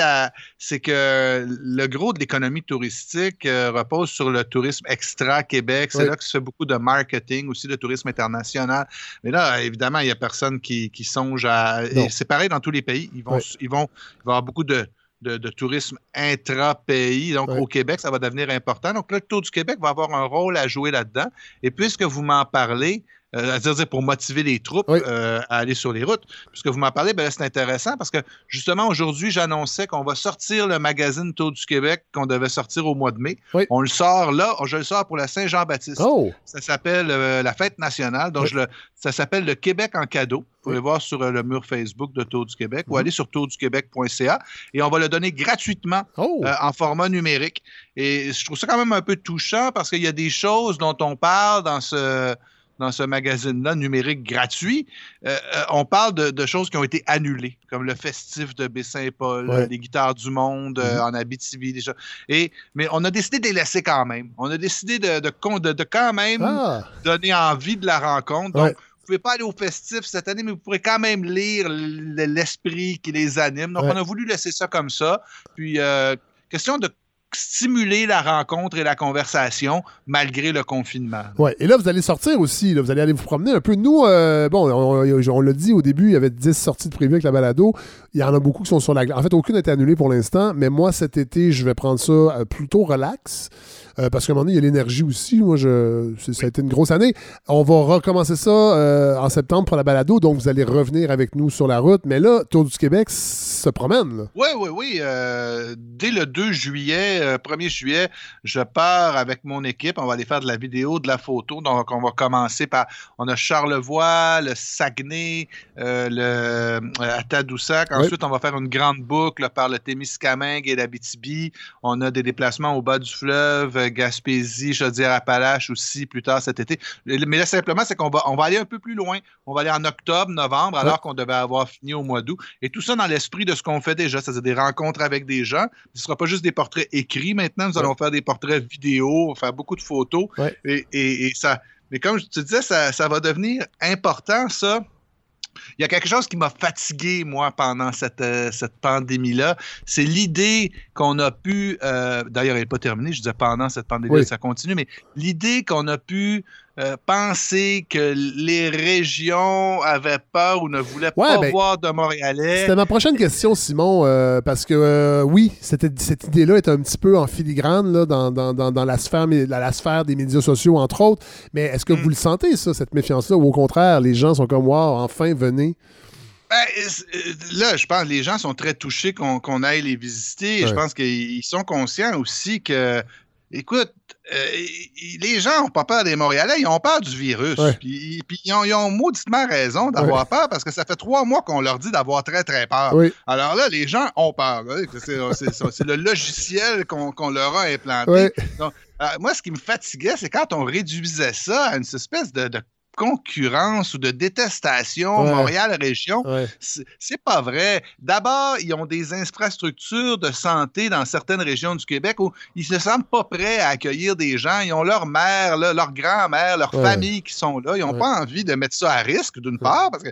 S13: c'est que le gros de l'économie touristique repose sur le tourisme extra-Québec. C'est
S1: Oui.
S13: là que se fait beaucoup de marketing, aussi le tourisme international. Mais là, évidemment, il n'y a personne qui, qui songe à. C'est pareil dans tous les pays. Ils vont,
S1: Oui.
S13: ils vont, il va y avoir beaucoup de, de, de tourisme intra-pays. Donc, au Québec, ça va devenir important. Donc, là, le Tour du Québec va avoir un rôle à jouer là-dedans. Et puisque vous m'en parlez, euh, à dire pour motiver les troupes euh, à aller sur les routes, puisque vous m'en parlez, ben c'est intéressant parce que justement, aujourd'hui, j'annonçais qu'on va sortir le magazine Tour du Québec qu'on devait sortir au mois de mai. On le sort là, je le sors pour la Saint-Jean-Baptiste.
S1: Oh!
S13: Ça s'appelle euh, la fête nationale. Donc,
S1: Oui.
S13: je le- ça s'appelle le Québec en cadeau. Vous pouvez voir sur euh, le mur Facebook de Tour du Québec ou
S1: Mhm.
S13: aller sur tourduquebec.ca et on va le donner gratuitement
S1: Oh!
S13: euh, en format numérique. Et je trouve ça quand même un peu touchant parce qu'il y a des choses dont on parle dans ce dans ce magazine-là numérique gratuit, euh, euh, on parle de, de choses qui ont été annulées, comme le festif de Baie-Saint-Paul,
S1: Ouais.
S13: les guitares du monde euh,
S1: Mhm.
S13: en Abitibi, déjà. Et, mais on a décidé de les laisser quand même. On a décidé de, quand même
S1: Ah!
S13: donner envie de la rencontre. Donc,
S1: Ouais.
S13: vous pouvez pas aller au festif cette année, mais vous pourrez quand même lire l'esprit qui les anime. Donc,
S1: Ouais.
S13: on a voulu laisser ça comme ça. Puis, euh, question de stimuler la rencontre et la conversation malgré le confinement.
S1: Ouais, et là, vous allez sortir aussi. là, vous allez aller vous promener un peu. Nous, euh, bon, on, on- on l'a dit au début, il y avait 10 sorties de prévues avec la balado. Il y en a beaucoup qui sont sur la glace. En fait, aucune n'a été annulée pour l'instant, mais moi, cet été, je vais prendre ça euh, plutôt relax. euh, parce qu'à un moment donné, il y a l'énergie aussi. Moi, je, ça a été une grosse année. On va recommencer ça euh, en septembre pour la balado, donc vous allez revenir avec nous sur la route. Mais là, Tour du Québec se promène. Là.
S13: Oui, oui, oui. euh, dès le 2 juillet, euh, 1er juillet, je pars avec mon équipe. On va aller faire de la vidéo, de la photo. Donc, on va commencer par. On a Charlevoix, le Saguenay, euh, le euh, à Tadoussac.
S1: Oui.
S13: Ensuite, on va faire une grande boucle par le Témiscamingue et l'Abitibi. On a des déplacements au bas du fleuve, euh, Gaspésie, Chaudière-Appalaches aussi plus tard cet été. Mais là, simplement, c'est qu'on va, on va aller un peu plus loin. On va aller en octobre, novembre, alors qu'on devait avoir fini au mois d'août. Et tout ça dans l'esprit de ce qu'on fait déjà, c'est-à-dire des rencontres avec des gens. Ce ne sera pas juste des portraits écrits maintenant, nous
S1: Ouais.
S13: allons faire des portraits vidéo, faire beaucoup de photos.
S1: Ouais.
S13: Et, et- et ça, mais comme je te disais, ça, ça va devenir important, ça. Il y a quelque chose qui m'a fatigué, moi, pendant cette, euh, cette pandémie-là. C'est l'idée qu'on a pu, euh, d'ailleurs, elle n'est pas terminée, je disais pendant cette pandémie,
S1: Oui.
S13: ça continue, mais l'idée qu'on a pu euh, penser que les régions avaient peur ou ne voulaient
S1: Ouais,
S13: pas
S1: ben,
S13: voir de Montréalais.
S1: C'était ma prochaine question, Simon, euh, parce que euh, oui, cette, cette idée-là est un petit peu en filigrane là, dans, dans- dans- dans la, sphère, la, des médias sociaux, entre autres. Mais est-ce que
S13: Mm.
S1: vous le sentez, ça, cette méfiance-là, ou au contraire, les gens sont comme, wow, enfin, venez?
S13: Ben, là, je pense que les gens sont très touchés qu'on aille les visiter. Et
S1: Ouais.
S13: Je pense qu'ils sont conscients aussi que, écoute, les gens n'ont pas peur des Montréalais, ils ont peur du virus.
S1: Ouais.
S13: Puis, puis ils, ont, ils ont mauditement raison d'avoir peur parce que ça fait trois mois qu'on leur dit d'avoir très, très peur.
S1: Oui.
S13: Alors là, les gens ont peur. hein. C'est le logiciel qu'on leur a implanté.
S1: Ouais.
S13: Donc, euh, moi, ce qui me fatiguait, c'est quand on réduisait ça à une espèce de, de concurrence ou de détestation
S1: Ouais.
S13: Montréal-Région.
S1: Ouais.
S13: C'est pas vrai. D'abord, ils ont des infrastructures de santé dans certaines régions du Québec où ils se sentent pas prêts à accueillir des gens. Ils ont leur mère, là, leur grand-mère, leur
S1: Ouais.
S13: famille qui sont là. Ils n'ont pas envie de mettre ça à risque, d'une part, parce que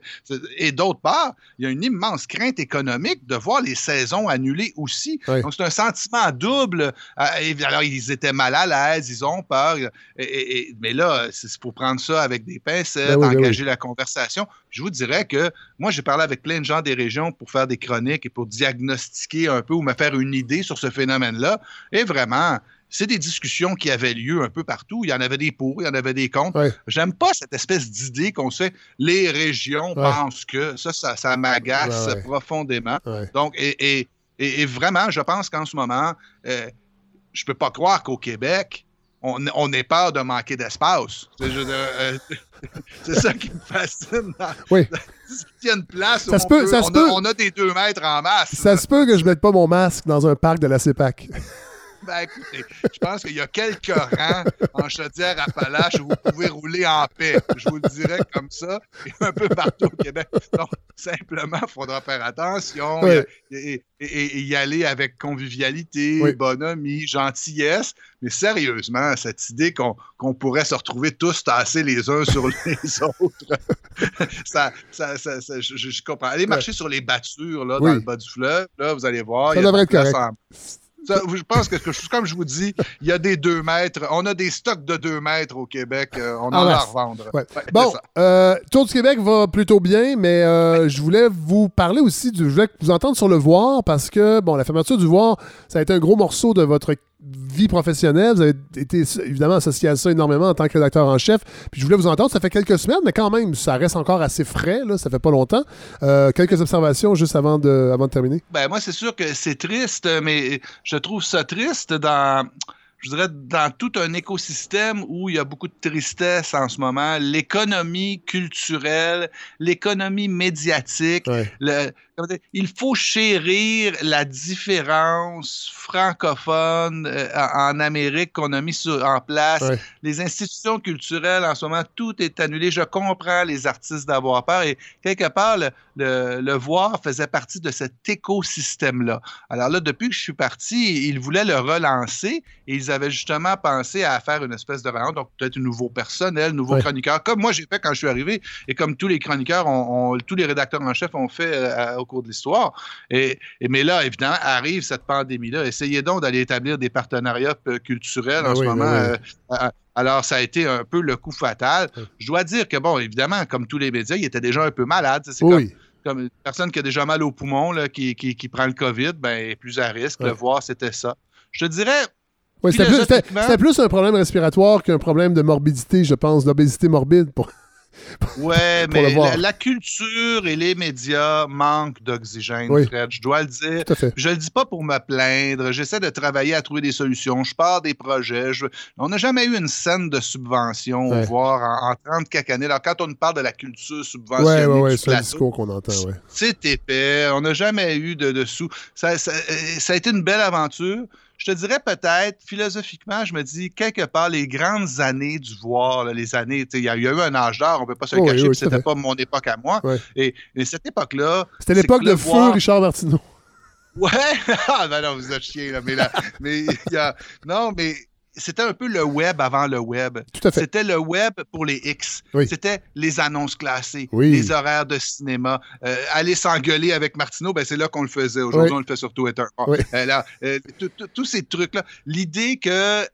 S13: et d'autre part, il y a une immense crainte économique de voir les saisons annulées aussi. Donc, c'est un sentiment double. Euh, alors, ils étaient mal à l'aise, ils ont peur. Et- et- et- mais là, c'est pour prendre ça avec des pincettes,
S1: Ben oui, ben
S13: engager la conversation. Je vous dirais que moi, j'ai parlé avec plein de gens des régions pour faire des chroniques et pour diagnostiquer un peu ou me faire une idée sur ce phénomène-là. Et vraiment, c'est des discussions qui avaient lieu un peu partout. Il y en avait des pour, il y en avait des contre. J'aime pas cette espèce d'idée qu'on se fait les régions
S1: Ouais.
S13: pensent que. Ça, ça, ça m'agace
S1: Ouais,
S13: profondément. Donc, et, et- et- et vraiment, je pense qu'en ce moment, euh, je peux pas croire qu'au Québec, on, on ait peur de manquer d'espace. C'est euh, c'est ça qui me fascine. dans-
S1: Oui.
S13: Il y a une place où
S1: Ça se
S13: on,
S1: peut-
S13: peut-
S1: ça se
S13: on a-
S1: peut.
S13: on a des deux mètres en masse.
S1: Ça se peut que je mette pas mon masque dans un parc de la CEPAC.
S13: Ben, écoutez, je pense qu'il y a quelques rangs en chaudière Appalaches où vous pouvez rouler en paix. Je vous le dirais comme ça. Et un peu partout au Québec. Donc, simplement, il faudra faire attention et, et- et- et y aller avec convivialité,
S1: Oui.
S13: bonhomie, gentillesse. Mais sérieusement, cette idée qu'on pourrait se retrouver tous tassés les uns sur les autres, ça, ça, ça- ça- je, comprends. Allez marcher sur les battures là,
S1: Oui.
S13: dans le bas du fleuve. Là, vous allez voir.
S1: Ça devrait être correct.
S13: Ça, je pense que, comme je vous dis, il y a des deux mètres. On a des stocks de deux mètres au Québec. euh, on en
S1: En
S13: a à revendre.
S1: Ouais.
S13: Ouais, c'est
S1: Bon, euh, Tour du Québec va plutôt bien, mais euh, je voulais vous parler aussi, du, je voulais vous entendre sur le voir parce que, bon, la fermeture du voir, ça a été un gros morceau de votre vie professionnelle. Vous avez été évidemment associé à ça énormément en tant que rédacteur en chef. Puis je voulais vous entendre, ça fait quelques semaines, mais quand même, ça reste encore assez frais, là, ça fait pas longtemps. Euh, quelques observations juste avant de, avant de terminer.
S13: Ben, moi, c'est sûr que c'est triste, mais je trouve ça triste dans, je dirais, dans tout un écosystème où il y a beaucoup de tristesse en ce moment. L'économie culturelle, l'économie médiatique, le- dire, il faut chérir la différence francophone euh, en Amérique qu'on a mis sur- en place.
S1: Ouais.
S13: Les institutions culturelles, en ce moment, tout est annulé. Je comprends les artistes d'avoir peur et quelque part, le, le- le voir faisait partie de cet écosystème-là. Alors là, depuis que je suis parti, ils voulaient le relancer et ils avaient justement pensé à faire une espèce de rencontre, donc peut-être un nouveau personnel, nouveau
S1: Ouais.
S13: chroniqueur, comme moi j'ai fait quand je suis arrivé et comme tous les chroniqueurs, tous les rédacteurs en chef ont fait euh, au cours de l'histoire. Et, et- mais là, évidemment, arrive cette pandémie-là. Essayez donc d'aller établir des partenariats euh, culturels en
S1: Ben
S13: ce
S1: oui, ben
S13: moment.
S1: oui.
S13: euh, euh, alors, ça a été un peu le coup fatal. Je dois dire que, bon, évidemment, comme tous les médias, il était déjà un peu malade. C'est
S1: Oui.
S13: comme, comme une personne qui a déjà mal au poumon, là, qui, qui- qui prend le COVID, ben, est plus à risque. Le
S1: Ouais.
S13: voir, c'était ça. Je te dirais,
S1: Ouais, c'était, plus, plus un problème respiratoire qu'un problème de morbidité, je pense, d'obésité morbide. Pour...
S13: Ouais, mais la, la culture et les médias manquent d'oxygène,
S1: Oui.
S13: Fred. Je dois le dire.
S1: Tout à fait.
S13: Je le dis pas pour me plaindre. J'essaie de travailler à trouver des solutions. Je pars des projets. Je- On n'a jamais eu une scène de subvention,
S1: Ouais.
S13: voire en, en 30 quelques années. Alors, quand on nous parle de la culture subventionnée,
S1: ouais, ouais, c'est un discours qu'on entend,
S13: c'est épais. On n'a jamais eu de, de sous. Ça, ça- euh, ça a été une belle aventure. Je te dirais peut-être, philosophiquement, je me dis, quelque part, les grandes années du voir, là, les années, tu sais, il y, a il y a eu un âge d'or, on ne peut pas se le
S1: Oh oui,
S13: cacher,
S1: oui, à
S13: c'était pas mon époque à moi.
S1: Ouais.
S13: Et, et cette époque-là.
S1: C'était l'époque
S13: que
S1: de feu
S13: voir-
S1: Richard Martineau.
S13: Ouais, ah ben non, vous êtes chien, là, mais là, mais il y a, non, mais c'était un peu le web avant le web.
S1: Tout à fait.
S13: C'était le web pour les X.
S1: Oui.
S13: C'était les annonces classées,
S1: Oui.
S13: les horaires de cinéma. Euh, aller s'engueuler avec Martineau, ben c'est là qu'on le faisait. Aujourd'hui,
S1: Oui.
S13: on le fait sur Twitter. Bon,
S1: Oui.
S13: euh, là, euh, tous ces trucs-là. L'idée que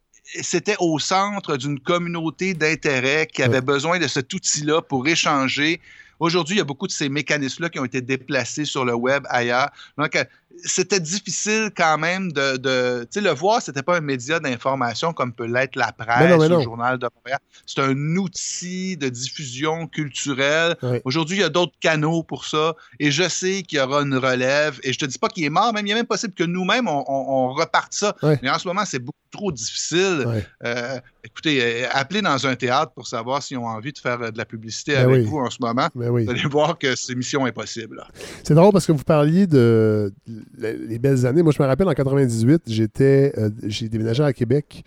S13: c'était au centre d'une communauté d'intérêt qui avait besoin de cet outil-là pour échanger. Aujourd'hui, il y a beaucoup de ces mécanismes-là qui ont été déplacés sur le web ailleurs. Donc, c'était difficile quand même de. de tu sais, le voir, c'était pas un média d'information comme peut l'être la presse
S1: Mais non, mais
S13: ou
S1: non.
S13: le journal de Montréal. C'est un outil de diffusion culturelle. Aujourd'hui, il y a d'autres canaux pour ça. Et je sais qu'il y aura une relève. Et je te dis pas qu'il est mort, même il est même possible que nous-mêmes, on, on- on reparte ça.
S1: Ouais.
S13: Mais en ce moment, c'est beaucoup trop difficile. Euh, écoutez, euh, appelez dans un théâtre pour savoir s'ils ont envie de faire euh, de la publicité
S1: Ben
S13: avec
S1: oui.
S13: vous en ce moment.
S1: Ben oui.
S13: Vous allez voir que c'est mission impossible.
S1: C'est drôle parce que vous parliez de les les belles années. Moi, je me rappelle en 98, j'étais, euh, j'ai déménagé à Québec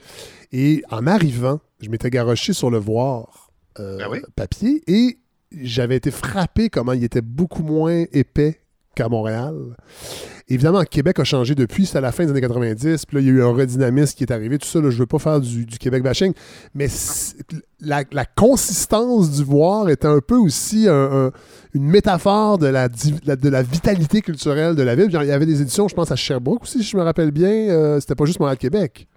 S1: et en arrivant, je m'étais garoché sur le voir euh,
S13: Ben oui.
S1: papier et j'avais été frappé comment il était beaucoup moins épais qu'à Montréal. Évidemment, Québec a changé depuis, c'est à la fin des années 90, puis là, il y a eu un redynamisme qui est arrivé, tout ça, là, je veux pas faire du, Québec bashing, mais la, consistance du voir était un peu aussi un- un- une métaphore de la vitalité culturelle de la ville. Il y avait des éditions, je pense, à Sherbrooke aussi, si je me rappelle bien, euh, c'était pas juste Montréal-Québec.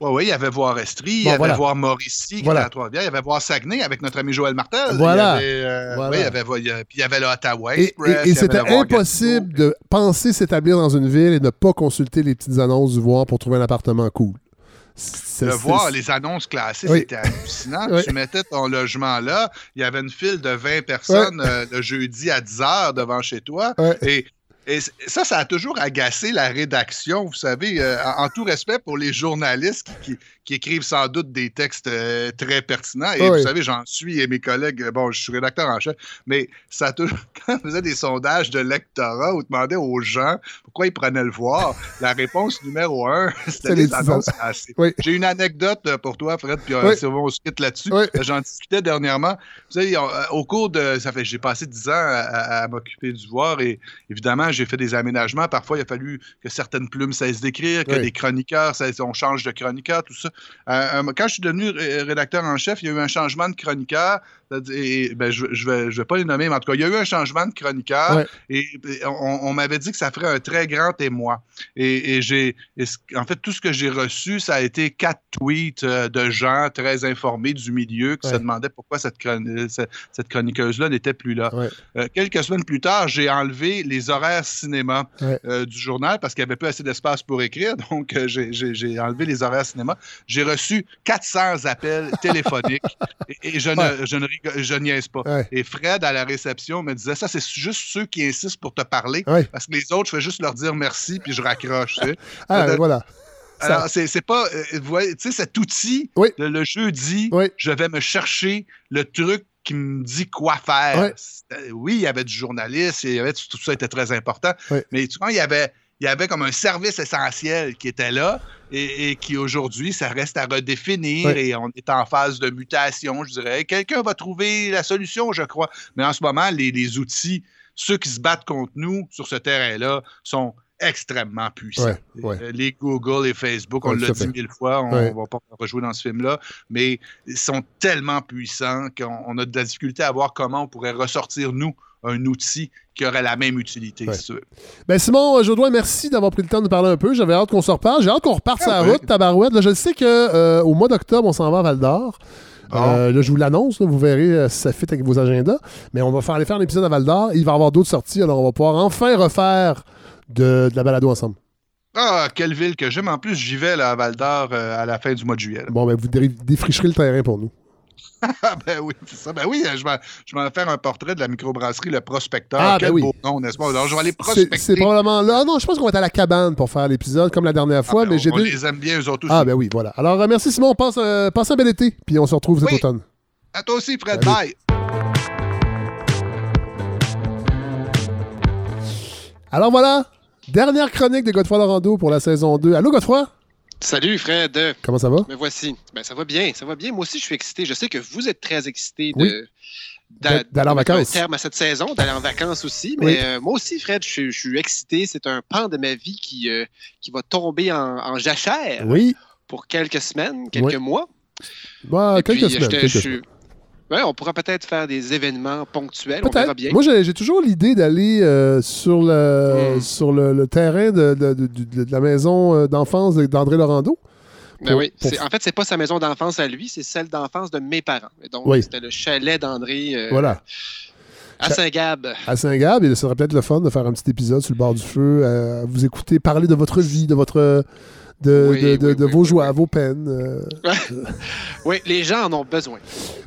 S13: Oui, oui, il y avait voir Estrie, il y
S1: Bon,
S13: avait
S1: voilà.
S13: voir Mauricie, qui
S1: Voilà.
S13: était à Trois-Rivières, il y avait voir Saguenay avec notre ami Joël Martel.
S1: Voilà.
S13: Il y avait, euh,
S1: Voilà.
S13: oui, il y avait, il y a- puis il y avait le Ottawa
S1: Et,
S13: Express.
S1: c'était
S13: le
S1: impossible de penser s'établir dans une ville et ne pas consulter les petites annonces du voir pour trouver un appartement cool. C'est-
S13: voir les annonces classées,
S1: Oui.
S13: c'était hallucinant.
S1: Oui.
S13: Tu mettais ton logement là, il y avait une file de 20 personnes euh, le jeudi à 10 heures devant chez toi. Et, et ça, ça a toujours agacé la rédaction, vous savez, euh, en, tout respect pour les journalistes qui- qui écrivent sans doute des textes euh, très pertinents. Et
S1: Oui.
S13: vous savez, j'en suis et mes collègues, bon, je suis rédacteur en chef, mais ça toujours, quand on faisait des sondages de lectorat où on demandait aux gens pourquoi ils prenaient le voir, la réponse numéro un, c'était
S1: les
S13: annonces.
S1: Oui.
S13: J'ai une anecdote euh, pour toi, Fred, puis euh,
S1: Oui.
S13: on se quitte là-dessus. J'en discutais dernièrement. Vous savez, au cours de. Ça fait j'ai passé 10 ans à, à- à m'occuper du voir et évidemment, j'ai fait des aménagements. Parfois, il a fallu que certaines plumes cessent d'écrire, que les chroniqueurs, cessent- on change de chroniqueur, tout ça. Euh, euh, quand je suis devenu ré- rédacteur en chef, il y a eu un changement de chroniqueur. Et, ben, je ne vais, je vais pas les nommer, mais en tout cas, il y a eu un changement de chroniqueur
S1: Ouais.
S13: et, et on, on m'avait dit que ça ferait un très grand émoi. Et, j'ai, en fait, tout ce que j'ai reçu, ça a été quatre tweets euh, de gens très informés du milieu qui
S1: Ouais.
S13: se demandaient pourquoi cette, chron- cette, cette chroniqueuse-là n'était plus là.
S1: Ouais.
S13: Euh, quelques semaines plus tard, j'ai enlevé les horaires cinéma euh, du journal parce qu'il n'y avait plus assez d'espace pour écrire. Donc, euh, j'ai enlevé les horaires cinéma. J'ai reçu 400 appels téléphoniques et, et je, ne, je, ne rigole- je niaise pas.
S1: Ouais.
S13: Et Fred, à la réception, me disait ça, c'est juste ceux qui insistent pour te parler
S1: Ouais.
S13: parce que les autres, je fais juste leur dire merci puis je raccroche. tu sais.
S1: Ah,
S13: Euh,
S1: voilà.
S13: Alors, c'est c'est pas. euh, tu sais, cet outil,
S1: Oui.
S13: le, le jeudi,
S1: Oui.
S13: je vais me chercher le truc qui me dit quoi faire. C'était- Oui, il y avait du journaliste, il y avait, tout ça était très important, mais tu vois, il y avait. Il y avait comme un service essentiel qui était là et, et qui aujourd'hui, ça reste à redéfinir
S1: Oui.
S13: et on est en phase de mutation, je dirais. Quelqu'un va trouver la solution, je crois. Mais en ce moment, les, les outils, ceux qui se battent contre nous sur ce terrain-là sont extrêmement puissants.
S1: Ouais, ouais.
S13: Euh, Les Google et Facebook, on l'a dit mille fois, on
S1: Ouais.
S13: va pas rejouer dans ce film-là, mais ils sont tellement puissants qu'on on a de la difficulté à voir comment on pourrait ressortir, nous, un outil qui aurait la même utilité,
S1: Ouais. Ben Simon Jodoin, merci d'avoir pris le temps de parler un peu. J'avais hâte qu'on se reparle. J'ai hâte qu'on reparte sur la
S13: Ah ouais.
S1: route, tabarouette. Là, je sais que euh, au mois d'octobre, on s'en va à Val d'Or. Euh, là, je vous l'annonce, vous verrez euh, si ça fit avec vos agendas. Mais on va faire aller faire un épisode à Val d'Or. Il va y avoir d'autres sorties, alors on va pouvoir enfin refaire de, de la balado ensemble.
S13: Ah, quelle ville que j'aime. En plus, j'y vais là, à Val d'Or euh, à la fin du mois de juillet. là.
S1: Bon, ben vous dé- défricherez le terrain pour nous.
S13: Ah, ben oui, c'est ça. Ben oui, je vais, je vais faire un portrait de la microbrasserie Le Prospecteur.
S1: Ah,
S13: Quel
S1: ben oui.
S13: beau nom, n'est-ce pas? Alors, je vais aller prospecter.
S1: c'est probablement là. Ah non, je pense qu'on va être à la cabane pour faire l'épisode comme la dernière fois.
S13: Ben,
S1: mais j'ai
S13: on les aime bien, eux autres aussi.
S1: Ah, ben oui, voilà. Alors, euh, merci Simon. Passe, euh, passe un bel été. Puis on se retrouve cet
S13: Oui.
S1: automne.
S13: À toi aussi, Fred. Bye.
S1: Alors voilà, dernière chronique de Godefroy Lorando pour la saison 2. Allô, Godefroy?
S14: Salut Fred.
S1: Comment ça va?
S14: Me voici. Ben, ça va bien, ça va bien. Moi aussi, je suis excité. Je sais que vous êtes très excité de
S1: D'a-
S14: d'a-
S1: d'aller en vacances.
S14: un terme à cette saison, d'aller en vacances aussi. Mais
S1: Oui.
S14: euh, moi aussi, Fred, je, suis- je suis excité. C'est un pan de ma vie qui, euh, qui va tomber en, en jachère
S1: Oui.
S14: pour quelques semaines, quelques
S1: Oui.
S14: mois.
S1: Bah,
S14: Et
S1: quelques
S14: puis,
S1: semaines. quelques
S14: je
S1: semaines.
S14: Ouais, on pourra peut-être faire des événements ponctuels. On verra
S1: Peut-être.
S14: bien.
S1: Moi, j'ai toujours l'idée d'aller euh, sur, le,
S14: Hmm.
S1: sur le, le terrain de, de- de- de- de la maison euh, d'enfance d'André Laurando.
S14: Ben oui.
S1: pour-
S14: En fait, c'est pas sa maison d'enfance à lui, c'est celle d'enfance de mes parents. Et donc,
S1: Oui.
S14: c'était le chalet d'André euh,
S1: Voilà.
S14: à Saint-Gab.
S1: À Saint-Gab, et ce serait peut-être le fun de faire un petit épisode sur le bord du feu, vous écouter parler de votre vie, de votre de,
S14: Oui,
S1: de, de-
S14: oui,
S1: de
S14: oui,
S1: vos joies, vos peines. euh.
S14: Oui, les gens en ont besoin.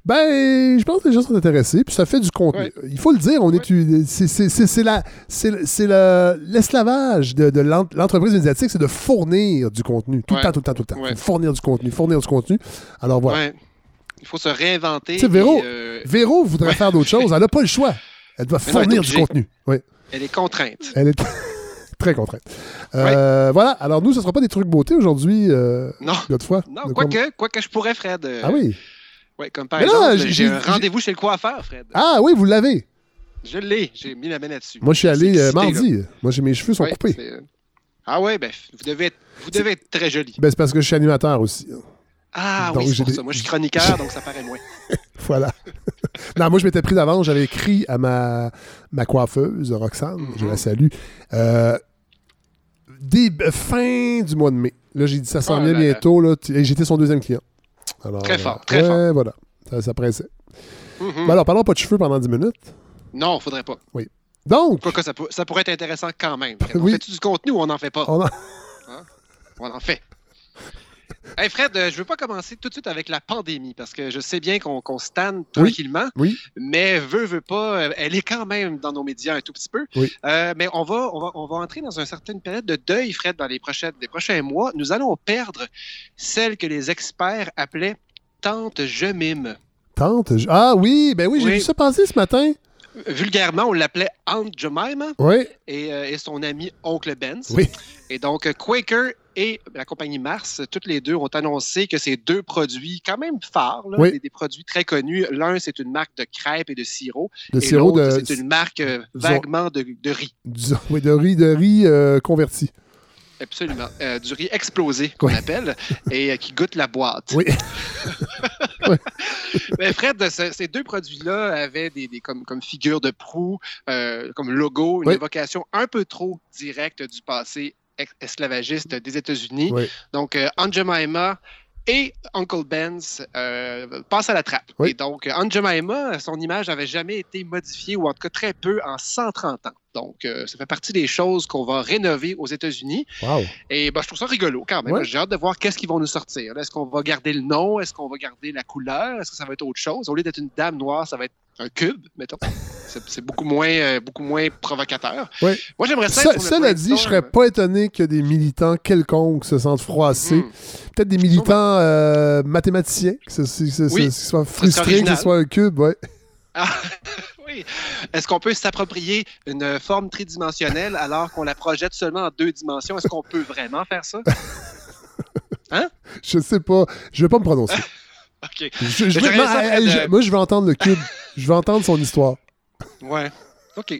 S1: Ben, je pense que les gens sont intéressés, puis ça fait du contenu. Il faut le dire, on est, c'est, c'est, c'est, c'est la, c'est, c'est le- l'esclavage de, de l'en- l'entreprise médiatique, c'est de fournir du contenu, tout le temps, tout le temps, tout le temps. Fournir du contenu, fournir du contenu. Alors voilà.
S14: Il faut se réinventer.
S1: Tu sais, Véro,
S14: euh,
S1: Véro voudrait faire d'autres choses, elle n'a pas le choix. Elle doit
S14: elle
S1: fournir du contenu. Oui.
S14: Elle est contrainte.
S1: Elle est très contrainte. Euh, Voilà. Alors, nous, ce ne sera pas des trucs beauté aujourd'hui, euh,
S14: Non.
S1: Godefroy.
S14: Non,
S1: De
S14: quoique,
S1: comme-
S14: quoique je pourrais, Fred. euh,
S1: Ah oui.
S14: Ouais, comme par
S1: Mais
S14: exemple,
S1: j'ai-
S14: un rendez-vous chez le coiffeur, Fred.
S1: Ah oui, vous l'avez.
S14: Je l'ai. J'ai mis la main là-dessus.
S1: Moi, je suis allé euh,
S14: excité,
S1: mardi.
S14: là.
S1: Moi, j'ai mes cheveux sont coupés.
S14: Ah ouais, ben, vous devez être, vous devez être très joli.
S1: Ben, c'est parce que je suis animateur aussi.
S14: Ah
S1: Donc,
S14: oui, c'est
S1: des-
S14: ça. Moi, je suis chroniqueur, donc ça paraît moins.
S1: Voilà. non, moi, je m'étais pris d'avance. J'avais écrit à ma, ma coiffeuse, Roxane, je la salue. Euh, euh, fin du mois de mai. Là, j'ai dit ça s'en
S14: Oh
S1: vient bientôt. Là, et J'étais son deuxième client. Alors,
S14: Très
S1: euh,
S14: fort, très
S1: ouais,
S14: fort.
S1: voilà. Ça, ça pressait. Ben alors, parlons pas de cheveux pendant 10 minutes.
S14: Non, faudrait pas.
S1: Oui. Donc,
S14: Quoique ça, pour- ça pourrait être intéressant quand même. On
S1: Oui.
S14: fait-tu du contenu ou on n'en fait pas?
S1: on a-
S14: Hein? On en fait. Hey Fred, euh, je veux pas commencer tout de suite avec la pandémie parce que je sais bien qu'on stanne tranquillement,
S1: Oui.
S14: mais veut, veut pas, euh, elle est quand même dans nos médias un tout petit peu.
S1: Oui.
S14: Euh, mais on va, on, va, on va entrer dans une certaine période de deuil, Fred, dans les, prochaines, les prochains mois. Nous allons perdre celle que les experts appelaient Tante Je mime.
S1: tante. je- Ah oui, ben oui, j'ai vu ça passer ce matin.
S14: Vulgairement, on l'appelait Aunt Jemima.
S1: Oui.
S14: et, euh, et son ami Oncle Benz.
S1: Oui.
S14: Et donc, Quaker et la compagnie Mars, toutes les deux ont annoncé que ces deux produits, quand même phares, là,
S1: Oui.
S14: des, des produits très connus, l'un, c'est une marque de crêpes et de sirop,
S1: De
S14: et
S1: sirop
S14: l'autre,
S1: de-
S14: c'est une marque euh, vaguement de, de riz.
S1: Du- oui, de riz, de riz euh, converti.
S14: Absolument. Euh, du riz explosé, qu'on
S1: Oui.
S14: appelle, et euh, qui goûte la boîte.
S1: Oui.
S14: Mais Fred, ce- ces deux produits-là avaient des, des- comme, comme figure de proue, euh, comme logo, une
S1: Oui.
S14: évocation un peu trop directe du passé ex- esclavagiste des États-Unis.
S1: Oui.
S14: Donc, euh, Aunt Jemima et Uncle Ben's euh, passent à la trappe.
S1: Oui.
S14: Et donc, Aunt Jemima, son image n'avait jamais été modifiée, ou en tout cas très peu, en 130 ans. Donc, euh, ça fait partie des choses qu'on va rénover aux États-Unis.
S1: Wow.
S14: Et ben, je trouve ça rigolo quand même.
S1: Ouais.
S14: J'ai hâte de voir qu'est-ce qu'ils vont nous sortir. Est-ce qu'on va garder le nom? Est-ce qu'on va garder la couleur? Est-ce que ça va être autre chose? Au lieu d'être une dame noire, ça va être un cube, mettons. C'est beaucoup moins, euh, beaucoup moins provocateur.
S1: Ouais.
S14: Moi, j'aimerais ça.
S1: Ça- cela dit, je serais pas étonné que des militants quelconques se sentent froissés.
S14: Mhm.
S1: Peut-être des militants euh, mathématiciens qui
S14: Oui.
S1: soient frustrés que ce soit un cube. Ouais.
S14: Ah, oui. Est-ce qu'on peut s'approprier une forme tridimensionnelle alors qu'on la projette seulement en deux dimensions? Est-ce qu'on peut vraiment faire ça? Hein?
S1: Je sais pas. Je vais pas me prononcer.
S14: OK.
S1: Je- non, je- moi, je vais entendre le cube. Je vais entendre son histoire.
S14: Ouais. OK.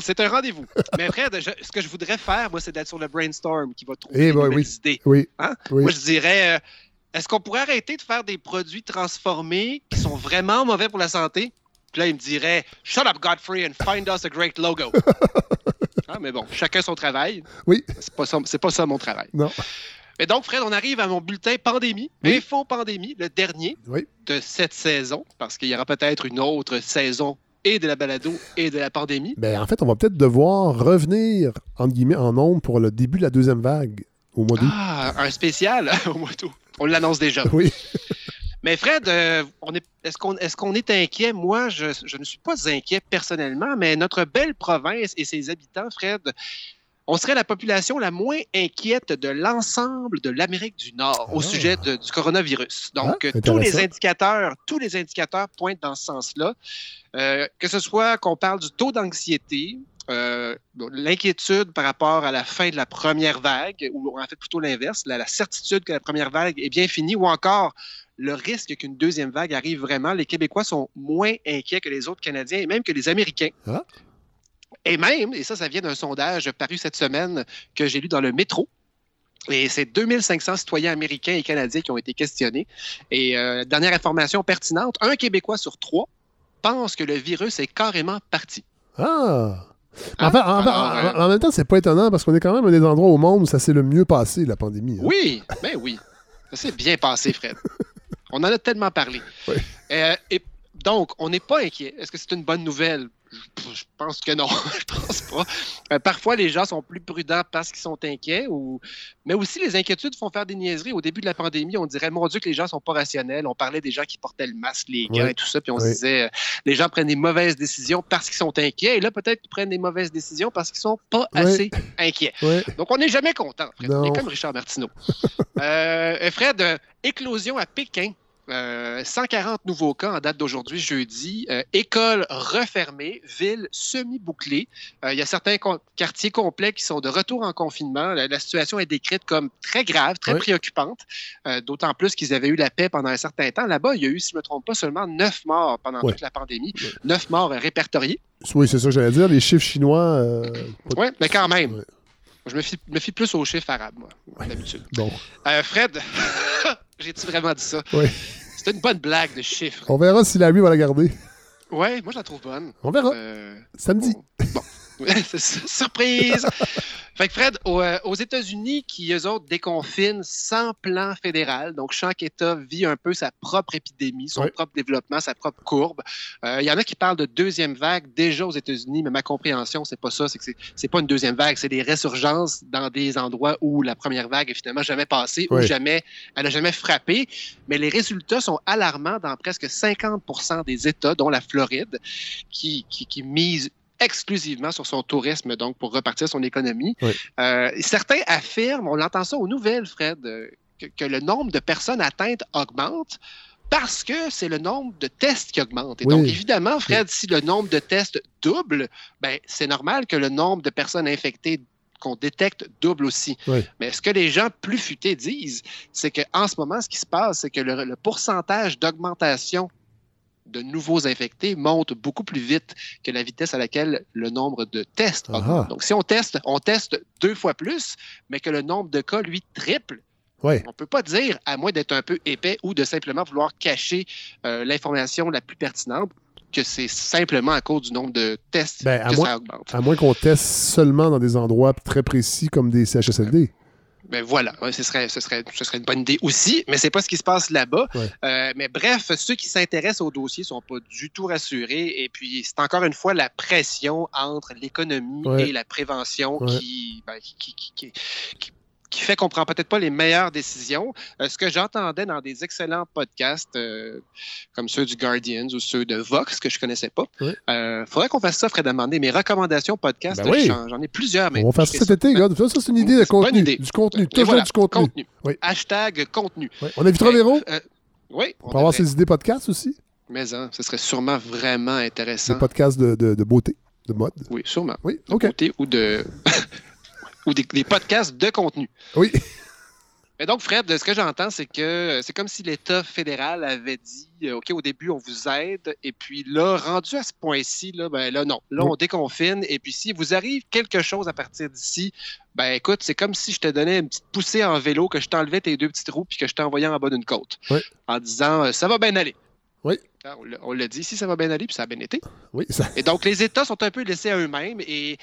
S14: C'est un rendez-vous. Mais Fred, je- ce que je voudrais faire, moi, c'est d'être sur le brainstorm qui va trouver
S1: Eh
S14: des
S1: ben
S14: nouvelles
S1: oui.
S14: idées.
S1: Oui.
S14: Hein?
S1: Oui.
S14: Moi, je dirais, euh, est-ce qu'on pourrait arrêter de faire des produits transformés qui sont vraiment mauvais pour la santé? Puis là, il me dirait, shut up, Godfrey, and find us a great logo. Ah, mais bon, chacun son travail.
S1: Oui.
S14: C'est pas ça, c'est pas ça mon travail.
S1: Non.
S14: Mais donc, Fred, on arrive à mon bulletin pandémie,
S1: Oui.
S14: info pandémie, le dernier
S1: Oui.
S14: de cette saison, parce qu'il y aura peut-être une autre saison et de la balado et de la pandémie.
S1: Ben, en fait, on va peut-être devoir revenir, entre guillemets, en nombre pour le début de la deuxième vague au mois d'août.
S14: Ah, un spécial au mois d'août. On l'annonce déjà.
S1: Oui.
S14: Mais Fred, euh, on est, est-ce qu'on est, inquiet? Moi, je, je ne suis pas inquiet personnellement, mais notre belle province et ses habitants, Fred, on serait la population la moins inquiète de l'ensemble de l'Amérique du Nord au
S1: Ah.
S14: sujet de- du coronavirus. Donc,
S1: Ah,
S14: euh, tous les indicateurs, tous les indicateurs pointent dans ce sens-là. Euh, que ce soit qu'on parle du taux d'anxiété, euh, bon, l'inquiétude par rapport à la fin de la première vague, ou en fait plutôt l'inverse, la, la certitude que la première vague est bien finie, ou encore le risque qu'une deuxième vague arrive vraiment, les Québécois sont moins inquiets que les autres Canadiens et même que les Américains.
S1: Ah.
S14: Et même, et ça, ça vient d'un sondage paru cette semaine que j'ai lu dans le métro. Et c'est 2500 citoyens américains et canadiens qui ont été questionnés. Et euh, dernière information pertinente, un Québécois sur trois pense que le virus est carrément parti.
S1: Ah!
S14: Hein?
S1: En, fait, en, même temps, c'est pas étonnant parce qu'on est quand même un des endroits au monde où ça s'est le mieux passé, la pandémie. hein.
S14: Oui, ben oui. Ça s'est bien passé, Fred. On en a tellement parlé.
S1: Oui.
S14: Euh, et donc, on n'est pas inquiet. Est-ce que c'est une bonne nouvelle? Je, pense que non. je pense pas. Euh, parfois, les gens sont plus prudents parce qu'ils sont inquiets. Ou... Mais aussi, les inquiétudes font faire des niaiseries. Au début de la pandémie, on dirait, mon Dieu, que les gens sont pas rationnels. On parlait des gens qui portaient le masque, les gants
S1: Oui.
S14: et tout ça. Puis on se disait, euh, les gens prennent des mauvaises décisions parce qu'ils sont inquiets. Et là, peut-être qu'ils prennent des mauvaises décisions parce qu'ils sont pas
S1: Oui.
S14: assez inquiets. Donc, on n'est jamais content. Fred. On est comme Richard Martineau. Euh, Fred, éclosion à Pékin. Euh, 140 nouveaux cas en date d'aujourd'hui, jeudi. Euh, école refermée, ville semi-bouclée. Euh, Il y a certains quartiers complets qui sont de retour en confinement. La, la situation est décrite comme très grave, très
S1: Oui.
S14: préoccupante. Euh, D'autant plus qu'ils avaient eu la paix pendant un certain temps. Là-bas, il y a eu, si je ne me trompe pas, seulement neuf morts pendant
S1: Oui.
S14: toute la pandémie. Neuf morts euh, répertoriés.
S1: Oui, c'est ça que j'allais dire. Les chiffres chinois. euh,
S14: Oui, mais quand même. Je me fie, me fie plus aux chiffres arabes, moi, d'habitude.
S1: Bon,
S14: Euh, Fred, j'ai-tu vraiment dit ça?
S1: Oui.
S14: C'est une bonne blague de chiffres.
S1: on verra si Larry va la garder.
S14: Ouais, moi je la trouve bonne.
S1: On verra.
S14: Euh,
S1: Samedi.
S14: bon. Surprise! Fait que Fred, euh, aux États-Unis, qui eux autres déconfinent sans plan fédéral, donc chaque État vit un peu sa propre épidémie, son propre développement, sa propre courbe. Euh, Il y en a qui parlent de deuxième vague déjà aux États-Unis, mais ma compréhension, c'est pas ça, c'est que c'est- pas une deuxième vague, c'est des résurgences dans des endroits où la première vague est finalement jamais passée, ou jamais, elle a jamais frappé. Mais les résultats sont alarmants dans presque 50 des États, dont la Floride, qui, qui, qui misent exclusivement sur son tourisme, donc pour repartir son économie.
S1: Oui.
S14: Euh, certains affirment, on entend ça aux nouvelles, Fred, euh, que, que le nombre de personnes atteintes augmente parce que c'est le nombre de tests qui augmente. Et
S1: Oui.
S14: donc, évidemment, Fred, si le nombre de tests double, ben, c'est normal que le nombre de personnes infectées qu'on détecte double aussi.
S1: Oui.
S14: Mais ce que les gens plus futés disent, c'est qu'en ce moment, ce qui se passe, c'est que le, le pourcentage d'augmentation de nouveaux infectés monte beaucoup plus vite que la vitesse à laquelle le nombre de tests
S1: Ah.
S14: augmente. Donc, si on teste, on teste deux fois plus, mais que le nombre de cas, lui, triple, on ne peut pas dire, à moins d'être un peu épais ou de simplement vouloir cacher euh, l'information la plus pertinente, que c'est simplement à cause du nombre de tests
S1: Ben,
S14: que ça augmente.
S1: à moins qu'on teste seulement dans des endroits très précis comme des CHSLD.
S14: Ben voilà, Ouais, ce, serait, ce, serait, ce serait une bonne idée aussi, mais c'est pas ce qui se passe là-bas.
S1: Ouais.
S14: Euh, mais bref, ceux qui s'intéressent au dossier sont pas du tout rassurés. Et puis, c'est encore une fois la pression entre l'économie
S1: Ouais.
S14: et la prévention qui, ben, qui, qui, qui- qui- fait qu'on prend peut-être pas les meilleures décisions. Euh, ce que j'entendais dans des excellents podcasts euh, comme ceux du Guardian ou ceux de Vox que je connaissais pas.
S1: Ouais.
S14: Euh, faudrait qu'on fasse ça, Fred, demander mes recommandations podcast.
S1: Ben oui.
S14: J'en ai plusieurs. Mais
S1: On va faire ça cet été, gars. Ça, c'est une idée de
S14: Bonne
S1: contenu.
S14: idée.
S1: Du contenu. Toujours
S14: voilà,
S1: du contenu.
S14: contenu.
S1: Oui.
S14: Hashtag contenu.
S1: On invitera Véro
S14: Euh, oui, on
S1: pour avoir ses idées podcasts aussi?
S14: Mais hein, ce serait sûrement vraiment intéressant.
S1: Des podcasts de, de, de beauté, de mode.
S14: Oui, sûrement.
S1: Oui,
S14: De
S1: OK.
S14: ou de ou des, des podcasts de contenu.
S1: Oui.
S14: Mais donc, Fred, ce que j'entends, c'est que euh, c'est comme si l'État fédéral avait dit euh, OK, au début, on vous aide, et puis là, rendu à ce point-ci, là, ben là, non. Là, on déconfine, et puis s'il vous arrive quelque chose à partir d'ici, ben écoute, c'est comme si je te donnais une petite poussée en vélo, que je t'enlevais tes deux petites roues, puis que je t'envoyais en bas d'une côte.
S1: Oui.
S14: En disant euh, ça va bien aller.
S1: Oui.
S14: Ah, on l'a- dit, si ça va bien aller, puis ça a bien été.
S1: Oui, ça.
S14: Et donc, les États sont un peu laissés à eux-mêmes et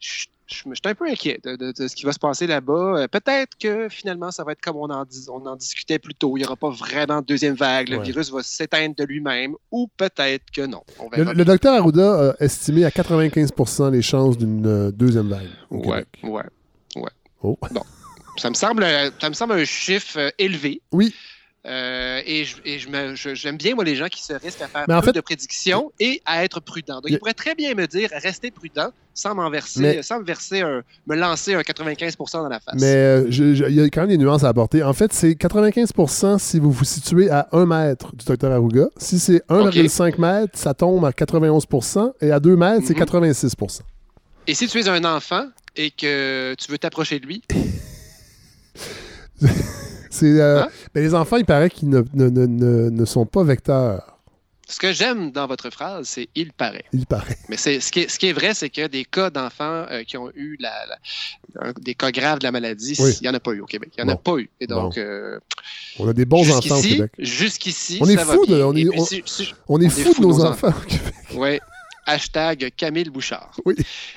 S14: je, je, je suis un peu inquiet de, de- de ce qui va se passer là-bas. Euh, Peut-être que finalement, ça va être comme on en, dis- on en discutait plus tôt. Il n'y aura pas vraiment de deuxième vague. Le
S1: Ouais.
S14: virus va s'éteindre de lui-même ou peut-être que non. On
S1: Le,
S14: verra
S1: le docteur Arruda a estimé à 95% les chances d'une euh, deuxième vague. au
S14: Ouais,
S1: Québec.
S14: ouais, ouais.
S1: Oh.
S14: Bon. Ça me semble, euh, ça me semble un chiffre euh, élevé.
S1: Oui.
S14: Euh, et je- et je je- j'aime bien, moi, les gens qui se risquent à faire
S1: Mais en
S14: peu
S1: fait-
S14: de prédictions et à être prudents. Donc,
S1: Il
S14: pourraient très bien me dire, restez prudent, sans verser,
S1: Mais-
S14: sans me verser un, me lancer un 95 dans la face.
S1: Mais euh, il y a quand même des nuances à apporter. En fait, c'est 95 si vous vous situez à 1 mètre du docteur Arruga. Si c'est 1,5 mètres, ça tombe à 91% et à 2 mètres, c'est
S14: Mhm.
S1: 86
S14: Et si tu es un enfant et que tu veux t'approcher de lui,
S1: C'est, euh,
S14: Hein?
S1: ben, les enfants, il paraît qu'ils ne, ne- ne- ne- ne sont pas vecteurs.
S14: ce que j'aime dans votre phrase, c'est il paraît.
S1: Il paraît.
S14: Mais c'est, ce, qui est, ce qui est vrai, c'est que des cas d'enfants euh, qui ont eu la, la- un- des cas graves de la maladie,
S1: Oui.
S14: il n'y en a pas eu au Québec. Il n'y en a pas eu. Et donc,
S1: Bon.
S14: euh,
S1: On a des bons enfants au Québec.
S14: jusqu'ici,
S1: On est fous de-
S14: bien.
S1: on est-
S14: Et puis,
S1: on-
S14: si- si-
S1: On est fous de nos enfants. au Québec.
S14: Oui. Hashtag Camille Bouchard.
S1: Oui.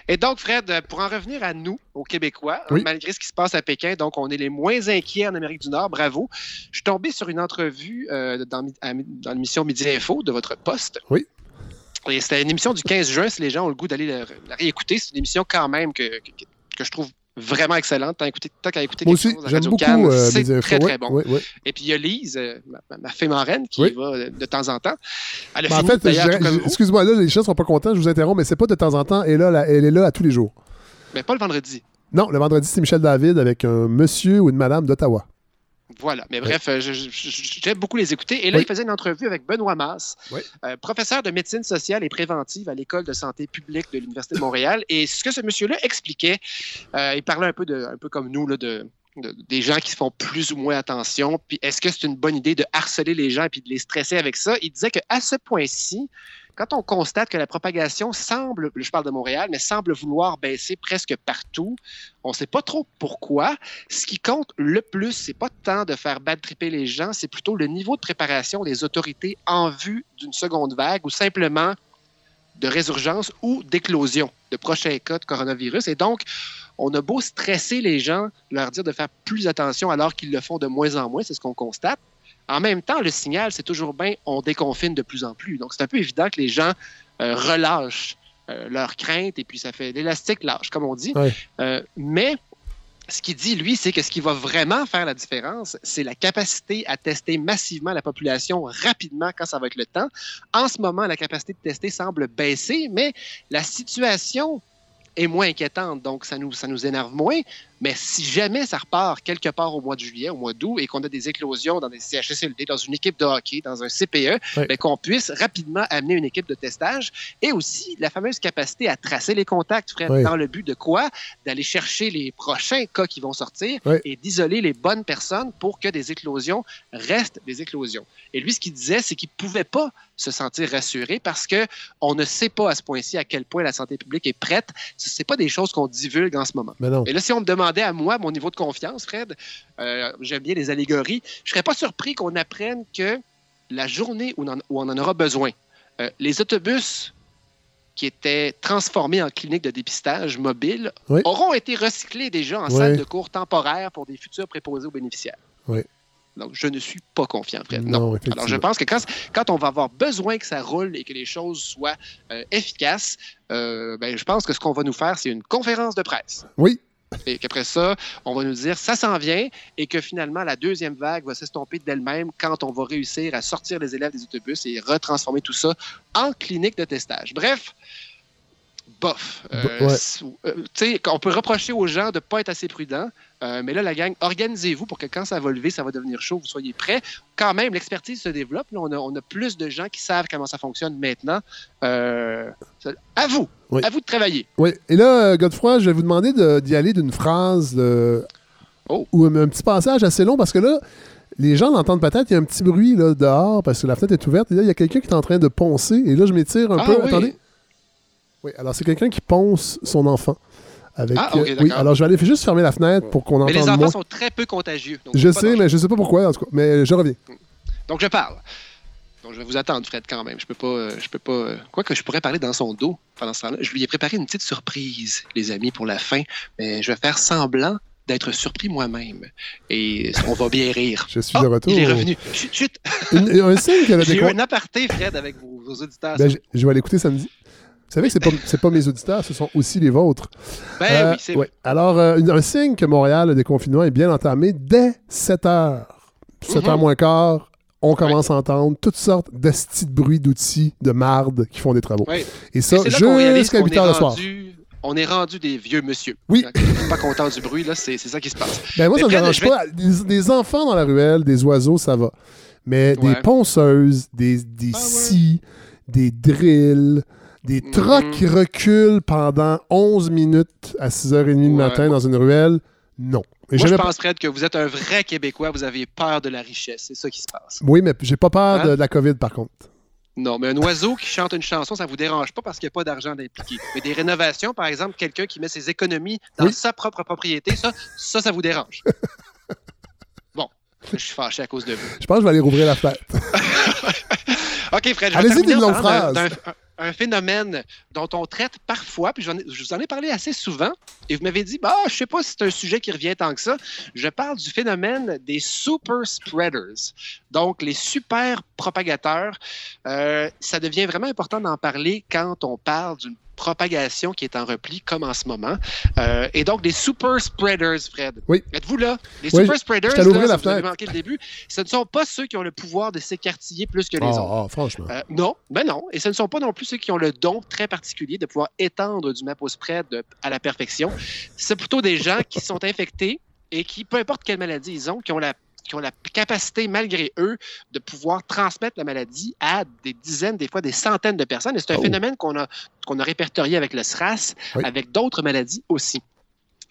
S14: Et donc, Fred, pour en revenir à nous, aux Québécois, hein,
S1: Oui.
S14: malgré ce qui se passe à Pékin, donc on est les moins inquiets en Amérique du Nord, bravo. Je suis tombé sur une entrevue euh, dans, l'émission Midi Info de votre poste.
S1: Oui.
S14: C'était une émission du 15 juin, si les gens ont le goût d'aller la, la réécouter. C'est une émission quand même que, que, que je trouve vraiment excellente. Tant, écouter, tant qu'à écouter
S1: Moi
S14: quelque
S1: aussi,
S14: chose à
S1: j'aime
S14: Radio
S1: beaucoup
S14: Cannes,
S1: euh,
S14: c'est très, très bon. Et puis il y a Lise, euh, ma, ma- fée marraine, qui
S1: Oui.
S14: va euh, de temps en temps. Elle a
S1: Ben, en
S14: fini,
S1: fait,
S14: comme
S1: je-
S14: vous.
S1: excuse-moi, là, les gens sont pas contents, je vous interromps, mais c'est pas de temps en temps. Et là, là, elle est là à tous les jours.
S14: Mais pas le vendredi.
S1: Non, le vendredi, c'est Michel David avec un monsieur ou une madame d'Ottawa.
S14: Voilà. Mais bref, euh, j'aime beaucoup les écouter. Et là,
S1: Oui.
S14: il faisait une entrevue avec Benoît Masse,
S1: Oui.
S14: euh, professeur de médecine sociale et préventive à l'École de santé publique de l'Université de Montréal. Et ce que ce monsieur-là expliquait, euh, il parlait un peu, de, un peu comme nous, là, de, de- des gens qui font plus ou moins attention. Puis est-ce que c'est une bonne idée de harceler les gens et puis de les stresser avec ça? Il disait qu'à ce point-ci, quand on constate que la propagation semble, je parle de Montréal, mais semble vouloir baisser presque partout, on ne sait pas trop pourquoi. Ce qui compte le plus, c'est pas tant de faire bad tripper les gens, c'est plutôt le niveau de préparation des autorités en vue d'une seconde vague ou simplement de résurgence ou d'éclosion de prochains cas de coronavirus. Et donc, on a beau stresser les gens, leur dire de faire plus attention alors qu'ils le font de moins en moins, c'est ce qu'on constate. En même temps, le signal, c'est toujours bien on déconfine de plus en plus. Donc, c'est un peu évident que les gens euh, relâchent euh, leurs craintes et puis ça fait l'élastique lâche, comme on dit. Euh, mais ce qu'il dit, lui, c'est que ce qui va vraiment faire la différence, c'est la capacité à tester massivement la population rapidement quand ça va être le temps. En ce moment, la capacité de tester semble baisser, mais la situation est moins inquiétante, donc ça nous, ça nous énerve moins. Mais si jamais ça repart quelque part au mois de juillet, au mois d'août, et qu'on a des éclosions dans des CHSLD, dans une équipe de hockey, dans un CPE, ben, qu'on puisse rapidement amener une équipe de testage et aussi la fameuse capacité à tracer les contacts, Fred, dans le but de quoi? D'aller chercher les prochains cas qui vont sortir et d'isoler les bonnes personnes pour que des éclosions restent des éclosions. Et lui, ce qu'il disait, c'est qu'il ne pouvait pas se sentir rassuré parce que on ne sait pas à ce point-ci à quel point la santé publique est prête. Ce n'est pas des choses qu'on divulgue en ce moment. Et là, si on me demande à moi mon niveau de confiance, Fred, euh, j'aime bien les allégories, je ne serais pas surpris qu'on apprenne que la journée où on en, aura besoin, euh, les autobus qui étaient transformés en cliniques de dépistage mobile auront été recyclés déjà en salle de cours temporaire pour des futurs préposés aux bénéficiaires.
S1: Oui.
S14: Donc, je ne suis pas confiant, Fred. Non. Alors, je pense que quand, quand, on va avoir besoin que ça roule et que les choses soient euh, efficaces, ben, je pense que ce qu'on va nous faire, c'est une conférence de presse.
S1: Oui,
S14: et qu'après ça, on va nous dire ça s'en vient et que finalement la deuxième vague va s'estomper d'elle-même quand on va réussir à sortir les élèves des autobus et retransformer tout ça en clinique de testage. Bref, bof. Euh, euh, on peut reprocher aux gens de ne pas être assez prudents, euh, mais là, la gang, organisez-vous pour que quand ça va lever, ça va devenir chaud, vous soyez prêts. Quand même, l'expertise se développe. on, a, plus de gens qui savent comment ça fonctionne maintenant. à vous. À vous de travailler.
S1: Oui. Et là, Godefroy, je vais vous demander d'y aller d'une phrase oh. ou un, petit passage assez long parce que là, les gens l'entendent peut-être, il y a un petit bruit là, dehors parce que la fenêtre est ouverte et là, il y a quelqu'un qui est en train de poncer. Et là, je m'étire un
S14: ah
S1: peu. Attendez. Oui, alors c'est quelqu'un qui ponce son enfant. Avec,
S14: ah,
S1: euh, oui, alors je vais aller juste fermer la fenêtre pour qu'on entende
S14: Mais les enfants
S1: moins.
S14: sont très peu contagieux.
S1: je sais, mais je sais pas pourquoi, en tout cas. Mais je reviens.
S14: Donc je parle. Donc je vais vous attendre, Fred, quand même. Je peux pas. Euh, je peux pas. Euh, quoi que je pourrais parler dans son dos pendant ce temps-là. Je lui ai préparé une petite surprise, les amis, pour la fin. Mais je vais faire semblant d'être surpris moi-même. Et on va bien rire.
S1: Je suis de
S14: oh,
S1: retour.
S14: Il est revenu. Chut, chut.
S1: un signe qu'elle a
S14: J'ai eu un aparté, Fred, avec vos, vos auditeurs.
S1: Ben, je, je vais l'écouter samedi. Vous savez que ce n'est pas, pas, mes auditeurs, ce sont aussi les vôtres.
S14: Ben euh, oui, c'est ouais.
S1: Alors, euh, un signe que Montréal, le déconfinement est bien entamé dès 7 heures. 7 h mhm. moins quart, on commence à entendre toutes sortes d'astis de bruits d'outils, de marde qui font des travaux. Et ça, jusqu'à 8 heures le soir.
S14: On est rendu des vieux monsieur.
S1: Oui.
S14: pas content du bruit, là, c'est ça qui se passe.
S1: Ben moi, ça ne me dérange pas. Des, enfants dans la ruelle, des oiseaux, ça va. Mais des ponceuses, des, des ah scies, des drills, des mm trucks qui reculent pendant 11 minutes à 6h30 du matin dans une ruelle, non.
S14: Moi, je pense, Fred, que vous êtes un vrai Québécois, vous avez peur de la richesse. C'est ça qui se passe.
S1: Oui, mais j'ai pas peur de, hein? la COVID, par contre.
S14: Non, mais un oiseau qui chante une chanson, ça vous dérange pas parce qu'il n'y a pas d'argent impliqué. Mais des rénovations, par exemple, quelqu'un qui met ses économies dans sa propre propriété, ça, ça, ça vous dérange. bon, je suis fâché à cause de vous.
S1: Je pense que je vais aller rouvrir la fête.
S14: OK, Fred, je vais
S1: Allez-y, des longues phrases
S14: un phénomène dont on traite parfois, puis je vous en ai parlé assez souvent, et vous m'avez dit, bah, je sais pas si c'est un sujet qui revient tant que ça. Je parle du phénomène des super spreaders, donc les super propagateurs. Euh, ça devient vraiment important d'en parler quand on parle d'une propagation qui est en repli, comme en ce moment. Euh, et donc, des super spreaders, Fred.
S1: Oui.
S14: Êtes-vous là? Les super spreaders, là,
S1: la
S14: vous avez manqué le début, ce ne sont pas ceux qui ont le pouvoir de s'écartiller plus que les
S1: oh,
S14: autres.
S1: Oh, franchement.
S14: Euh, non, ben non. Et ce ne sont pas non plus ceux qui ont le don très particulier de pouvoir étendre du map au spread à la perfection. C'est plutôt des gens qui sont infectés et qui, peu importe quelle maladie ils ont, qui ont la qui ont la capacité, malgré eux, de pouvoir transmettre la maladie à des dizaines, des fois des centaines de personnes. Et c'est un oh. phénomène qu'on a, qu'on a répertorié avec le SRAS, avec d'autres maladies aussi.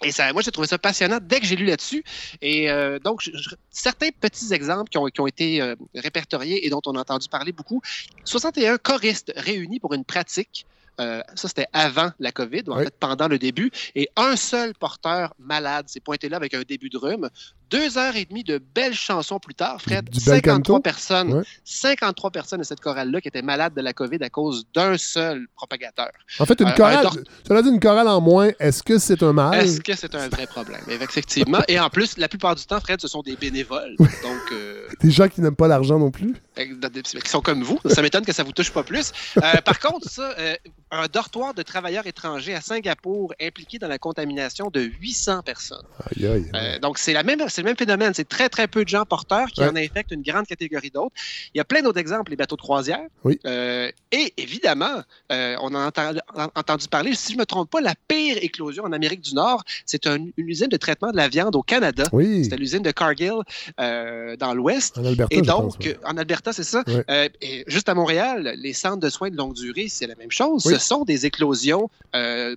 S14: Et ça, moi, j'ai trouvé ça passionnant dès que j'ai lu là-dessus. Et euh, donc, certains petits exemples qui ont, qui ont été euh, répertoriés et dont on a entendu parler beaucoup. 61 choristes réunis pour une pratique euh, ça, c'était avant la COVID, en fait, pendant le début. Et un seul porteur malade s'est pointé là avec un début de rhume. Deux heures et demie de belles chansons plus tard, Fred,
S1: Du bel
S14: 53
S1: canto?
S14: personnes,
S1: Ouais.
S14: 53 personnes de cette chorale-là qui étaient malades de la COVID à cause d'un seul propagateur.
S1: En fait, une
S14: Euh,
S1: chorale, cela dit une chorale en moins, est-ce que c'est un mal?
S14: Est-ce que c'est un vrai problème? Effectivement. Et en plus, la plupart du temps, Fred, ce sont des bénévoles. Donc, euh,
S1: Des gens qui n'aiment pas l'argent non plus?
S14: qui sont comme vous. Ça m'étonne que ça vous touche pas plus. Euh, par contre, ça, euh, un dortoir de travailleurs étrangers à Singapour impliqué dans la contamination de 800 personnes.
S1: Aïe, aïe.
S14: Euh, donc, c'est la même, c'est le même phénomène. C'est très, très peu de gens porteurs qui
S1: Ouais.
S14: en infectent une grande catégorie d'autres. Il y a plein d'autres exemples, les bateaux de croisière.
S1: Oui.
S14: Euh, et évidemment, euh, on a en- entendu parler, si je ne me trompe pas, la pire éclosion en Amérique du Nord, c'est un- une usine de traitement de la viande au Canada.
S1: Oui.
S14: C'était l'usine de Cargill euh, dans l'Ouest.
S1: En Alberta,
S14: Et donc,
S1: pense, ouais.
S14: en Alberta, c'est ça.
S1: Ouais.
S14: Et juste à Montréal, les centres de soins de longue durée, c'est la même chose.
S1: Oui.
S14: Ce sont des éclosions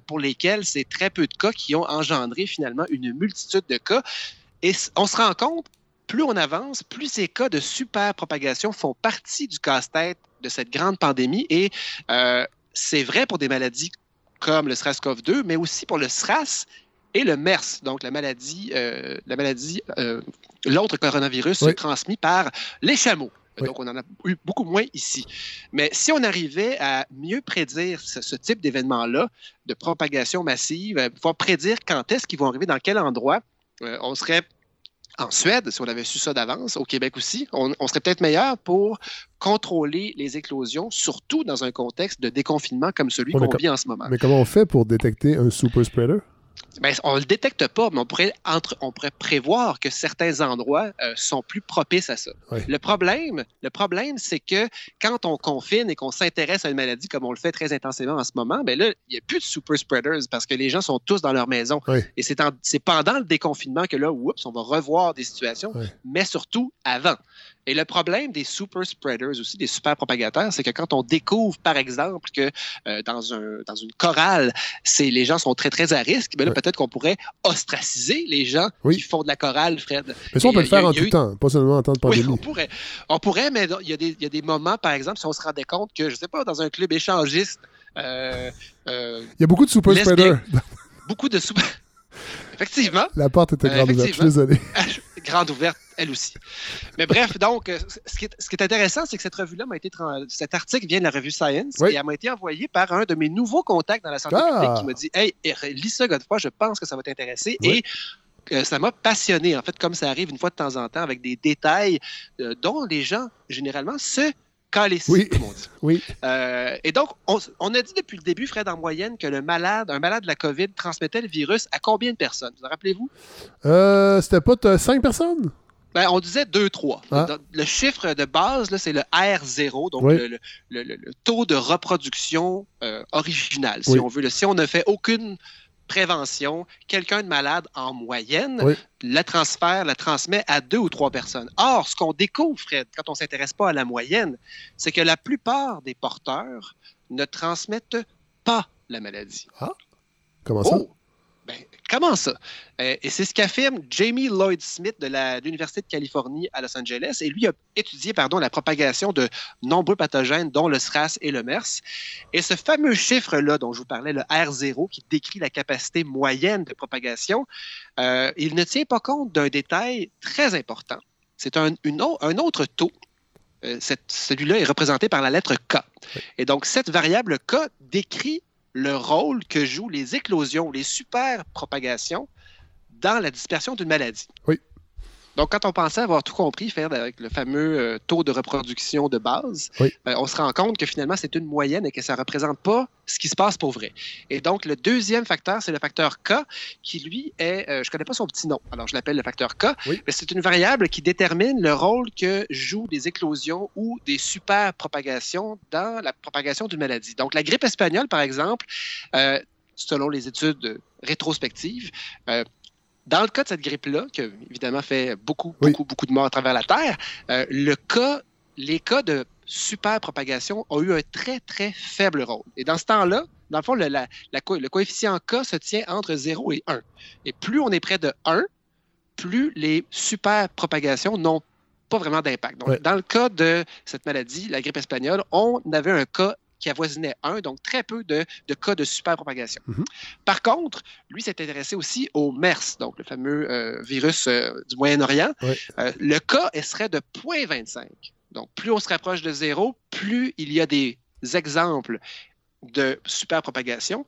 S14: pour lesquelles c'est très peu de cas qui ont engendré finalement une multitude de cas. Et on se rend compte, plus on avance, plus ces cas de super propagation font partie du casse-tête de cette grande pandémie. Et euh, c'est vrai pour des maladies comme le SRAS-CoV-2, mais aussi pour le SRAS et le MERS, donc la maladie, euh, la maladie, euh, l'autre coronavirus
S1: Oui.
S14: transmis par les chameaux.
S1: Oui.
S14: Donc, on en a eu beaucoup moins ici. Mais si on arrivait à mieux prédire ce, ce type d'événement-là, de propagation massive, pouvoir prédire quand est-ce qu'ils vont arriver, dans quel endroit, euh, on serait en Suède, si on avait su ça d'avance, au Québec aussi, on, on serait peut-être meilleur pour contrôler les éclosions, surtout dans un contexte de déconfinement comme celui qu'on vit en ce moment.
S1: Mais comment on fait pour détecter un super spreader?
S14: On ne le détecte pas, mais on pourrait, entre, on pourrait prévoir que certains endroits euh, sont plus propices à ça. Le problème, le problème, c'est que quand on confine et qu'on s'intéresse à une maladie comme on le fait très intensément en ce moment, ben là, il n'y a plus de super spreaders parce que les gens sont tous dans leur maison. Et c'est en- c'est pendant le déconfinement que là, oups, on va revoir des situations, mais surtout avant. Et le problème des super spreaders aussi, des super propagateurs, c'est que quand on découvre, par exemple, que euh, dans, un, dans une chorale, c'est les gens sont très, très à risque, ben là,
S1: Ouais.
S14: peut-être qu'on pourrait ostraciser les gens
S1: Oui.
S14: qui font de la chorale, Fred.
S1: Mais ça, on peut
S14: euh,
S1: le faire
S14: a-
S1: en tout
S14: eu-
S1: temps, pas seulement en temps de
S14: oui,
S1: pandémie.
S14: on pourrait. On pourrait, mais il y, a des, il y a des moments, par exemple, si on se rendait compte que, je sais pas, dans un club échangiste, euh, euh,
S1: Il y a beaucoup de super spreaders.
S14: beaucoup de super. Effectivement.
S1: La porte était
S14: Euh,
S1: grande ouverte, je suis désolé.
S14: Grande ouverte, elle aussi. Mais bref, donc, euh, ce qui est, ce qui est intéressant, c'est que cette revue-là m'a été. Cet article vient de la revue Science
S1: Oui.
S14: et elle m'a été envoyée par un de mes nouveaux contacts dans la santé
S1: Ah.
S14: publique qui m'a dit Hey, eh, lis ça, Godefroy, je pense que ça va t'intéresser.
S1: Oui.
S14: Et euh, ça m'a passionné, en fait, comme ça arrive une fois de temps en temps, avec des détails euh, dont les gens, généralement, se calissent,
S1: Oui.
S14: comme on dit.
S1: Oui.
S14: Euh, et donc, on, on a dit depuis le début, Fred, en moyenne, que le malade, un malade de la COVID transmettait le virus à combien de personnes? Vous en rappelez-vous?
S1: Euh, C'était pas t- cinq personnes?
S14: Ben, on disait 2-3.
S1: Ah.
S14: Le chiffre de base, c'est le R0, donc
S1: Oui.
S14: le, le- le- le- le taux de reproduction euh, original, si
S1: Oui.
S14: on veut. Si on ne fait aucune prévention, quelqu'un de malade en moyenne,
S1: Oui.
S14: la transfère, la transmet à deux ou trois personnes. Or, ce qu'on découvre, Fred, quand on ne s'intéresse pas à la moyenne, c'est que la plupart des porteurs ne transmettent pas la maladie.
S1: Comment ça?
S14: Oh! Comment ça? Euh, et c'est ce qu'affirme Jamie Lloyd Smith de l'Université de Californie à Los Angeles. Et lui a étudié pardon, la propagation de nombreux pathogènes, dont le SRAS et le MERS. Et ce fameux chiffre-là dont je vous parlais, le R0, qui décrit la capacité moyenne de propagation, euh, il ne tient pas compte d'un détail très important. C'est un, autre taux. Euh, Celui-là est représenté par la lettre K. Et donc, cette variable K décrit le rôle que jouent les éclosions, les super propagations dans la dispersion d'une maladie.
S1: Oui.
S14: Donc, quand on pensait avoir tout compris, faire avec le fameux euh, taux de reproduction de base,
S1: Oui.
S14: ben, on se rend compte que finalement, c'est une moyenne et que ça ne représente pas ce qui se passe pour vrai. Et donc, le deuxième facteur, c'est le facteur K, qui lui est, euh, je ne connais pas son petit nom, alors je l'appelle le facteur K,
S1: Oui.
S14: mais c'est une variable qui détermine le rôle que jouent des éclosions ou des super propagations dans la propagation d'une maladie. Donc, la grippe espagnole, par exemple, euh, selon les études rétrospectives, euh, dans le cas de cette grippe-là, qui a évidemment fait beaucoup,
S1: Oui.
S14: beaucoup, beaucoup de morts à travers la Terre, euh, le cas, les cas de super propagation ont eu un très, très faible rôle. Et dans ce temps-là, dans le fond, le, la- la co- le coefficient K se tient entre 0 et 1. Et plus on est près de 1, plus les super propagations n'ont pas vraiment d'impact. Donc,
S1: Ouais.
S14: dans le cas de cette maladie, la grippe espagnole, on avait un cas qui avoisinait 1, donc très peu de, de cas de superpropagation.
S1: Mhm.
S14: Par contre, lui s'est intéressé aussi au MERS, donc le fameux euh, virus euh, du Moyen-Orient. Euh, le cas serait de 0.25. Donc, plus on se rapproche de zéro, plus il y a des exemples de superpropagation.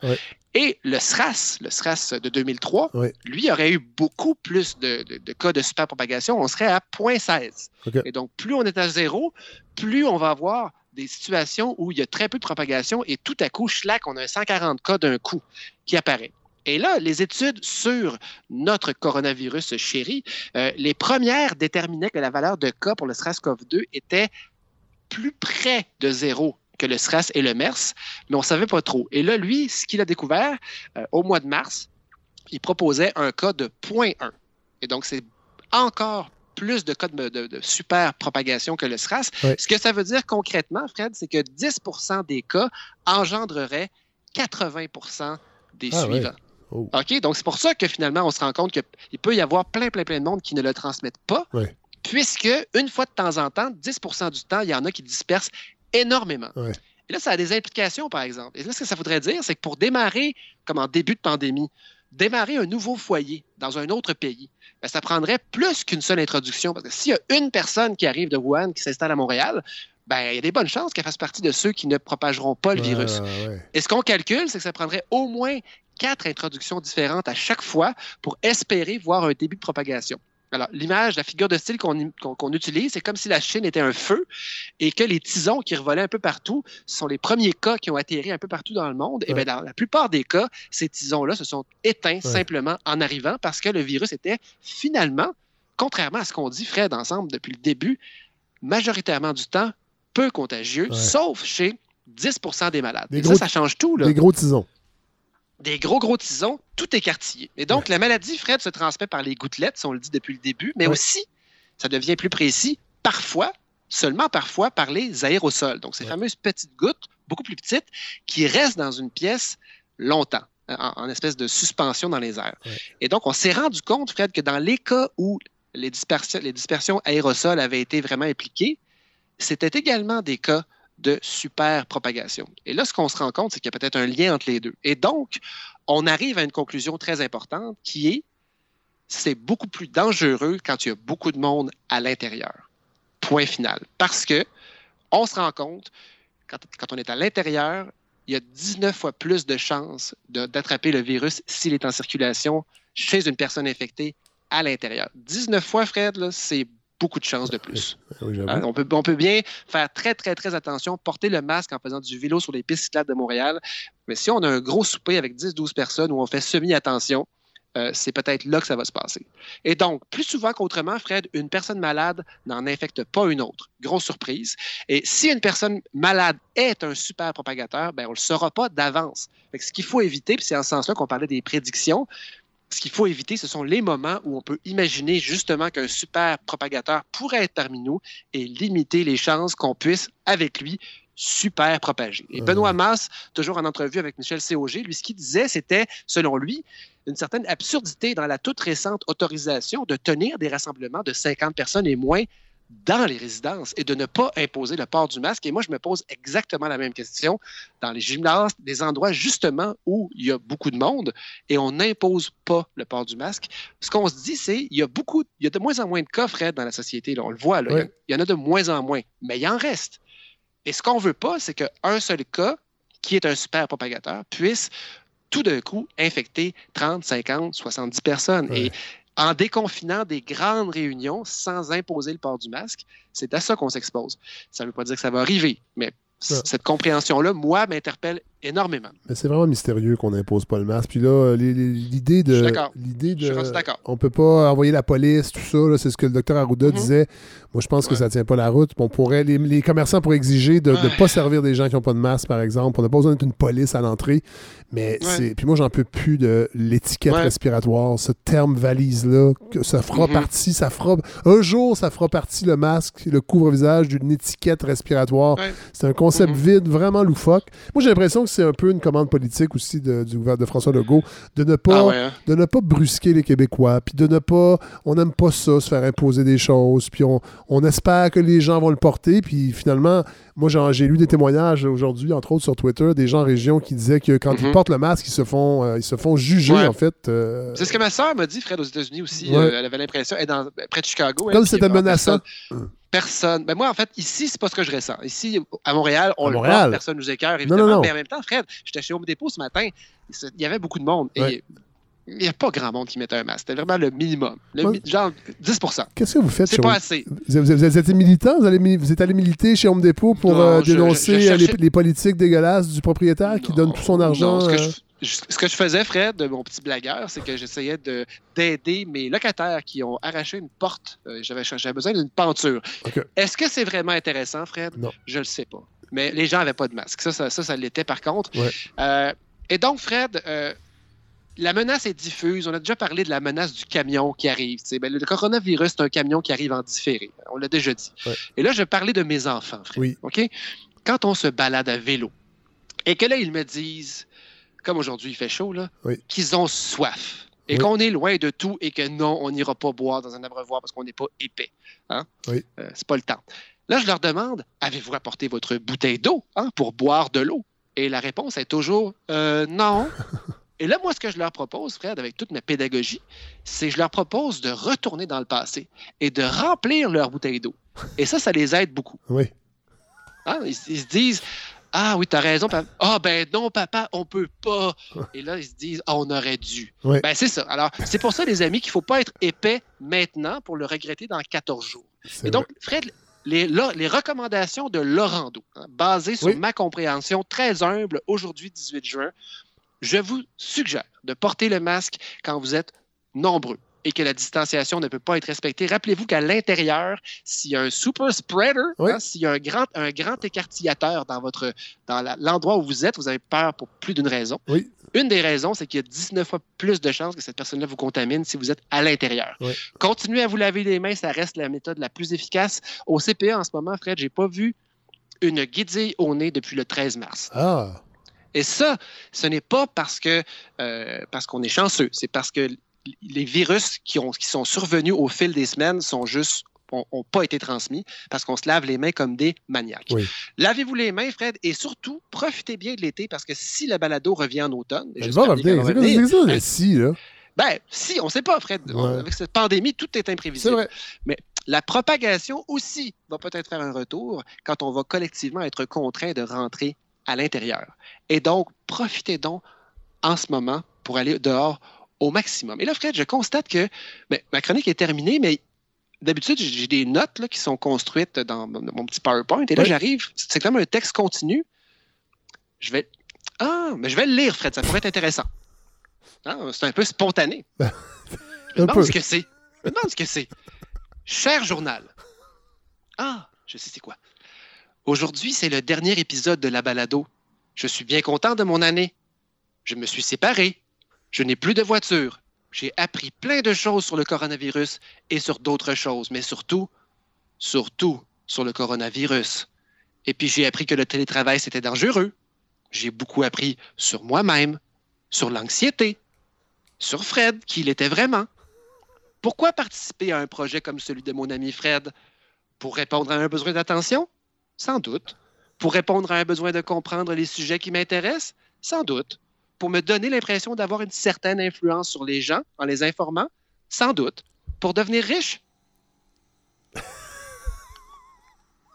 S14: Et le SRAS, le SRAS de 2003,
S1: Ouais.
S14: lui aurait eu beaucoup plus de, de- de cas de superpropagation. On serait à 0.16.
S1: OK.
S14: Et donc, plus on est à zéro, plus on va avoir des situations où il y a très peu de propagation et tout à coup, schlac, on a un 140 cas d'un coup qui apparaît. Et là, les études sur notre coronavirus chéri, euh, les premières déterminaient que la valeur de cas pour le SRAS-CoV-2 était plus près de zéro que le SRAS et le MERS, mais on ne savait pas trop. Et là, lui, ce qu'il a découvert euh, au mois de mars, il proposait un cas de 0.1. Et donc, c'est encore plus de cas de, de- de super propagation que le SRAS. Ce que ça veut dire concrètement, Fred, c'est que 10% des cas engendreraient 80% des
S1: Ah,
S14: suivants.
S1: Oh.
S14: OK? Donc, c'est pour ça que finalement, on se rend compte qu'il peut y avoir plein, plein, plein de monde qui ne le transmettent pas, puisque une fois de temps en temps, 10% du temps, il y en a qui dispersent énormément. Et là, ça a des implications, par exemple. Et là, ce que ça voudrait dire, c'est que pour démarrer, comme en début de pandémie, démarrer un nouveau foyer dans un autre pays, ben, ça prendrait plus qu'une seule introduction. Parce que s'il y a une personne qui arrive de Wuhan, qui s'installe à Montréal, ben, il y a des bonnes chances qu'elle fasse partie de ceux qui ne propageront pas le
S1: Ouais,
S14: virus.
S1: ouais.
S14: Et ce qu'on calcule, c'est que ça prendrait au moins quatre introductions différentes à chaque fois pour espérer voir un début de propagation. Alors, l'image, la figure de style qu'on utilise, c'est comme si la Chine était un feu et que les tisons qui revolaient un peu partout sont les premiers cas qui ont atterri un peu partout dans le monde. Et
S1: Ouais.
S14: bien, dans la plupart des cas, ces tisons-là se sont éteints simplement en arrivant parce que le virus était finalement, contrairement à ce qu'on dit, Fred, ensemble depuis le début, majoritairement du temps, peu contagieux,
S1: Ouais.
S14: sauf chez 10% des malades.
S1: Des
S14: Et
S1: gros-
S14: ça, ça change tout. Là
S1: Des gros tisons.
S14: Des gros, gros tisons, tout écartillé. Et donc, la maladie, Fred, se transmet par les gouttelettes, si on le dit depuis le début, mais
S1: Ouais.
S14: aussi, ça devient plus précis, parfois, seulement parfois, par les aérosols. Donc, ces fameuses petites gouttes, beaucoup plus petites, qui restent dans une pièce longtemps, en, en espèce de suspension dans les airs. Et donc, on s'est rendu compte, Fred, que dans les cas où les dispersions, les dispersions aérosols avaient été vraiment impliquées, c'était également des cas de superpropagation. Et là, ce qu'on se rend compte, c'est qu'il y a peut-être un lien entre les deux. Et donc, on arrive à une conclusion très importante qui est c'est beaucoup plus dangereux quand il y a beaucoup de monde à l'intérieur. Point final. Parce que on se rend compte, quand, on est à l'intérieur, il y a 19 fois plus de chances d'attraper le virus s'il est en circulation chez une personne infectée à l'intérieur. 19 fois, Fred, c'est beaucoup de chances de plus.
S1: Oui, j'avoue.
S14: Hein, on, peut, on peut bien faire très, très, très attention, porter le masque en faisant du vélo sur les pistes cyclables de Montréal. Mais si on a un gros souper avec 10-12 personnes où on fait semi-attention, euh, c'est peut-être là que ça va se passer. Et donc, plus souvent qu'autrement, Fred, une personne malade n'en infecte pas une autre. Grosse surprise. Et si une personne malade est un super propagateur, ben, on ne le saura pas d'avance. Ce qu'il faut éviter, puis c'est en ce sens-là qu'on parlait des prédictions, ce qu'il faut éviter, ce sont les moments où on peut imaginer justement qu'un super propagateur pourrait être parmi nous et limiter les chances qu'on puisse, avec lui, super propager. Et Benoît Masse, toujours en entrevue avec Michel COG, lui, ce qu'il disait, c'était, selon lui, une certaine absurdité dans la toute récente autorisation de tenir des rassemblements de 50 personnes et moins dans les résidences et de ne pas imposer le port du masque. Et moi, je me pose exactement la même question dans les gymnases, des endroits justement où il y a beaucoup de monde et on n'impose pas le port du masque. Ce qu'on se dit, c'est il y a beaucoup, il y a de moins en moins de cas, Fred, dans la société. Là, on le voit, là, il y il en a de moins en moins, mais il en reste. Et ce qu'on veut pas, c'est qu'un seul cas, qui est un super propagateur, puisse tout d'un coup infecter 30, 50, 70 personnes. Et en déconfinant des grandes réunions sans imposer le port du masque, c'est à ça qu'on s'expose. Ça ne veut pas dire que ça va arriver, mais
S1: Ouais.
S14: cette compréhension-là, moi, m'interpelle énormément.
S1: Mais c'est vraiment mystérieux qu'on n'impose pas le masque. Puis là, euh, l'idée de.
S14: Je suis d'accord.
S1: L'idée
S14: Je suis
S1: de.
S14: rendu d'accord.
S1: On peut pas envoyer la police, tout ça. C'est ce que le docteur Arruda
S14: Mhm.
S1: disait. Moi, je pense que ça tient pas la route. On pourrait, les, les commerçants pourraient exiger de ne
S14: Ouais.
S1: pas servir des gens qui n'ont pas de masque, par exemple. On n'a pas besoin d'être une police à l'entrée. Mais
S14: Ouais.
S1: c'est. Puis moi, j'en peux plus de l'étiquette respiratoire, ce terme valise-là. Ça fera
S14: Mhm.
S1: partie, ça fera. Un jour, ça fera partie, le masque, le couvre-visage d'une étiquette respiratoire. C'est un concept vide, vraiment loufoque. Moi, j'ai l'impression que c'est un peu une commande politique aussi de, du gouvernement de François Legault de ne pas,
S14: Ah ouais, hein?
S1: de ne pas brusquer les Québécois, puis de ne pas, on n'aime pas ça, se faire imposer des choses, puis on, on espère que les gens vont le porter, puis finalement, moi, j'ai lu des témoignages aujourd'hui, entre autres sur Twitter, des gens en région qui disaient que quand ils
S14: Mhm.
S1: portent le masque, ils se font, euh, ils se font juger,
S14: Ouais.
S1: en fait. euh,
S14: C'est ce que ma sœur m'a dit, Fred, aux États-Unis aussi.
S1: Ouais.
S14: Euh, elle avait l'impression, elle est dans, près de Chicago. elle,
S1: Comme c'était menaçant.
S14: Personne. Personne- Ben moi, en fait, ici, c'est pas ce que je ressens. Ici, à Montréal, on
S1: À
S14: le porte, personne nous écœure, évidemment.
S1: non, non.
S14: Mais en même temps, Fred, j'étais chez Home Depot ce matin. Il y avait beaucoup de monde. Et il n'y a pas grand monde qui mettait un masque. C'était vraiment le minimum. Le mi- genre 10%
S1: Qu'est-ce que vous faites
S14: C'est pas
S1: Home-
S14: assez.
S1: Vous, vous- vous êtes militant? Vous, allez, vous êtes allé militer chez Home Depot pour
S14: Non,
S1: euh, dénoncer
S14: je- je
S1: euh, les,
S14: cherchais-
S1: les politiques dégueulasses du propriétaire qui donne tout son argent?
S14: Non, ce,
S1: euh,
S14: ce que je faisais, Fred, de mon petit blagueur, c'est que j'essayais de- d'aider mes locataires qui ont arraché une porte. Euh, J'avais j'avais besoin d'une penture. Est-ce que c'est vraiment intéressant, Fred?
S1: Non.
S14: Je le sais pas. Mais les gens n'avaient pas de masque. Ça, ça, ça, ça l'était par contre.
S1: Ouais.
S14: Euh, et donc, Fred, euh, la menace est diffuse. On a déjà parlé de la menace du camion qui arrive. Ben, le coronavirus, c'est un camion qui arrive en différé. On l'a déjà dit.
S1: Ouais.
S14: Et là, je vais parler de mes enfants, Fred.
S1: Oui.
S14: OK? Quand on se balade à vélo et que là, ils me disent, comme aujourd'hui, il fait chaud, là,
S1: Oui.
S14: qu'ils ont soif et
S1: Oui.
S14: qu'on est loin de tout et que non, on n'ira pas boire dans un abreuvoir parce qu'on n'est pas épais. Hein?
S1: Oui.
S14: Euh, c'est pas le temps. Là, je leur demande, avez-vous apporté votre bouteille d'eau hein, pour boire de l'eau? Et la réponse est toujours euh, non. Et là, moi, ce que je leur propose, Fred, avec toute ma pédagogie, c'est que je leur propose de retourner dans le passé et de remplir leur bouteille d'eau. Et ça, ça les aide beaucoup.
S1: Oui.
S14: Hein, Ils, ils se disent Ah oui, t'as raison, papa. Ah ben non, papa, on peut pas. Et là, ils se disent Ah, on aurait dû. Ben c'est ça. Alors, c'est pour ça, les amis, qu'il faut pas être épais maintenant pour le regretter dans 14 jours. Et donc, Fred, les, les recommandations de Laurando, hein, basées sur
S1: Oui.
S14: ma compréhension très humble aujourd'hui, 18 juin, je vous suggère de porter le masque quand vous êtes nombreux et que la distanciation ne peut pas être respectée. Rappelez-vous qu'à l'intérieur, s'il y a un super spreader,
S1: Oui.
S14: hein, s'il y a un grand, un grand écartillateur dans, votre, dans l'endroit où vous êtes, vous avez peur pour plus d'une raison.
S1: Oui.
S14: Une des raisons, c'est qu'il y a 19 fois plus de chances que cette personne-là vous contamine si vous êtes à l'intérieur.
S1: Oui.
S14: Continuez à vous laver les mains, ça reste la méthode la plus efficace. Au CPA, en ce moment, Fred, j'ai pas vu une guédille au nez depuis le 13 mars.
S1: Ah,
S14: Et ça, ce n'est pas parce que euh, parce qu'on est chanceux, c'est parce que les virus qui, ont, qui sont survenus au fil des semaines sont juste n'ont pas été transmis parce qu'on se lave les mains comme des maniaques.
S1: oui.
S14: Lavez-vous les mains, Fred, et surtout, profitez bien de l'été parce que si le balado revient en automne, et
S1: Elle
S14: j'espère
S1: va
S14: bien qu'elle
S1: revenir. C'est ça,
S14: ben,
S1: si, là?
S14: ben, si, on ne sait pas, Fred.
S1: Ouais.
S14: avec cette pandémie, tout est imprévisible.
S1: Vrai.
S14: Mais la propagation aussi va peut-être faire un retour quand on va collectivement être contraint de rentrer à l'intérieur. Et donc, profitez donc en ce moment pour aller dehors au maximum. Et là, Fred, je constate que ben, ma chronique est terminée, mais d'habitude, j'ai des notes là, qui sont construites dans mon petit PowerPoint. Et là, j'arrive, c'est comme un texte continu. Je vais. Ah, mais je vais le lire, Fred, ça pourrait être intéressant. Hein, c'est un peu spontané. Je me
S1: Un
S14: demande
S1: peu.
S14: ce que c'est. Je me demande ce que c'est. Cher journal. Ah, je sais c'est quoi. Aujourd'hui, c'est le dernier épisode de la balado. Je suis bien content de mon année. Je me suis séparé. Je n'ai plus de voiture. J'ai appris plein de choses sur le coronavirus et sur d'autres choses, mais surtout, surtout sur le coronavirus. Et puis j'ai appris que le télétravail, c'était dangereux. J'ai beaucoup appris sur moi-même, sur l'anxiété, sur Fred, qui il était vraiment. Pourquoi participer à un projet comme celui de mon ami Fred? Pour répondre à un besoin d'attention? Sans doute. Pour répondre à un besoin de comprendre les sujets qui m'intéressent? Sans doute. Pour me donner l'impression d'avoir une certaine influence sur les gens en les informant? Sans doute. Pour devenir riche?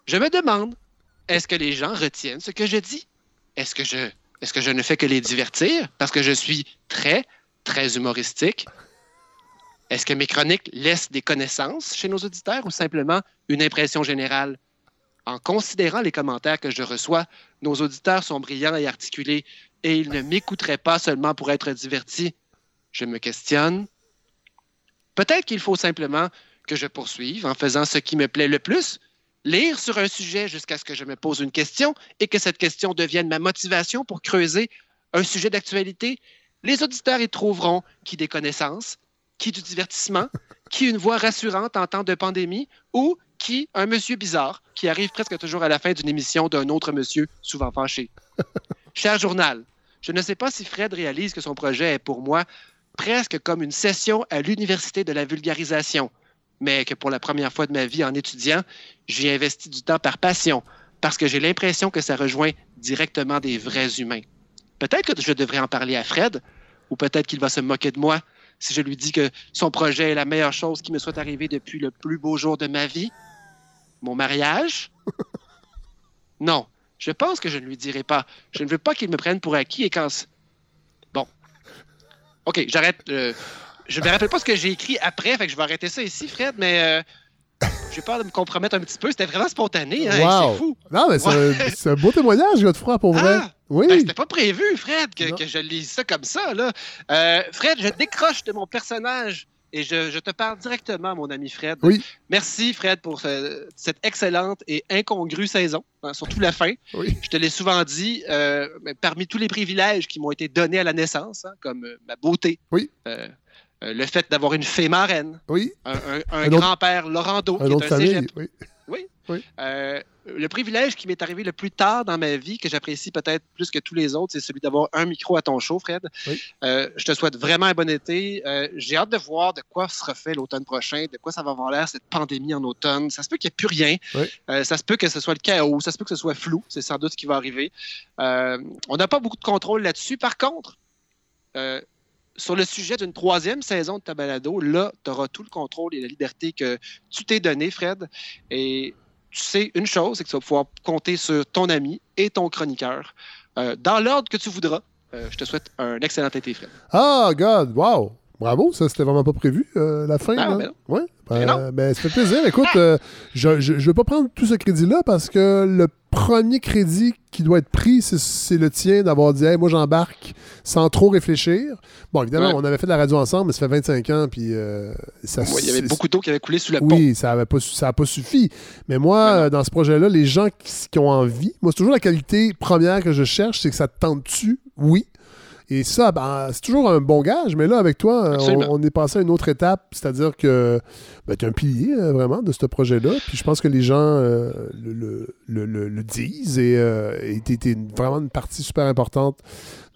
S14: Je me demande, est-ce que les gens retiennent ce que je dis? Est-ce que je, est-ce que je ne fais que les divertir parce que je suis très, très humoristique? Est-ce que mes chroniques laissent des connaissances chez nos auditeurs ou simplement une impression générale? En considérant les commentaires que je reçois, nos auditeurs sont brillants et articulés et ils ne m'écouteraient pas seulement pour être divertis. Je me questionne. Peut-être qu'il faut simplement que je poursuive en faisant ce qui me plaît le plus, lire sur un sujet jusqu'à ce que je me pose une question et que cette question devienne ma motivation pour creuser un sujet d'actualité. Les auditeurs y trouveront qui des connaissances, qui du divertissement, qui une voix rassurante en temps de pandémie ou Qui Un monsieur bizarre qui arrive presque toujours à la fin d'une émission d'un autre monsieur, souvent fâché. Cher journal, je ne sais pas si Fred réalise que son projet est pour moi presque comme une session à l'université de la vulgarisation, mais que pour la première fois de ma vie en étudiant, j'y investi du temps par passion, parce que j'ai l'impression que ça rejoint directement des vrais humains. Peut-être que je devrais en parler à Fred, ou peut-être qu'il va se moquer de moi si je lui dis que son projet est la meilleure chose qui me soit arrivée depuis le plus beau jour de ma vie. Mon mariage? Non, je pense que je ne lui dirai pas. Je ne veux pas qu'il me prenne pour acquis et quand... Bon. OK, j'arrête. euh, je ne me rappelle pas ce que j'ai écrit après, fait que je vais arrêter ça ici, Fred, mais euh, j'ai peur de me compromettre un petit peu. C'était vraiment spontané, hein,
S1: Wow.
S14: c'est fou.
S1: Non, mais c'est
S14: Ouais.
S1: un- beau témoignage, Godefroy, pour vrai.
S14: Ah!
S1: oui.
S14: Ben, C'était pas prévu, Fred, que, que je lise ça comme ça. Là. Euh, Fred, je décroche de mon personnage et je, je te parle directement, mon ami Fred.
S1: Oui.
S14: Merci, Fred, pour ce- cette excellente et incongrue saison, hein, surtout la fin. Je te l'ai souvent dit, euh, parmi tous les privilèges qui m'ont été donnés à la naissance, hein, comme euh, ma beauté,
S1: Oui.
S14: euh, le fait d'avoir une fée marraine,
S1: Oui.
S14: un, un- un
S1: Un autre-
S14: grand-père Laurando, qui est un
S1: famille,
S14: cégep.
S1: oui.
S14: Oui. Euh, le privilège qui m'est arrivé le plus tard dans ma vie, que j'apprécie peut-être plus que tous les autres, c'est celui d'avoir un micro à ton show, Fred.
S1: Oui.
S14: Euh, je te souhaite vraiment un bon été. Euh, J'ai hâte de voir de quoi se refait l'automne prochain, de quoi ça va avoir l'air cette pandémie en automne. Ça se peut qu'il n'y ait plus rien.
S1: Oui.
S14: Euh, ça se peut que ce soit le chaos. Ça se peut que ce soit flou. C'est sans doute ce qui va arriver. On n'a pas beaucoup de contrôle là-dessus. Par contre, sur le sujet d'une troisième saison de ta balado, là, tu auras tout le contrôle et la liberté que tu t'es donné, Fred. Et tu sais une chose, c'est que tu vas pouvoir compter sur ton ami et ton chroniqueur euh, dans l'ordre que tu voudras. Euh, je te souhaite un excellent été, Fred.
S1: Ah, God, wow. Bravo, ça, c'était vraiment pas prévu, euh, la fin.
S14: Ah,
S1: là.
S14: ben non.
S1: Ouais.
S14: Ben
S1: Ben, ben, ça fait plaisir. Écoute, euh, je ne vais pas prendre tout ce crédit-là parce que le premier crédit qui doit être pris, c'est- le tien d'avoir dit Hey, moi, j'embarque sans trop réfléchir. Bon, évidemment,
S14: Ouais.
S1: on avait fait de la radio ensemble, mais ça fait 25 ans, puis euh, ça
S14: Ouais, il y avait beaucoup d'eau qui avait coulé sous le pont.
S1: oui, ça n'a pas, ça a pas suffi. Mais moi, euh, dans ce projet-là, les gens qui, qui ont envie, moi, c'est toujours la qualité première que je cherche, c'est que ça te tente-tu? Oui. Et ça, ben, c'est toujours un bon gage, mais là, avec toi, euh, on, on est passé à une autre étape, c'est-à-dire que ben, tu es un pilier, euh, vraiment, de ce projet-là. Puis je pense que les gens euh, le, le- le- le- disent et euh, tu es vraiment une partie super importante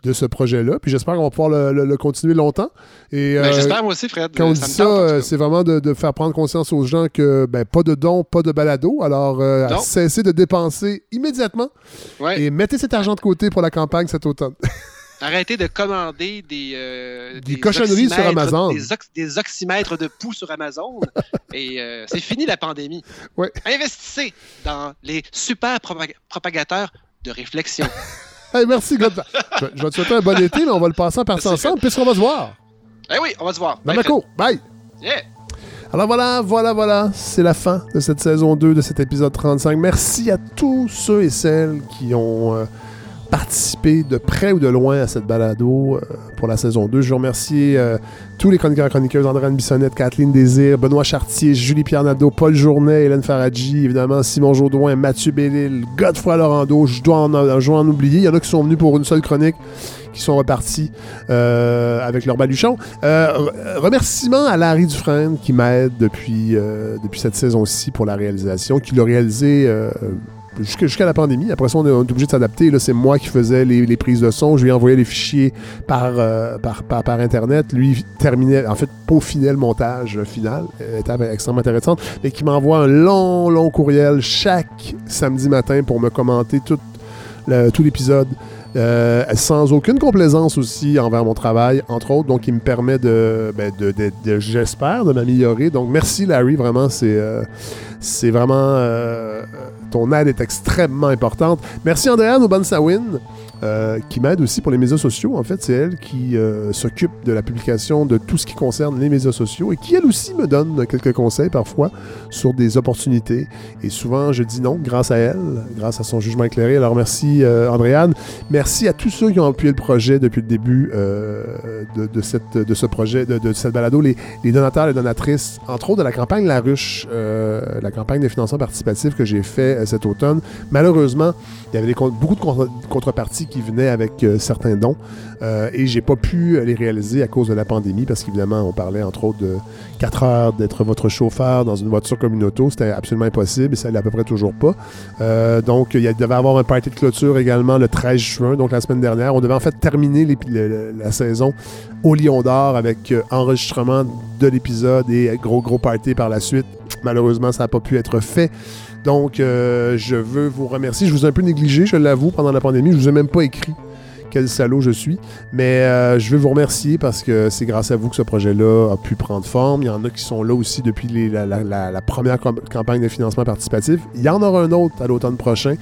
S1: de ce projet-là. Puis j'espère qu'on va pouvoir le, le- le continuer longtemps. Et,
S14: Ben,
S1: euh,
S14: J'espère moi aussi, Fred.
S1: quand on
S14: Ça
S1: dit ça, c'est vraiment de, de faire prendre conscience aux gens que ben, pas de dons, pas de balado. Alors, euh, cessez de dépenser immédiatement
S14: Ouais.
S1: et mettez cet argent de côté pour la campagne cet automne.
S14: Arrêtez de commander des, euh,
S1: Des cochonneries sur Amazon.
S14: Des, ox- des oxymètres de poux sur Amazon. et euh, c'est fini la pandémie.
S1: Ouais.
S14: Investissez dans les super propag- propagateurs de réflexion.
S1: Hey, merci, God. je, je vais te souhaiter un bon été, mais on va le passer en partie ensemble puisqu'on va se voir.
S14: eh oui, on va se voir.
S1: Dans cour. Bye!
S14: Yeah.
S1: Alors voilà, voilà, voilà, c'est la fin de cette saison 2 de cet épisode 35. Merci à tous ceux et celles qui ont euh, participé de près ou de loin à cette balado euh, pour la saison 2. Je veux remercier euh, tous les chroniqueurs et chroniqueuses, Andréane Bissonnette, Kathleen Désir, Benoît Chartier, Julie-Pierre Nadeau, Paul Journet, Hélène Faradji, évidemment Simon Jourdouin, Mathieu Bellil, Godefroy Laurando, je dois en, oublier. Il y en a qui sont venus pour une seule chronique qui sont repartis euh, avec leur baluchon. Euh, re- remerciements à Larry Dufresne qui m'aide depuis, depuis cette saison-ci pour la réalisation, qui l'a réalisé jusqu'à la pandémie. Après ça, on est, obligé de s'adapter. Là, c'est moi qui faisais les, prises de son. Je lui envoyais les fichiers par, euh, par, Internet. Lui terminait, en fait, peaufinait le montage final. Étape extrêmement intéressante. Mais qui m'envoie un long, long courriel chaque samedi matin pour me commenter tout, l'épisode. Euh, sans aucune complaisance aussi envers mon travail, entre autres, donc il me permet de, ben, j'espère, de m'améliorer. Donc merci Larry, vraiment, c'est euh, c'est vraiment ton aide est extrêmement importante. Merci Andréane Obansawin, euh, qui m'aide aussi pour les médias sociaux. En fait, c'est elle qui euh, s'occupe de la publication de tout ce qui concerne les médias sociaux et qui elle aussi me donne quelques conseils parfois sur des opportunités. Et souvent, je dis non grâce à elle, grâce à son jugement éclairé. Alors merci euh, Andréane. Merci à tous ceux qui ont appuyé le projet depuis le début euh, de, de cette, de ce projet, de, de cette balado, les, les donateurs, les donatrices, entre autres de la campagne La Ruche, euh, la campagne de financement participatif que j'ai fait cet automne. Malheureusement, il y avait des beaucoup de contre- contreparties qui venaient avec euh, certains dons. Euh, et j'ai pas pu les réaliser à cause de la pandémie parce qu'évidemment, on parlait entre autres de 4 heures d'être votre chauffeur dans une voiture comme une auto. C'était absolument impossible et ça l'est à peu près toujours pas. Euh, donc, il devait avoir un party de clôture également le 13 juin, donc la semaine dernière. On devait en fait terminer la saison au Lion d'Or avec enregistrement de l'épisode et gros, gros party par la suite. Malheureusement, ça n'a pas pu être fait. Donc, euh, je veux vous remercier. Je vous ai un peu négligé, je l'avoue, pendant la pandémie. Je vous ai même pas écrit quel salaud je suis. Mais euh, je veux vous remercier parce que c'est grâce à vous que ce projet-là a pu prendre forme. Il y en a qui sont là aussi depuis la, première campagne de financement participatif. Il y en aura un autre à l'automne prochain.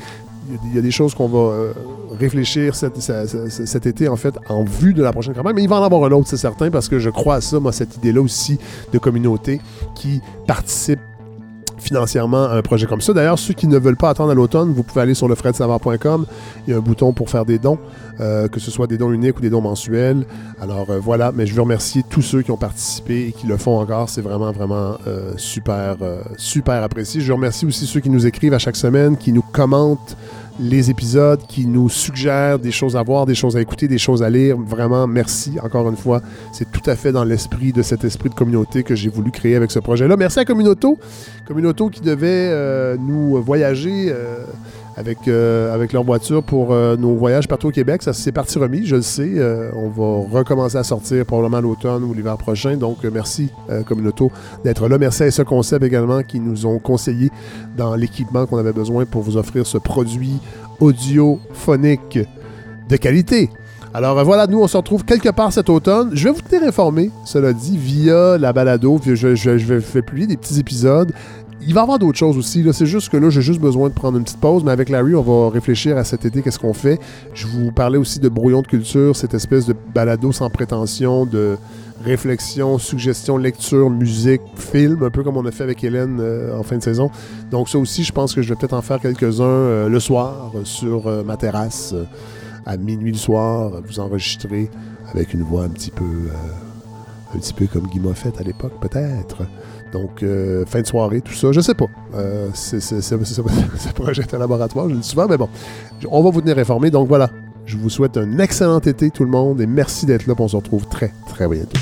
S1: Il y, a, des choses qu'on va euh, réfléchir cet, cet, été, en fait, en vue de la prochaine campagne. Mais il va en avoir un autre, c'est certain, parce que je crois à ça, moi, cette idée-là aussi de communauté qui participe financièrement un projet comme ça. D'ailleurs, ceux qui ne veulent pas attendre à l'automne, vous pouvez aller sur lefredsavoir.com. Il y a un bouton pour faire des dons, euh, que ce soit des dons uniques ou des dons mensuels. Alors euh, voilà, mais je veux remercier tous ceux qui ont participé et qui le font encore. C'est vraiment, vraiment euh, super, super apprécié. Je remercie aussi ceux qui nous écrivent à chaque semaine, qui nous commentent les épisodes, qui nous suggèrent des choses à voir, des choses à écouter, des choses à lire. Vraiment, merci encore une fois. C'est tout à fait dans l'esprit de cet esprit de communauté que j'ai voulu créer avec ce projet-là. Merci à Communauto. Communauto qui devait euh, nous voyager. Euh, avec, euh, avec leur voiture pour euh, nos voyages partout au Québec. Ça c'est parti remis, je le sais. Euh, on va recommencer à sortir probablement l'automne ou l'hiver prochain. Donc merci Communauto d'être là. Merci à ce concept également qui nous ont conseillé dans l'équipement qu'on avait besoin pour vous offrir ce produit audiophonique de qualité. Alors voilà, nous on se retrouve quelque part cet automne. Je vais vous tenir informé, cela dit, via la balado. Je, je vais publier des petits épisodes il va y avoir d'autres choses aussi. C'est juste que là, j'ai juste besoin de prendre une petite pause. Mais avec Larry, on va réfléchir à cet été, qu'est-ce qu'on fait. Je vous parlais aussi de brouillon de culture, cette espèce de balado sans prétention, de réflexion, suggestion, lecture, musique, film, un peu comme on a fait avec Hélène euh, en fin de saison. Donc ça aussi, je pense que je vais peut-être en faire quelques-uns euh, le soir sur euh, ma terrasse à minuit le soir, vous enregistrer avec une voix un petit peu, un petit peu comme Guy Moffett à l'époque, peut-être. Donc, euh, fin de soirée, tout ça, je sais pas. Euh, c'est ce projet est un laboratoire, je le dis souvent, mais bon, on va vous tenir informés. Donc voilà, je vous souhaite un excellent été tout le monde et merci d'être là. On se retrouve très, très bientôt.